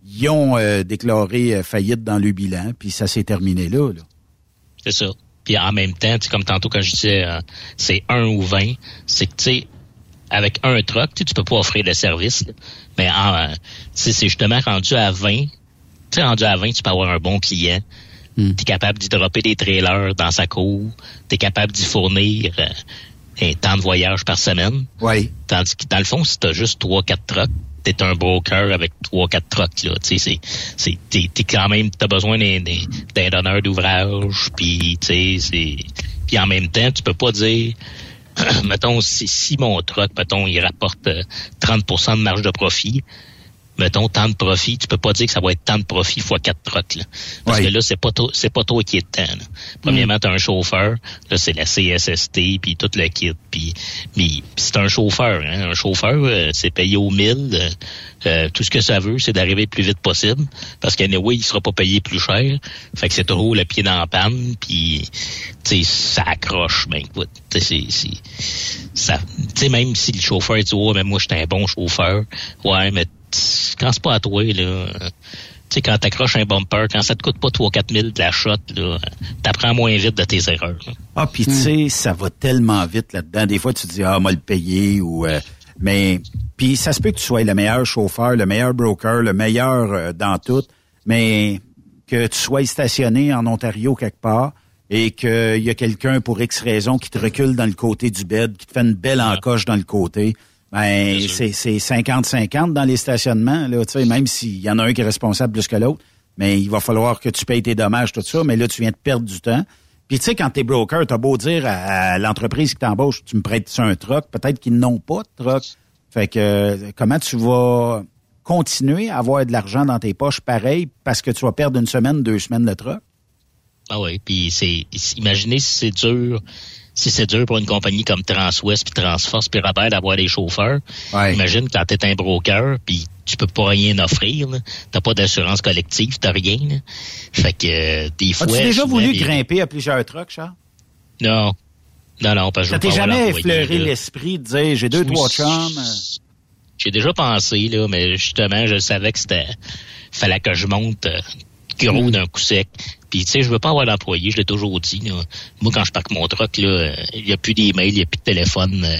D: ils ont euh, déclaré euh, faillite dans le bilan, puis ça s'est terminé là. là.
N: C'est ça. Puis en même temps, comme tantôt quand je disais, c'est 1 ou 20, c'est que, tu sais, avec un truck, tu peux pas offrir le service. là. Mais c'est justement rendu à 20. Tu rendu à 20, tu peux avoir un bon client. Tu es capable d'y dropper des trailers dans sa cour. Tu es capable d'y fournir euh, un temps de voyage par semaine.
D: Oui.
N: Tandis que dans le fond, si tu as juste 3-4 trucks, tu es un broker avec 3-4 trucks. Là. Tu sais, c'est, t'es, t'es quand même, tu as besoin d'un, donneur d'ouvrage. Puis, tu sais, c'est... Puis en même temps, tu peux pas dire... [CLEARS THROAT] mettons, si, si mon truck, mettons, il rapporte euh, 30% de marge de profit, mettons, tant de profit, tu peux pas dire que ça va être tant de profit fois quatre trucks. Là. Parce que là, c'est pas toi, c'est pas toi qui es de temps. là. Premièrement, tu as un chauffeur, là, c'est la CSST, puis tout le kit, puis puis c'est un chauffeur. Hein. Un chauffeur, euh, c'est payé au mille. euh, euh, tout ce que ça veut, c'est d'arriver le plus vite possible. Parce qu'anyway, il sera pas payé plus cher. Fait que c'est toujours le pied dans la panne, puis tu sais, ça accroche, ben écoute, tu sais, c'est- c'est- ça, tu sais, même si le chauffeur dit, ouais, mais moi, je suis un bon chauffeur, ouais, mais quand c'est pas à toi, là, euh, tu sais, quand t'accroches un bumper, quand ça te coûte pas 3-4 000 de la shot, là, t'apprends moins vite de tes erreurs. là.
D: Ah, puis tu sais, ça va tellement vite là-dedans. Des fois, tu te dis, ah, moi le payer ou... euh, mais, puis ça se peut que tu sois le meilleur chauffeur, le meilleur broker, le meilleur euh, dans tout, mais que tu sois stationné en Ontario quelque part et qu'il y a quelqu'un pour X raison qui te recule dans le côté du bed, qui te fait une belle encoche dans le côté, ben c'est c'est 50-50 dans les stationnements, là, tu sais, même s'il y en a un qui est responsable plus que l'autre, mais il va falloir que tu payes tes dommages, tout ça, mais là, tu viens de perdre du temps. Puis tu sais, quand t'es broker, t'as beau dire à, à l'entreprise qui t'embauche, tu me prêtes sur un truck, peut-être qu'ils n'ont pas de truck. Fait que euh, comment tu vas continuer à avoir de l'argent dans tes poches pareil parce que tu vas perdre une semaine, deux semaines le truck?
N: Ah oui, puis c'est imaginez si c'est dur si c'est dur pour une compagnie comme Transwest puis Transforce puis Robert d'avoir des chauffeurs. Imagine quand t'es un broker puis tu peux pas rien offrir, t'as pas d'assurance collective, t'as rien. là. Fait que euh, des fois.
D: As-tu déjà voulu
N: les-
D: grimper à plusieurs trucks, Charles?
N: Non. Non, non, parce que je
D: Ça t'est jamais effleuré l'esprit de dire j'ai deux, trois chums? euh,
N: J'ai déjà pensé, là, mais justement, je savais que c'était. fallait que je monte euh, gros d'un coup sec. Puis, tu sais, je veux pas avoir d'employé, je l'ai toujours dit. Là. Moi, quand je parque mon truck, là, il y a plus d'email, il y a plus de téléphone, euh,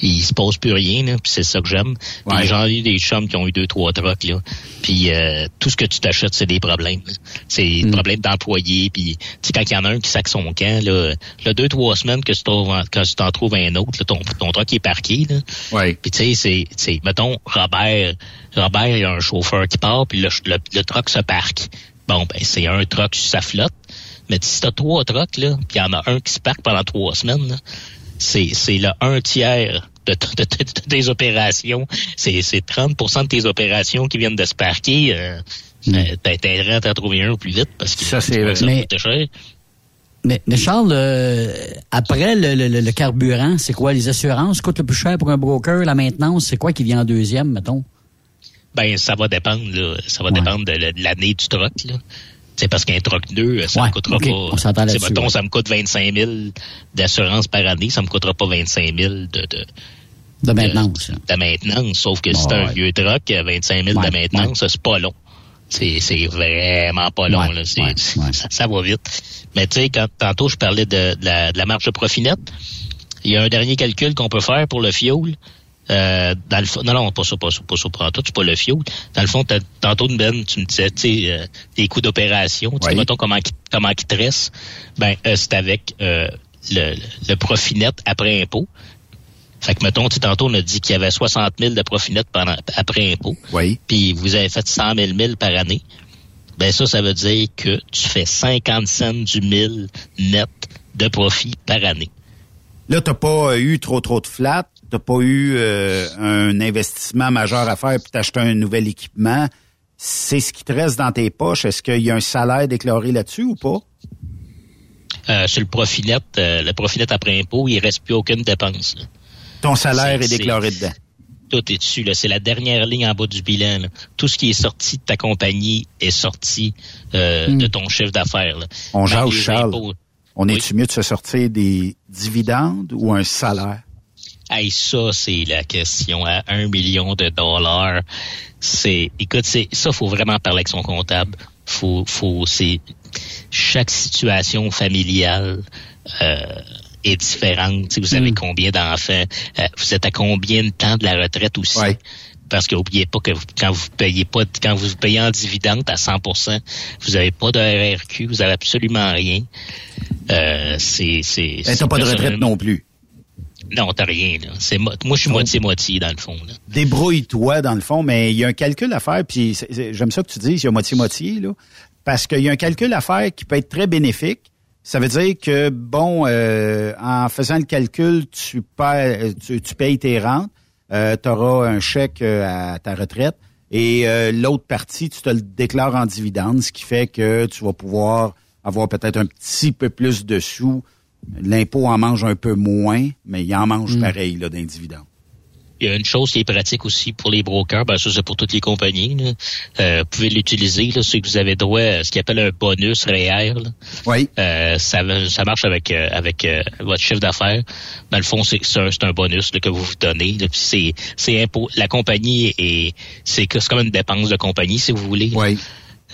N: il se passe plus rien, là, puis c'est ça que j'aime. Puis j'en ai des chums qui ont eu deux, trois trucks, là. Puis euh, tout ce que tu t'achètes, c'est des problèmes. C'est des problèmes d'employés. Puis, tu sais, quand il y en a un qui sac son camp, là, là deux, trois semaines que tu t'en, quand tu t'en trouves un autre, là, ton, ton truck est parqué, là. Puis tu sais, c'est, c'est, mettons, Robert, Robert, il y a un chauffeur qui part, puis le, le, le truck se parque. Bon, ben, c'est un truck sur sa flotte. Mais si t'as trois trucks, là, puis il y en a un qui se parque pendant trois semaines, là, c'est, c'est le un tiers de, t- de, t- de tes opérations. C'est, c'est 30% de tes opérations qui viennent de se parquer. Euh, euh, T'as intérêt à t'en trouver un au plus vite parce que
D: ça, c'est
N: ça
E: Mais-
N: coûte cher.
E: Mais, mais Charles, euh, après le, le- le- le carburant, c'est quoi? Les assurances coûtent le plus cher pour un broker? La maintenance, c'est quoi qui vient en deuxième, mettons?
N: Ben, ça va dépendre, là. Ça va dépendre de, la- de l'année du truck, là. C'est parce qu'un truck neuf, ça
E: Ouais,
N: me coûtera pas.
E: on
N: mettons,
E: ouais.
N: ça me coûte 25 000 d'assurance par année, ça me coûtera pas 25 000 de, de,
E: De maintenance.
N: de maintenance. Sauf que si c'est un vieux truck, euh, 25 000
E: Ouais,
N: de maintenance, c'est pas long. C'est, c'est vraiment pas long, là. Ça, ça va vite. Mais tu sais, quand tantôt je parlais de, de la, de la marge de profit net, il y a un dernier calcul qu'on peut faire pour le fuel. Euh, dans le fond, non, non, pas ça, pas ça, pas ça, pas tout, c'est pas le fuel. Dans le fond, tantôt, Ben, tu me disais, tu sais, euh, tes coûts d'opération, tu sais, mettons comment, comment qui te. Ben, euh, c'est avec euh, le, le profit net après impôt. Fait que, mettons, tu tantôt, on a dit qu'il y avait 60 000 de profit net pendant, après impôt.
D: Oui.
N: Puis vous avez fait 100 000 000 par année. Ben ça, ça veut dire que tu fais 50 cents du mille net de profit par année.
D: Là, t'as pas eu trop trop de flat, t'as pas eu euh, un investissement majeur à faire puis t'acheter un nouvel équipement. C'est ce qui te reste dans tes poches. Est-ce qu'il y a un salaire déclaré là-dessus ou pas?
N: Euh, sur le profit net, euh, le profit net après impôt, il reste plus aucune dépense. là.
D: Ton salaire est déclaré dedans.
N: Tout est dessus. C'est la dernière ligne en bas du bilan. là. Tout ce qui est sorti de ta compagnie est sorti euh,
D: Hmm.
N: de ton chiffre d'affaires.
D: On
N: Dans
D: jase,
N: les
D: Charles.
N: impôts.
D: On est-tu mieux de se sortir des dividendes ou un salaire?
N: Hey, ça, c'est la question à un million de dollars. C'est, écoute, c'est, ça, faut vraiment parler avec son comptable. Faut, faut, c'est, chaque situation familiale euh, est différente. Sais, vous savez combien d'enfants, euh, vous êtes à combien de temps de la retraite aussi? Parce que n'oubliez pas que vous- quand vous payez pas, quand vous payez en dividende à 100%, vous n'avez pas de RRQ, vous avez absolument rien. Euh, c'est, c'est,
D: Ben, t'as pas de retraite non plus.
N: Non, t'as rien, là. C'est mo- moi, je suis moitié-moitié, dans le fond, là.
D: Débrouille-toi, dans le fond, mais il y a un calcul à faire, puis c'est- c'est- j'aime ça que tu dises, il y a moitié-moitié, là, parce qu'il y a un calcul à faire qui peut être très bénéfique. Ça veut dire que, bon, euh, en faisant le calcul, tu, paies, tu, tu payes tes rentes, tu auras un chèque euh, à ta retraite, et euh, l'autre partie, tu te le déclares en dividende, ce qui fait que tu vas pouvoir avoir peut-être un petit peu plus de sous. L'impôt en mange un peu moins, mais il en mange pareil là, d'un dividende.
N: Il y a une chose qui est pratique aussi pour les brokers, ben ça c'est pour toutes les compagnies. Là. Euh, vous pouvez l'utiliser, là, ceux que vous avez droit à ce qu'ils appelle un bonus REER. Là.
D: Oui.
N: Euh, ça, marche avec euh, avec euh, votre chiffre d'affaires. Dans le fond, c'est c'est un, c'est un bonus là, que vous vous donnez. là. Puis c'est c'est impôt. La compagnie est c'est que- c'est comme une dépense de compagnie si vous voulez.
D: Oui.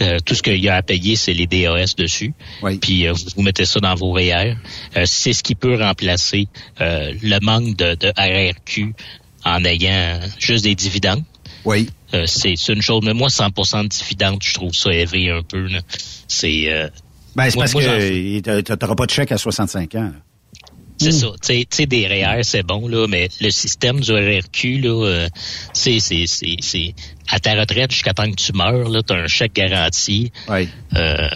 N: Euh, tout ce qu'il y a à payer, c'est les DAS dessus. Puis euh, vous, mettez ça dans vos REER. Euh, c'est ce qui peut remplacer euh, le manque de, de RRQ en ayant juste des dividendes.
D: Oui.
N: Euh, c'est c'est une chose. Mais moi, 100% de dividendes, je trouve ça élevé un peu. C'est euh,
D: Ben, c'est parce
N: moi,
D: que tu n'auras pas de chèque à 65 ans. là.
N: C'est ça. Tu sais- des REER, c'est bon, là, mais le système du RRQ, là, euh, c'est, c'est, c'est, c'est, à ta retraite jusqu'à temps que tu meurs, là, t'as un chèque garanti.
D: Oui.
N: Euh,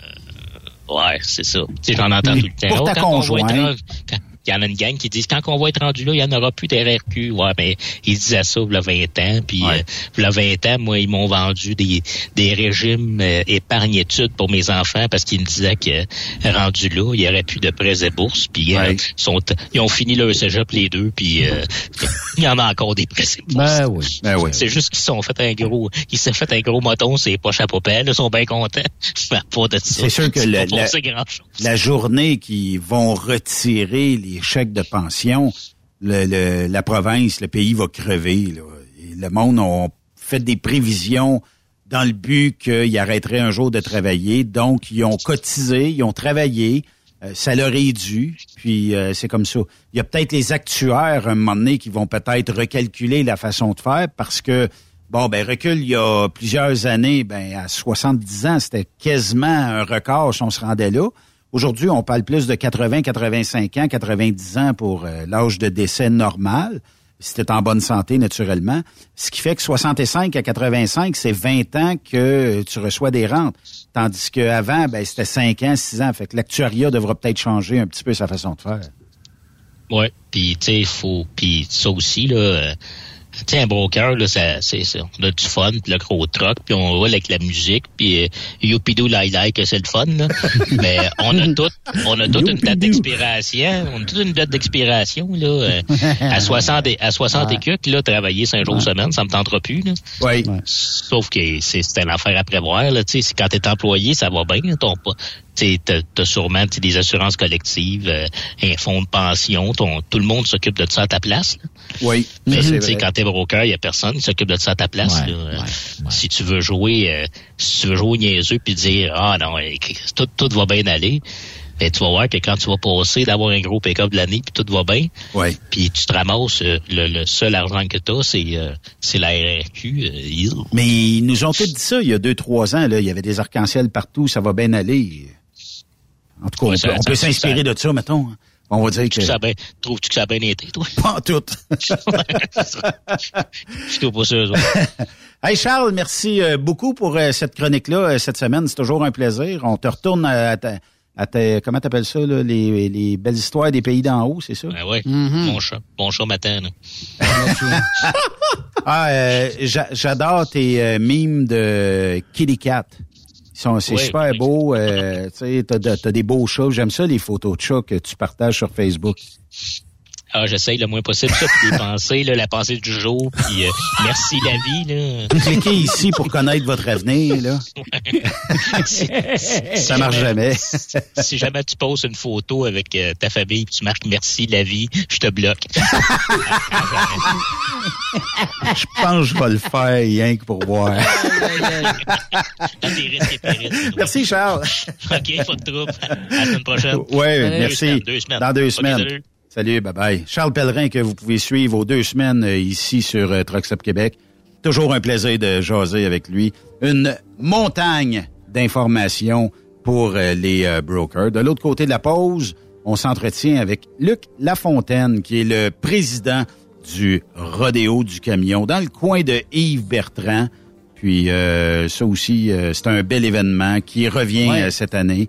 N: ouais, c'est ça. Tu sais, j'en entends
D: Mais
N: tout le temps.
D: pour
N: Oh, on va être quand- il y en a une gang qui disent quand on va être rendu là, il n'y en aura plus de RRQ. Ouais, mais ils disaient ça il y a 20 ans. Puis euh, il y a 20 ans, moi, ils m'ont vendu des, des régimes euh, épargne-études pour mes enfants parce qu'ils me disaient que euh, rendu là, il n'y aurait plus de prêts et bourses. Puis euh, ils, sont, ils ont fini leur cégep les deux. Puis euh, il y en a encore des prêts et bourses.
E: Ben oui.
D: Ben oui.
N: C'est juste qu'ils se sont fait un gros, ils se sont fait un gros moton, c'est poches à poubelle, ils sont bien contents. [LAUGHS] Pas de ça.
D: C'est sûr que la,
N: grand-chose.
D: la journée qu'ils vont retirer les chèques de pension, la province, le pays va crever. Et le monde a fait des prévisions dans le but qu'ils arrêteraient un jour de travailler. Donc, ils ont cotisé, ils ont travaillé. euh, ça leur est dû, puis euh, c'est comme ça. Il y a peut-être les actuaires, un moment donné, qui vont peut-être recalculer la façon de faire parce que, bon, ben recul, il y a plusieurs années, ben à 70 ans, c'était quasiment un record si on se rendait là. Aujourd'hui, on parle plus de 80, 85 ans, 90 ans pour euh, l'âge de décès normal, si t'es en bonne santé, naturellement. Ce qui fait que 65 à 85, c'est 20 ans que tu reçois des rentes. Tandis qu'avant, ben, c'était 5 ans, 6 ans. Fait que l'actuariat devra peut-être changer un petit peu sa façon de faire.
N: Ouais, puis tu sais, faut puis ça aussi là euh, tu sais un broker là ça c'est ça, on a du fun, puis le gros truck, puis on roule avec la musique, puis euh, youpidou lai lai que c'est le fun là. [LAUGHS] Mais on a tout on a toute une date d'expiration, on a toute une date d'expiration là euh, à [LAUGHS] 60 et- à 60 et quelques, là travailler 5 jours semaine, ça me tentera plus là.
D: Oui.
N: Sauf que c'est c'est une affaire à prévoir là, tu sais, c'est quand t'es employé, ça va bien, ton pas tu t'as t'as sûrement des assurances collectives, euh, un fonds de pension, ton, tout le monde s'occupe de ça à ta place. là.
D: Oui.
N: Mais sais,
D: vrai.
N: quand t'es broker, il y a personne qui s'occupe de ça à ta place.
D: Ouais,
N: là. Euh, Si tu veux jouer, euh, si tu veux jouer niaiseux puis dire ah non, euh, tout, tout va bien aller. Ben, tu vas voir que quand tu vas passer d'avoir un gros pick-up de l'année, puis tout va bien,
D: ouais.
N: puis tu te ramasses, euh, le, le seul argent que tu as, c'est euh, c'est la RRQ. euh,
D: Mais ils nous ont tous dit ça il y a deux, trois ans. Là. Il y avait des arcs-en-ciel partout, ça va bien aller. En tout cas, on
N: ça-
D: peut, on s'inspirer de ça, mettons. hein. On va dire que...
N: Trouves-tu que ça a bien- Trouves-tu que ça a bien été, toi? [LAUGHS]
D: Pas en tout. [LAUGHS]
N: Je trouve pas autres. [LAUGHS]
D: Hey Charles, merci euh, beaucoup pour euh, cette chronique-là euh, cette semaine. C'est toujours un plaisir. On te retourne à ta, à ta- comment t'appelles ça, là, les, les belles histoires des pays d'en haut, c'est ça?
N: Ben ouais,
D: Mm-hmm.
N: bon chat. Bon chat matin, là.
D: Ah, euh, j'a- j'adore tes euh, mimes de Kitty Cat. C'est super beau. Euh, tu sais, t'as, de- t'as des beaux chats. J'aime ça, les photos de chats que tu partages sur Facebook.
N: Ah, j'essaye le moins possible ça, puis les [LAUGHS] pensées, là, la pensée du jour, puis euh, merci la vie, là.
D: Cliquez ici pour connaître votre avenir, là.
N: Si- si-
D: Ça marche jamais.
N: si jamais tu poses une photo avec euh, ta famille, puis tu marques merci la vie, je te bloque.
D: Je pense que je vais le faire rien que pour voir.
N: Périls.
D: Merci, Charles.
N: OK, pas de trouble. À la semaine prochaine.
D: Oui,
N: Deux
D: merci.
N: semaines, deux semaines.
D: Dans deux semaines.
N: Salut,
D: bye bye. Charles Pellerin que vous pouvez suivre aux deux semaines euh, ici sur euh, Truck Stop Québec. Toujours un plaisir de jaser avec lui. Une montagne d'informations pour euh, les brokers. De l'autre côté de la pause, on s'entretient avec Luc Lafontaine, qui est le président du Rodéo du camion dans le coin de Yves Bertrand. Puis euh, ça aussi, euh, c'est un bel événement qui revient
K: Ouais.
D: euh, cette année.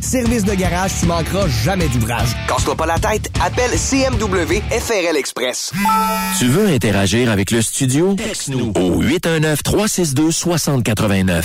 L: Service de garage, tu manqueras jamais d'ouvrage. Casse-toi pas la tête, appelle CMW FRL Express.
B: Tu veux interagir avec le studio? Texte-nous au 819-362-6089.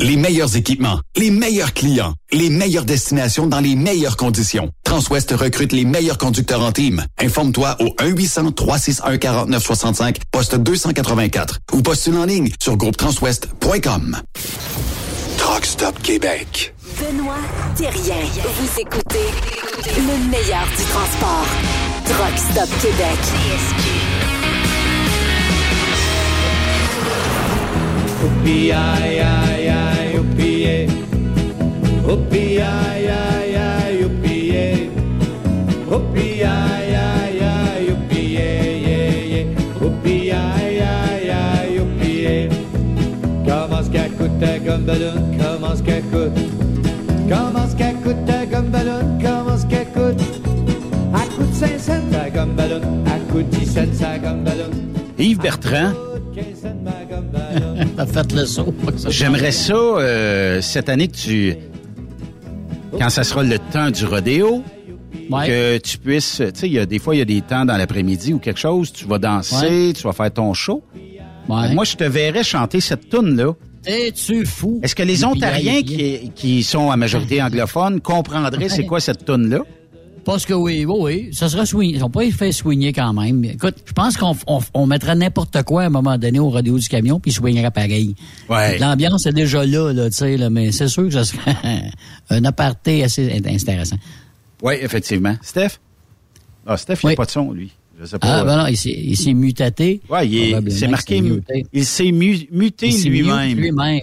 O: Les meilleurs équipements, les meilleurs clients, les meilleures destinations dans les meilleures conditions. Transwest recrute les meilleurs conducteurs en team. Informe-toi au 1-800-361-4965, poste 284 ou postule en ligne sur groupetranswest.com.
C: Truck Stop Québec.
K: Benoît Thérien. Vous écoutez le meilleur du transport. Truck Stop Québec.
P: Oupi, aïe, aïe, aïe, oupi. Oupi, aïe, aïe, aïe, oupi. Oupi, aïe, aïe, aïe, oupi, yeah, yeah. Oupi, aïe, aïe, aïe, oupi. Comment ce qu'elle coûte ta gomme ballon? Comment ce qu'elle coûte? Comment ce qu'elle coûte ta gomme ballon? Comment ce qu'elle coûte? Elle coûte 5 cents ta gomme ballon. Elle coûte 10 cents sa gomme ballon.
D: Yves Bertrand.
E: Fait le saut.
D: J'aimerais ça, euh, cette année, que tu. Quand ça sera le temps du rodéo,
E: Ouais.
D: que tu puisses. Tu sais, il y a des fois, il y a des temps dans l'après-midi ou quelque chose, tu vas danser, tu vas faire ton show. Moi, je te verrais chanter cette tune-là.
E: Es-tu fou?
D: Est-ce que les Ontariens qui, qui sont à majorité anglophones comprendraient c'est quoi cette tune-là?
E: Parce que oui, oui, oui. Ça sera swing. Ils n'ont pas fait swinger quand même. Écoute, je pense qu'on on, on mettrait n'importe quoi à un moment donné au rodéo du camion, puis ils swingerait pareil.
D: Ouais.
E: L'ambiance est déjà là, là tu sais, là, mais c'est sûr que ce serait [LAUGHS] un aparté assez intéressant.
D: Oui, effectivement. Steph? Ah, Steph, il n'y a pas de son, lui. Je sais pas.
E: Ah, ben non, il s'est- il s'est mutaté.
D: Ouais, il est-
E: Probablement
D: c'est
E: que
D: marqué,
E: muté.
D: il s'est mu- muté
E: Il s'est
D: lui-même.
E: muté lui-même.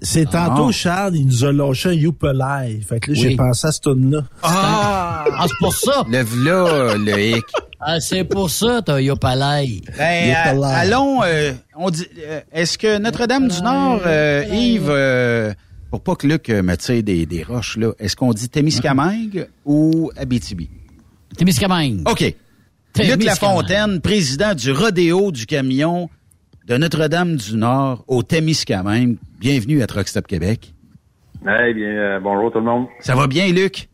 F: C'est tantôt,
D: Ah.
F: Charles, il nous a lâché un Youpelay. Fait que là, j'ai pensé à ce tune-là.
E: Ah, c'est pour ça.
D: Le v'là, le hic.
E: Ah, c'est pour ça, t'as Yopalai.
D: Ben, à- allons, euh, on dit, euh, est-ce que Notre-Dame-du-Nord, euh, Yves, euh, pour pas que Luc euh, me tire des, des roches, là, est-ce qu'on dit Témiscamingue ou Abitibi?
E: Témiscamingue.
D: OK. Luc. Lafontaine, président du rodéo du camion de Notre-Dame-du-Nord au Témiscamingue. Bienvenue à Truck Stop Québec.
Q: Eh bien, euh, bonjour tout le monde.
D: Ça va bien, Luc?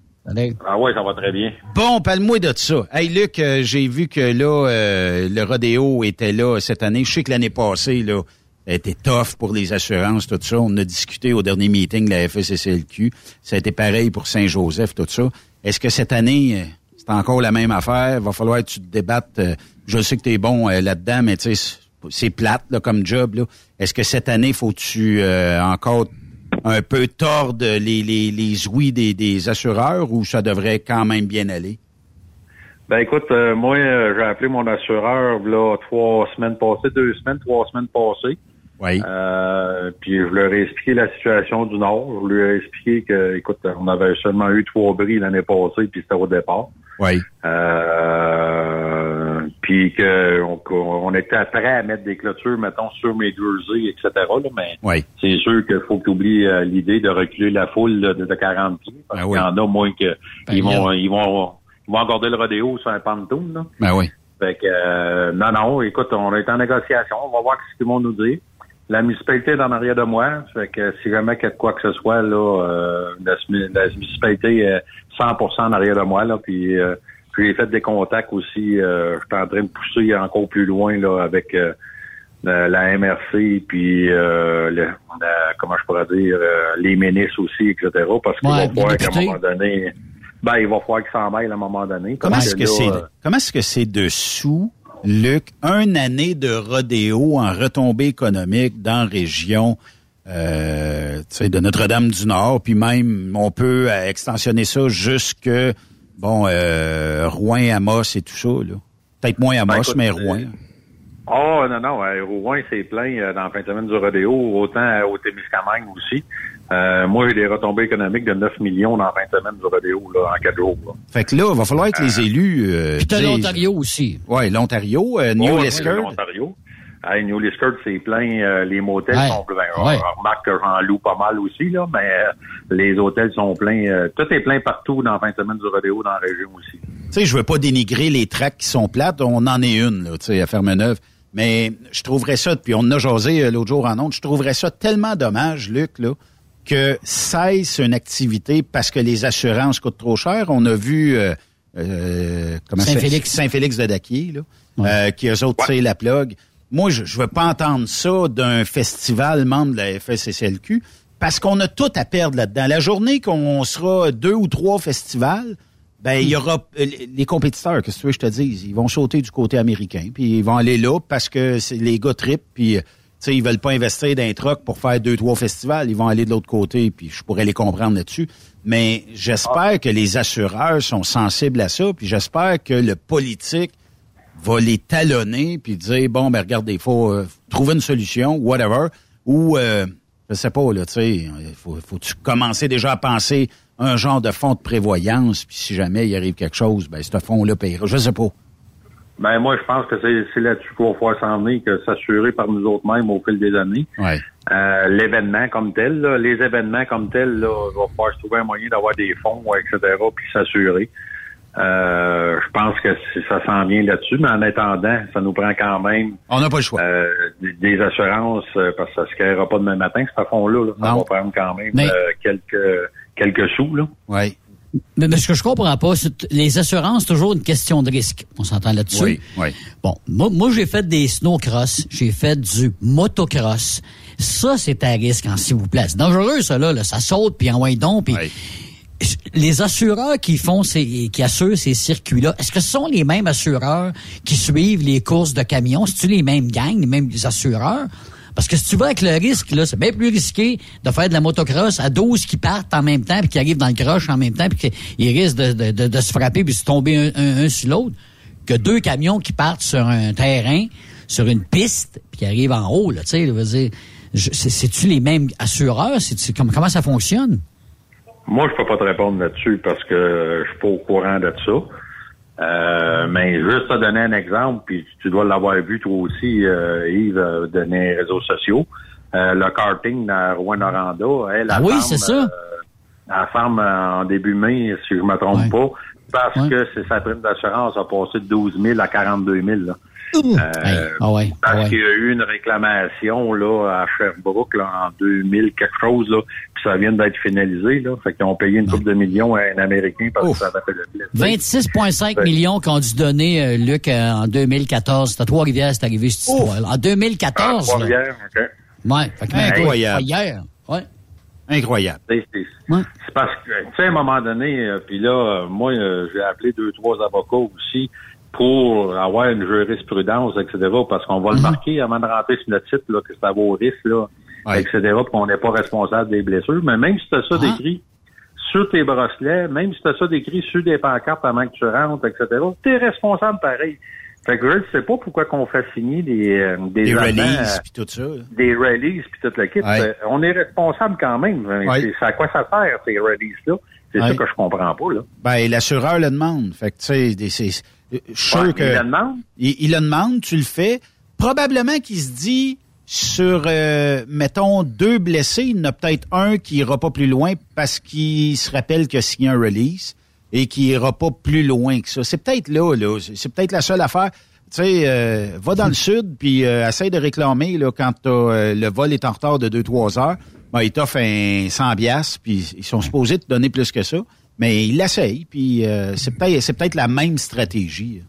Q: Ah ouais, ça va très bien.
D: Bon, parle-moi de ça. Hey, Luc, euh, j'ai vu que là, euh, le rodéo était là cette année. Je sais que l'année passée, là, était tough pour les assurances, tout ça. On a discuté au dernier meeting de la FSCLQ. Ça a été pareil pour Saint-Joseph, tout ça. Est-ce que cette année, euh, c'est encore la même affaire? Va falloir que tu te débattes. euh, je sais que tu es bon euh, là-dedans, mais tu sais, c'est- plate là, comme job. Là. Est-ce que cette année, faut-tu euh, encore un peu tordre les, les, les ouïes des, des assureurs ou ça devrait quand même bien aller?
Q: Ben écoute, euh, moi, euh, j'ai appelé mon assureur là trois semaines passées, deux semaines, trois semaines passées.
D: Oui.
Q: Euh, puis je leur ai expliqué la situation du Nord. Je leur ai expliqué que, écoute, on avait seulement eu trois bris l'année passée, puis c'était au départ.
D: Oui.
Q: Euh, puis que on, on était prêt à mettre des clôtures, mettons, sur mes jerseys, etc. Là, mais
D: Oui.
Q: c'est sûr qu'il faut que tu oublies euh, l'idée de reculer la foule de, de 40 pieds. Parce
D: Ben
Q: qu'il
D: oui.
Q: y en a moins que
D: Ben,
Q: ils vont ils vont ils vont encorder le rodéo sur un pantoum. Là.
D: Ben oui.
Q: Fait que euh, non, non, écoute, on est en négociation, on va voir ce qu'ils vont nous dire. La municipalité est en arrière de moi, fait que si jamais qu'il y a de quoi que ce soit, là, euh, la, municipalité est 100% en arrière de moi, là, puis euh, puis j'ai fait des contacts aussi, euh, je suis en train de pousser encore plus loin, là, avec euh, la, MRC, puis euh, le- la- comment je pourrais dire, euh, les ministres aussi, etc., parce qu'il
D: Ouais,
Q: va falloir qu'à un moment donné, ben, il va falloir qu'ils s'en mêlent à un moment donné.
D: Comment est-ce que c'est comment est-ce que c'est dessous, Luc, une année de rodéo en retombée économique dans la région euh, tu sais, de Notre-Dame-du-Nord, puis même on peut euh, extensionner ça jusque bon euh, Rouen, Amos et tout ça. là. Peut-être moins Amos,
Q: Ben, écoute,
D: mais Rouen.
Q: Oh non, non, euh, Rouen, c'est plein euh, dans la fin de semaine du rodéo, autant au Témiscamingue aussi. Euh, moi, j'ai des retombées économiques de 9 millions dans la fin de semaine du rodéo là, en 4 jours. là.
D: Fait que là, il va falloir que les élus. Euh,
E: Puis t'as l'Ontario aussi.
D: Ouais, l'Ontario, euh, New
Q: Oh, oui,
D: Liskeard.
Q: l'Ontario. Hey, New Liskeard, c'est plein. euh, les motels
D: Ouais.
Q: sont pleins.
D: Ouais.
Q: On remarque que j'en loue pas mal aussi, là, mais euh, les hôtels sont pleins. euh, tout est plein partout dans la fin de semaine du rodéo dans la région aussi.
D: Tu sais, je veux pas dénigrer les tracks qui sont plates. On en est une, là, tu sais, à Ferme-Neuve. Mais je trouverais ça, puis on en a jasé euh, l'autre jour en ondes, je trouverais ça tellement dommage, Luc, là, que cesse une activité parce que les assurances coûtent trop cher. On a vu euh, euh,
E: Saint-Félix.
D: Saint-Félix de Daquier, là, euh, qui eux autres tirent la plug. Moi, je ne veux pas entendre ça d'un festival membre de la FSCLQ parce qu'on a tout à perdre là-dedans. La journée qu'on sera deux ou trois festivals, ben il y aura euh, les- compétiteurs, qu'est-ce que tu veux que je te dise, ils vont sauter du côté américain, puis ils vont aller là parce que c'est les gars tripent, puis euh, sais ils veulent pas investir dans un truck pour faire deux trois festivals, ils vont aller de l'autre côté, puis je pourrais les comprendre là-dessus. Mais j'espère que les assureurs sont sensibles à ça, puis j'espère que le politique va les talonner puis dire bon ben regardez, il faut euh, trouver une solution, whatever, ou euh, je sais pas là, tu sais, faut faut tu commencer déjà à penser un genre de fonds de prévoyance, puis si jamais il arrive quelque chose, ben ce fonds-là payera. Je sais pas.
Q: Ben moi, je pense que c'est là-dessus qu'on va s'en venir, que s'assurer par nous autres mêmes au fil des années.
D: Ouais.
Q: Euh, l'événement comme tel, là, les événements comme tel, là, il va falloir se trouver un moyen d'avoir des fonds, etc., puis s'assurer. Euh, je pense que ça s'en vient là-dessus, mais en attendant, ça nous prend quand même
D: On n'a pas le choix.
Q: euh, des, assurances, euh, parce que ça se créera pas demain matin, ce fond-là. Là. Ça va prendre quand même
E: Mais-
Q: euh, quelques quelques sous. Là.
D: Oui.
E: Mais, mais ce que je comprends pas, c'est les assurances, toujours une question de risque. On s'entend là-dessus?
D: Oui, oui.
E: Bon, moi, moi j'ai fait des snowcross, j'ai fait du motocross. Ça, c'est à risque, hein, s'il vous plaît. C'est dangereux, ça, là. là. Ça saute, puis en donc. Puis les assureurs qui font ces, qui assurent ces circuits-là, est-ce que ce sont les mêmes assureurs qui suivent les courses de camions? C'est-tu les mêmes gangs, les mêmes assureurs? Parce que si tu vas avec le risque, là, c'est bien plus risqué de faire de la motocross à 12 qui partent en même temps puis qui arrivent dans le croche en même temps puis qu'ils risquent de, de, de, de se frapper puis se tomber un, sur l'autre que deux camions qui partent sur un terrain, sur une piste puis qui arrivent en haut, là, tu sais, veux dire, c'est-tu les mêmes assureurs? Comment, comment ça fonctionne?
Q: Moi, je peux pas te répondre là-dessus parce que je suis pas au courant de ça. Euh, mais juste te donner un exemple, puis tu dois l'avoir vu toi aussi, euh, Yves, euh, de les réseaux sociaux. Euh, le karting dans Rouen-Noranda, elle,
E: Ah
Q: la
E: oui,
Q: ferme,
E: c'est ça.
Q: euh, elle ferme en début mai, si je me trompe pas, parce que c'est sa prime d'assurance a passé de 12 000 à 42 000. Là.
E: Ouais, ah
Q: parce qu'il y a eu une réclamation là à Sherbrooke là, en 2000 quelque chose là, ça vient d'être finalisé là, fait qu'ils ont payé une coupe de millions à un Américain parce que ça avait fait le blitz.
E: 26,5
Q: Ouais.
E: millions qu'on dû donner, euh, Luc, euh, en 2014. C'était à Trois-Rivières, c'est arrivé cette histoire En 2014, là.
Q: Trois-Rivières, OK.
E: Ouais, fait que,
Q: Incroyable.
E: pas hier. Ouais.
D: Incroyable.
Q: C'est parce que, tu sais, à un moment donné, euh, puis là, euh, moi, euh, j'ai appelé deux, trois avocats aussi pour avoir une jurisprudence, etc., parce qu'on va le marquer avant de rentrer sur notre site, là, que c'est à vos risques, là, etc., puis qu'on n'est pas responsable des blessures. Mais même si tu as ça décrit sur tes bracelets, même si tu as ça décrit sur des pancartes avant que tu rentres, etc., tu es responsable pareil. Fait que je ne sais pas pourquoi qu'on fait signer des, euh, des,
D: Des releases,
Q: euh,
D: puis tout ça.
Q: des releases puis toute la kit.
D: Ouais.
Q: Euh, On est responsable quand même. Euh,
D: Ouais.
Q: C'est c'est à quoi ça sert, ces releases-là? C'est
D: Ouais.
Q: ça que je comprends pas, là.
D: Ben, l'assureur le demande. Fait que, tu sais, c'est, c'est- suis sûr
Q: Ouais,
D: que.
Q: il le demande?
D: Il, il le demande, tu le fais. Probablement qu'il se dit, sur, euh, mettons, deux blessés, il y en a peut-être un qui ira pas plus loin parce qu'il se rappelle qu'il a signé un release et qui ira pas plus loin que ça. C'est peut-être là, là. C'est peut-être la seule affaire. Tu sais, euh, va dans le sud, puis euh, essaye de réclamer, là, quand euh, le vol est en retard de 2-3 heures, ben, ils t'offrent un 100 biasses, puis ils sont supposés te donner plus que ça. Mais ils l'essayent, puis euh, c'est peut-être c'est peut-être la même stratégie.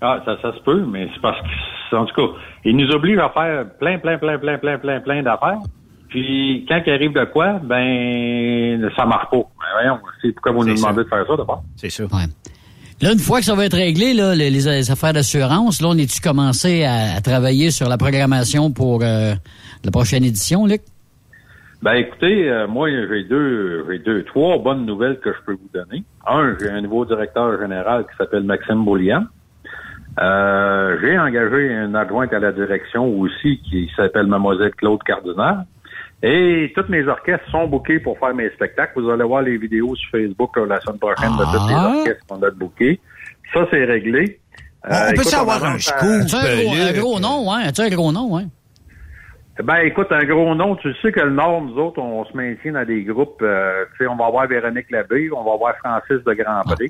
Q: Ah, ça, ça se peut, mais c'est parce que, en tout cas, ils nous obligent à faire plein, plein, plein, plein, plein, plein, plein d'affaires. Puis, quand il arrive de quoi, ben, ça marche pas. Ben, voyons, c'est pourquoi vous nous demandez de faire ça, d'abord?
D: C'est ça.
E: Là, une fois que ça va être réglé, là, les, les affaires d'assurance, là, on est-tu commencé à, à travailler sur la programmation pour euh, la prochaine édition, Luc?
Q: Ben écoutez, euh, moi j'ai deux, j'ai deux, trois bonnes nouvelles que je peux vous donner. Un, j'ai un nouveau directeur général qui s'appelle Maxime Boulian. Euh, j'ai engagé une adjointe à la direction aussi qui s'appelle Mademoiselle Claude Cardinal. Et tous mes orchestres sont bookés pour faire mes spectacles. Vous allez voir les vidéos sur Facebook là, la semaine prochaine de tous les
E: Ah.
Q: orchestres qu'on a bookés. Ça, c'est réglé. Euh,
E: on peut
Q: écoute,
E: savoir
Q: on
E: un
Q: à-
E: scoop? As-tu un gros, un gros nom, hein? As-tu un gros nom, hein?
Q: Ben, écoute, un gros nom, tu sais que le Nord, nous autres, on se maintient dans des groupes. euh, tu sais, on va avoir Véronique Labbé, on va avoir Francis de Grand-Pré, euh,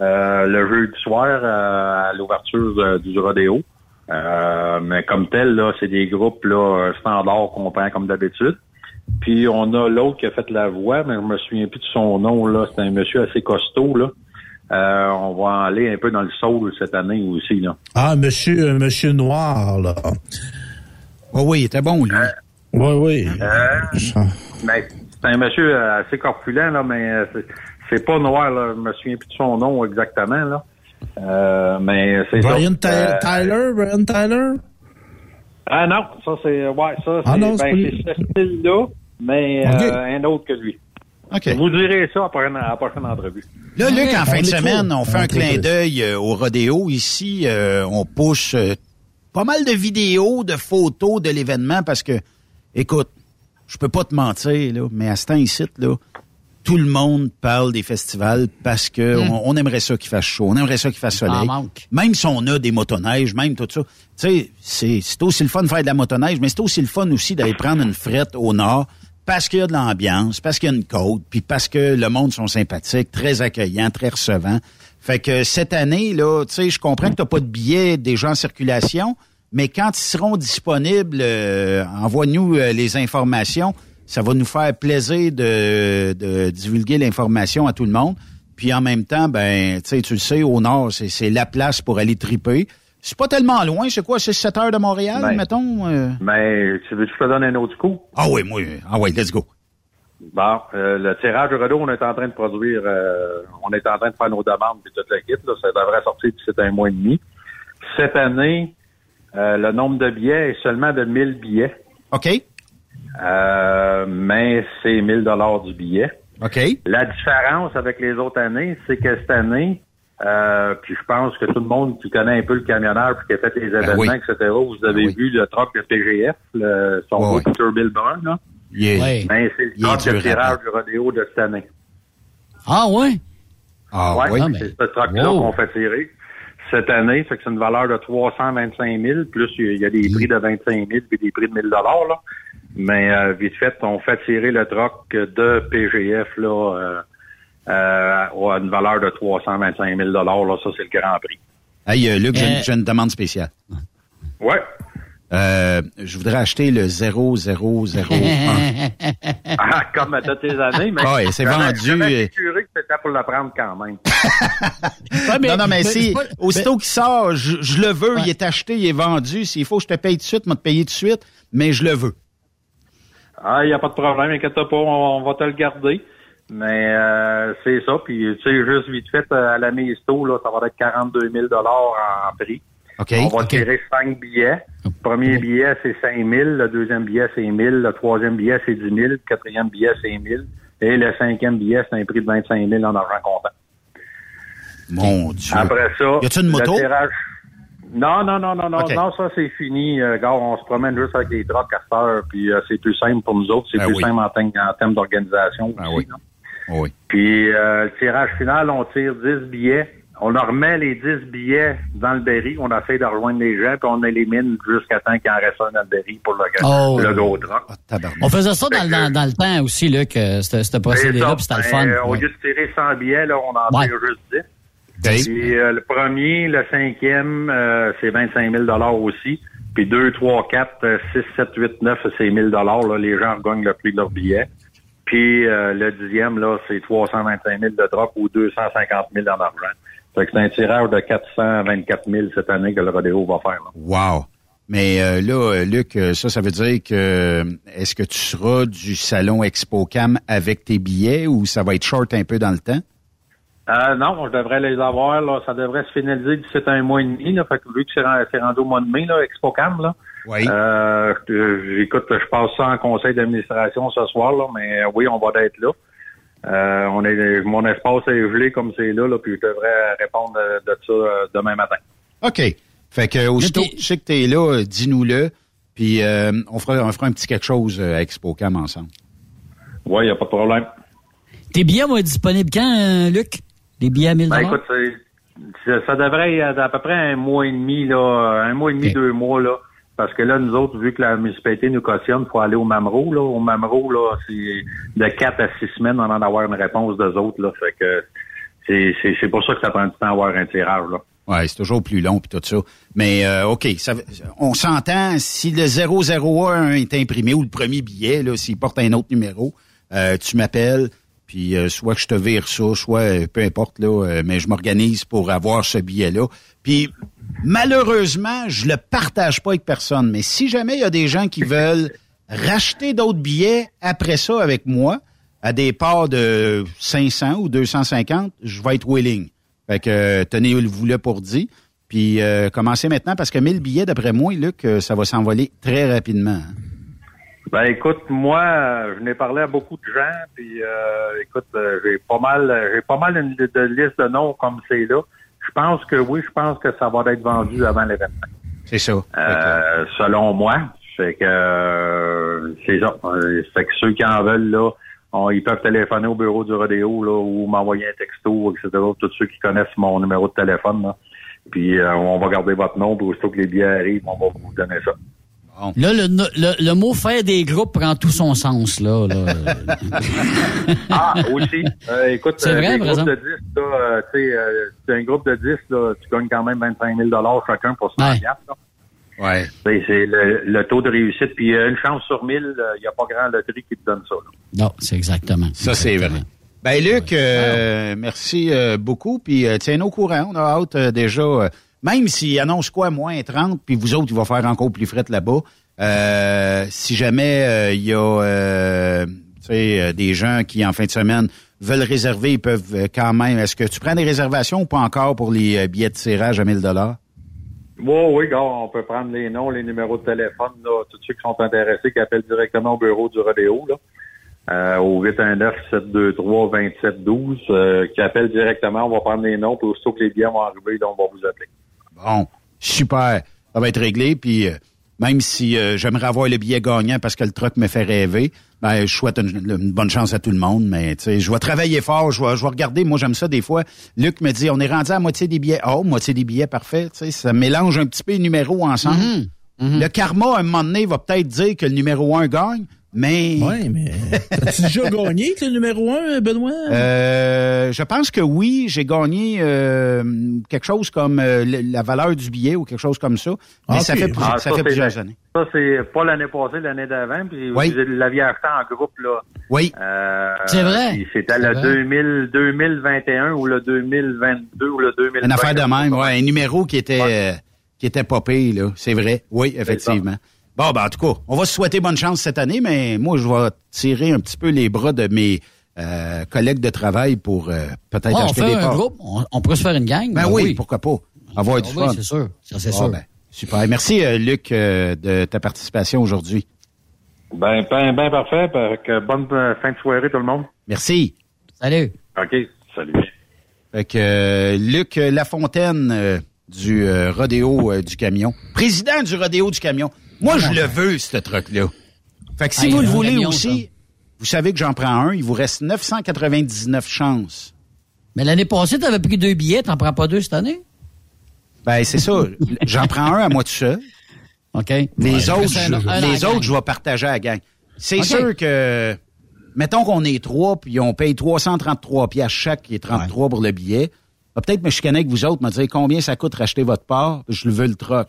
Q: le jeudi soir euh, à l'ouverture euh, du rodéo. Euh, mais comme tel, là, c'est des groupes là standards qu'on prend comme d'habitude. Puis on a l'autre qui a fait la voix, mais je me souviens plus de son nom, là. C'est un monsieur assez costaud, là. Euh, on va aller un peu dans le soul cette année aussi, là.
F: Ah, monsieur, euh, monsieur Noir, là.
D: Oh oui, il était bon, lui.
F: Oui, oui.
Q: Euh, mais c'est un monsieur euh, assez corpulent, là, mais euh, c'est- pas noir, là. Je me souviens plus de son nom exactement, là. Euh, mais c'est ça.
F: Brian
Q: Euh,
F: Tyler, Brian Tyler?
Q: Ah non, ça c'est ouais, ça c'est
F: Ah non, c'est
Q: ben,
F: lui.
Q: c'est ce style-là, mais euh, un autre que lui. Vous direz ça après la prochaine entrevue.
D: Là, Luc, en
Q: On
D: fin de semaine, on fait
Q: On
D: un clin d'œil au rodéo. Ici, euh, on push euh, pas mal de vidéos, de photos de l'événement parce que, écoute, je peux pas te mentir, là, mais à ce temps ici, là, tout le monde parle des festivals parce que
E: Hmm.
D: on, on aimerait ça qu'il fasse chaud, on aimerait ça qu'il fasse soleil.
E: manque.
D: Même si on a des motoneiges, même tout ça. Tu sais, c'est c'est aussi le fun de faire de la motoneige, mais c'est aussi le fun aussi d'aller prendre une frette au nord parce qu'il y a de l'ambiance, parce qu'il y a une côte, puis parce que le monde sont sympathiques, très accueillants, très recevants. Fait que cette année, là, tu sais, je comprends que tu pas de billets déjà en circulation, mais quand ils seront disponibles, euh, envoie-nous euh, les informations. Ça va nous faire plaisir de, de divulguer l'information à tout le monde. Puis en même temps, ben, tu sais, tu le sais, au nord, c'est c'est la place pour aller triper. C'est pas tellement loin, c'est quoi, c'est 7 heures de Montréal,
Q: Ben.
D: mettons? euh?
Q: Mais tu veux que je te donne un autre coup?
D: Ah oui, moi, ah oui, let's go.
Q: Bon, euh, le tirage de rideau, on est en train de produire, euh, on est en train de faire nos demandes puis toute la kit. Là, ça devrait sortir d'ici un mois et demi. Cette année, euh, le nombre de billets est seulement de 1000 billets.
D: OK.
Q: Euh, mais c'est 1000 dollars du billet.
D: OK.
Q: La différence avec les autres années, c'est que cette année, euh, puis je pense que tout le monde qui connaît un peu le camionneur puis qui a fait les événements,
D: oui.
Q: etc., vous avez vu le truck de PGF, le, son
D: Ouais,
Q: beau
D: ouais.
Q: Peterbilt brun, là.
E: Ouais.
Q: Ben, c'est le truck de tirage du rodéo de cette année.
E: Ah ouais?
D: Ah
Q: ouais,
D: oui.
Q: c'est ce truck-là
E: Wow.
Q: qu'on fait tirer cette année. Fait que c'est une valeur de 325 000, plus il y a des prix de 25 000 puis des prix de 1000 dollars là. Mais euh, vite fait, on fait tirer le truck de PGF là euh, euh, à une valeur de 325 000 dollars là. Ça c'est le grand prix.
D: Hey, euh, Luc, j'ai
E: Euh,
D: j'ai une demande spéciale.
Q: Ouais.
D: Euh, je voudrais acheter le 0001.
Q: Ah, comme à toutes les années, mais
D: Ouais, c'est vendu, euh.
Q: assuré que c'était pour le prendre quand même. [LAUGHS]
D: non, non, mais, si,
E: pas-
D: aussitôt qu'il sort, je, je le veux, il est acheté, il est vendu. S'il faut que je te paye tout de suite, moi te payer tout de suite, mais je le veux.
Q: Ah, il n'y a pas de problème, inquiète pas, on, va te le garder. Mais euh, c'est ça, puis tu sais, juste vite fait, euh, à la Misto, là, ça va être 42 000 en prix.
D: OK.
Q: On va
D: OK.
Q: tirer cinq billets. Le premier billet, c'est 5 000. Le deuxième billet, c'est 1 000. Le troisième billet, c'est 10 000. Le quatrième billet, c'est 1 000. Et le cinquième billet, c'est un prix de 25 000 en argent comptant.
D: Mon Dieu.
Q: Après ça,
D: Y a-tu une
Q: le
D: moto?
Q: tirage, Non, non, non, non, non, non, ça c'est fini. Euh, gars, on se promène juste avec les trucks à cette heure, puis euh, c'est plus simple pour nous autres, c'est
D: Ben
Q: plus
D: oui.
Q: simple en, termes- en termes d'organisation.
D: Ah
Q: aussi,
D: oui.
Q: là.
D: Oui.
Q: Puis euh, le tirage final, on tire 10 billets. On leur remet les 10 billets dans le berry. On essaie de rejoindre les gens, puis on élimine jusqu'à temps qu'il en reste un dans le berry pour le,
E: Oh.
Q: le gros truck.
E: On faisait ça dans, le- dans, dans le temps aussi, là, que ce procédé-là, puis c'était le fun.
Q: Ben, Au lieu de tirer 100 billets, là, on en
E: Ouais.
Q: tire juste 10. Puis euh, le premier, le cinquième, euh, c'est 25 000 aussi. Puis 2, 3, 4, 6, 7, 8, 9, c'est 1000 là. Les gens gagnent le prix de leur billet. Puis euh, le dixième, là, c'est 325 000 de drop ou 250 000 en argent. Fait que c'est un tirage de 424 000 cette année que le rodéo va faire. là.
D: Wow. Mais euh, là, Luc, ça, ça veut dire que est-ce que tu seras du salon ExpoCam avec tes billets ou ça va être short un peu dans le temps?
Q: Euh, non, je devrais les avoir. Là. Ça devrait se finaliser d'ici un mois et demi. Là. Fait que vu que c'est ren- c'est rendu au mois de mai, là, ExpoCam, là,
D: Oui.
Q: euh, je- j'écoute, je passe ça en conseil d'administration ce soir, là, mais euh, oui, on va être là. Euh, on est, mon espace est gelé comme c'est là, là, puis je devrais répondre euh, de ça euh, demain matin.
D: OK. Fait que aussitôt que tu sais que t'es là, euh, dis-nous-le. Puis euh, on, fera, on fera un petit quelque chose euh, à ExpoCam ensemble.
Q: Oui, il n'y a pas de problème.
E: Tes billets vont être disponibles quand, euh, Luc? Les billets à 1000
Q: Ben, écoute, ça devrait être à peu près un mois et demi, là, un mois et demi, deux mois, là. Parce que là, nous autres, vu que la municipalité nous cautionne, il faut aller au Mamro, là. Au Mamro, là, c'est de quatre à six semaines avant d'avoir une réponse d'eux autres, là. Fait que c'est, pour ça que ça prend du temps à avoir un tirage, là.
D: Ouais, c'est toujours plus long puis tout ça. Mais euh, OK, ça, on s'entend si le 001 est imprimé ou le premier billet, là, s'il porte un autre numéro, euh, tu m'appelles, puis euh, soit que je te vire ça, soit euh, peu importe, là, euh, mais je m'organise pour avoir ce billet-là. Puis malheureusement, je le partage pas avec personne. Mais si jamais il y a des gens qui [LAUGHS] veulent racheter d'autres billets après ça avec moi, à des parts de 500 ou 250, je vais être willing. Fait que euh, tenez-vous là pour dit. Puis euh, commencez maintenant parce que 1000 billets, d'après moi, Luc, ça va s'envoler très rapidement. hein.
Q: Ben écoute, moi, euh, je n'ai parlé à beaucoup de gens, puis euh, écoute, euh, j'ai pas mal, j'ai pas mal une de, liste de noms comme c'est là. Je pense que oui, je pense que ça va être vendu avant l'événement.
D: C'est ça.
Q: Euh, selon moi. Fait que euh, c'est ça. Euh, Fait que ceux qui en veulent là, on- ils peuvent téléphoner au bureau du rodéo là, ou m'envoyer un texto, etc. Tous ceux qui connaissent mon numéro de téléphone. Là. Puis euh, on va garder votre nom, puis aussitôt que les billets arrivent, on va vous donner ça.
E: Là, le, le, le mot faire des groupes prend tout son sens, là. là. [LAUGHS]
Q: Ah, aussi. Euh, écoute,
E: C'est
Q: euh,
E: vrai, par exemple.
Q: de 10, là, euh, tu sais, euh, c'est un groupe de 10, là, tu gagnes quand même 25 000 chacun pour 100
E: Ouais.
Q: là.
D: Ouais.
Q: C'est c'est le, le taux de réussite. Puis euh, une chance sur 1000, il n'y a pas grand loterie qui te donne ça. là.
E: non, c'est exactement.
D: Ça, c'est vrai. Ben, Luc, euh, merci euh, beaucoup. Puis, euh, tiens-nous au courant. On a hâte euh, déjà, euh, même s'il annonce quoi, moins 30, puis vous autres, il va faire encore plus fret là-bas. Euh, si jamais euh, il y a euh, euh, des gens qui, en fin de semaine, veulent réserver, ils peuvent quand même. Est-ce que tu prends des réservations ou pas encore pour les billets de tirage à 1000 dollars?
Q: Oui, oui, on peut prendre les noms, les numéros de téléphone, tous ceux qui sont intéressés, qui appellent directement au bureau du rodéo, au 819-723-2712, euh, qui appellent directement, on va prendre les noms, puis aussitôt que les billets vont arriver, là, on va vous appeler.
D: Bon, super. Ça va être réglé. Puis euh, même si euh, j'aimerais avoir le billet gagnant parce que le truck me fait rêver, ben, je souhaite une, une bonne chance à tout le monde. Mais tu sais, je vais travailler fort. Je vais, je vais regarder. Moi, j'aime ça des fois. Luc me dit, on est rendu à moitié des billets. Oh, moitié des billets, parfait. Tu sais, ça mélange un petit peu les numéros ensemble. Le karma, à un moment donné, va peut-être dire que le numéro un gagne, mais...
F: Oui, mais as-tu déjà [LAUGHS] gagné avec le numéro un, Benoît?
D: Euh, je pense que oui, j'ai gagné euh, quelque chose comme euh, la valeur du billet ou quelque chose comme ça. Mais
Q: Ah,
D: ça
Q: ok.
D: fait, plus-
Q: Ah,
D: ça
Q: ça,
D: fait
Q: c'est
D: plusieurs années.
Q: Ça, c'est pas l'année passée, l'année d'avant, puis
D: Oui.
Q: vous l'aviez acheté en groupe, là.
D: Oui.
Q: Euh,
D: C'est vrai.
Q: C'était le
D: vrai.
Q: 2000, 2021 ou le 2022 ou le 2020.
D: Une affaire de même, ouais, un numéro qui était euh, qui était popé, là. C'est vrai. Oui, effectivement. Bon, ben, en tout cas, on va se souhaiter bonne chance cette année, mais moi, je vais tirer un petit peu les bras de mes euh, collègues de travail pour euh, peut-être
E: Ouais, on
D: acheter
E: fait
D: des
E: un groupe, on, on pourrait se faire une gang.
D: Ben
E: ben
D: oui, pourquoi pas. Avoir du
E: Ah oui,
D: fun.
E: c'est sûr. Ça, c'est
D: Bon,
E: sûr.
D: ben, super. Merci, euh, Luc, euh, de ta participation aujourd'hui.
Q: Ben, ben, ben parfait. Fait que bonne euh, fin de soirée, tout le monde.
D: Merci.
E: Salut.
Q: OK, salut.
D: Fait que euh, Luc Lafontaine, euh, du euh, rodéo euh, du camion. Président du rodéo du camion. Moi, je le veux, ce truc-là. Fait que si vous le voulez
E: camion,
D: aussi, vous savez que j'en prends un. Il vous reste 999 chances.
E: Mais l'année passée, t'avais pris deux billets, t'en prends pas deux cette année?
D: Ben, c'est ça. [LAUGHS] J'en prends un à moi tout seul.
E: OK.
D: Les
E: Ouais.
D: autres,
E: un-
D: je,
E: un gang.
D: je vais partager à la gang. C'est sûr que, mettons qu'on est trois, puis on paye 333 pièces chaque, qui est 33 pour le billet. Peut-être me chicaner avec vous autres, me dire combien ça coûte racheter votre part, puis je le veux le troc.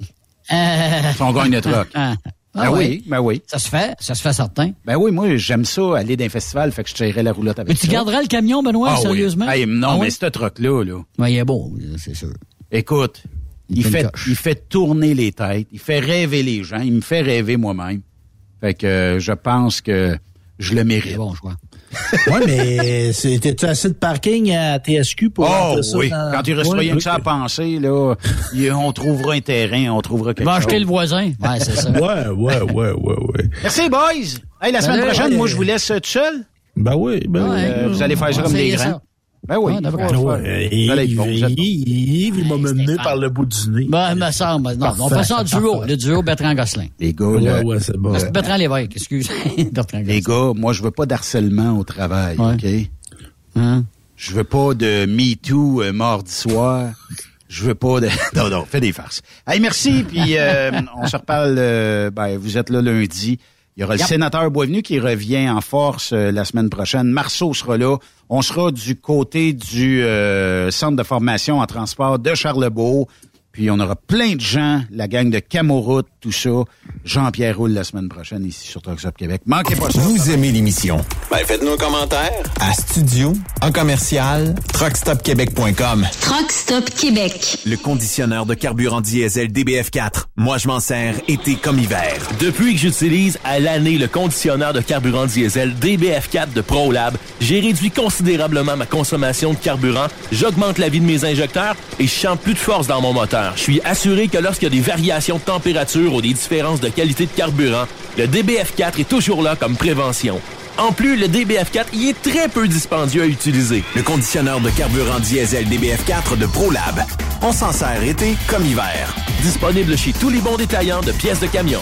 D: Si on gagne le troc.
E: Ah.
D: Ben
E: Ah
D: oui, ben oui.
E: Ça se fait, ça se fait certain.
D: Ben oui, moi, j'aime ça, aller d'un festival, fait que je tirerai la roulotte avec
E: Mais tu
D: ça.
E: garderas le camion, Benoît,
D: Ah oui.
E: sérieusement?
D: Hey, non,
E: Ah
D: mais
E: oui?
D: ce truc-là, là.
E: Ouais, il est beau, c'est sûr.
D: Écoute, il,
E: fait,
D: il fait tourner les têtes, il fait rêver les gens, il me fait rêver moi-même. Fait que euh, je pense que je le mérite.
E: Bon choix. [LAUGHS]
F: Oui, mais c'était assez de parking à TSQ pour
D: Oh
F: ça
D: oui,
F: dans-
D: quand il reste
F: Ouais,
D: rien que ça à penser, là, on trouvera un terrain, on trouvera quelque
E: Va
D: chose.
E: acheter le voisin. Ouais, c'est ça.
F: Ouais, ouais, ouais, ouais, ouais.
D: Merci, boys! Hey, la semaine
E: Salut.
D: prochaine,
E: Ouais.
D: moi, je vous laisse euh, tout seul.
F: Ben oui, ben oui.
D: Euh, vous allez faire ça comme
E: va
D: des grands.
E: ça.
D: Ben oui.
E: Ouais, d'après
D: Ouais,
E: moi.
D: ouais.
F: Yves, il m'a mené par le bout du nez.
E: Ben, il me semble. Non, on fait ça en duo. Le duo Bertrand-Gosselin.
D: Les gars,
F: Ouais,
D: là,
F: ouais, c'est bon.
E: Parce que Bertrand Lévesque, excuse. [LAUGHS] Bertrand
D: les gars, moi, je veux pas d'harcèlement au travail, OK?
E: Hein?
D: Je veux pas de Me Too euh, mardi soir. Je veux pas de... [LAUGHS] Non, non, fais des farces. Hey, merci, puis euh, on se reparle... euh, ben, vous êtes là lundi. Il y aura le sénateur Boisvenu qui revient en force euh, la semaine prochaine. Marceau sera là. On sera du côté du euh, centre de formation en transport de Charlebourg. Puis on aura plein de gens, la gang de Camoroute, tout ça. Jean-Pierre Roule la semaine prochaine ici sur Trucks Up Québec. Manquez pas ça.
A: Vous aimez l'émission?
R: Ben, faites-nous un commentaire.
A: À studio, en commercial, truckstopquebec.com.
K: Truck Stop Québec.
A: Le conditionneur de carburant diesel DBF4. Moi, je m'en sers été comme hiver.
S: Depuis que j'utilise à l'année le conditionneur de carburant diesel DBF4 de ProLab, j'ai réduit considérablement ma consommation de carburant, j'augmente la vie de mes injecteurs et je sens plus de force dans mon moteur. Je suis assuré que lorsqu'il y a des variations de température ou des différences de qualité de carburant, le DBF4 est toujours là comme prévention. En plus, le DBF4 y est très peu dispendieux à utiliser.
A: Le conditionneur de carburant diesel DBF4 de ProLab. On s'en sert été comme hiver.
S: Disponible chez tous les bons détaillants de pièces de camion.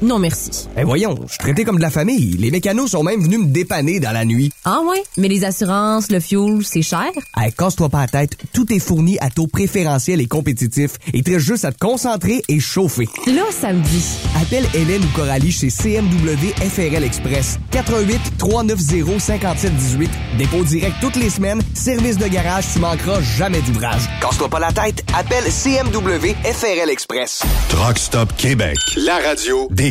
T: Non, merci.
L: Eh voyons, je suis traité comme de la famille. Les mécanos sont même venus me dépanner dans la nuit.
T: Ah ouais? Mais les assurances, le fuel, c'est cher?
L: Hey, casse-toi pas la tête, tout est fourni à taux préférentiel et compétitif. Il te reste juste à te concentrer et chauffer.
T: Là, ça me dit.
L: Appelle Hélène ou Coralie chez CMW FRL Express. 88 390 5718. Dépôt direct toutes les semaines. Service de garage, tu manqueras jamais d'ouvrage. Casse-toi pas la tête, appelle CMW FRL Express.
C: Truck Stop Québec.
O: La radio
C: Des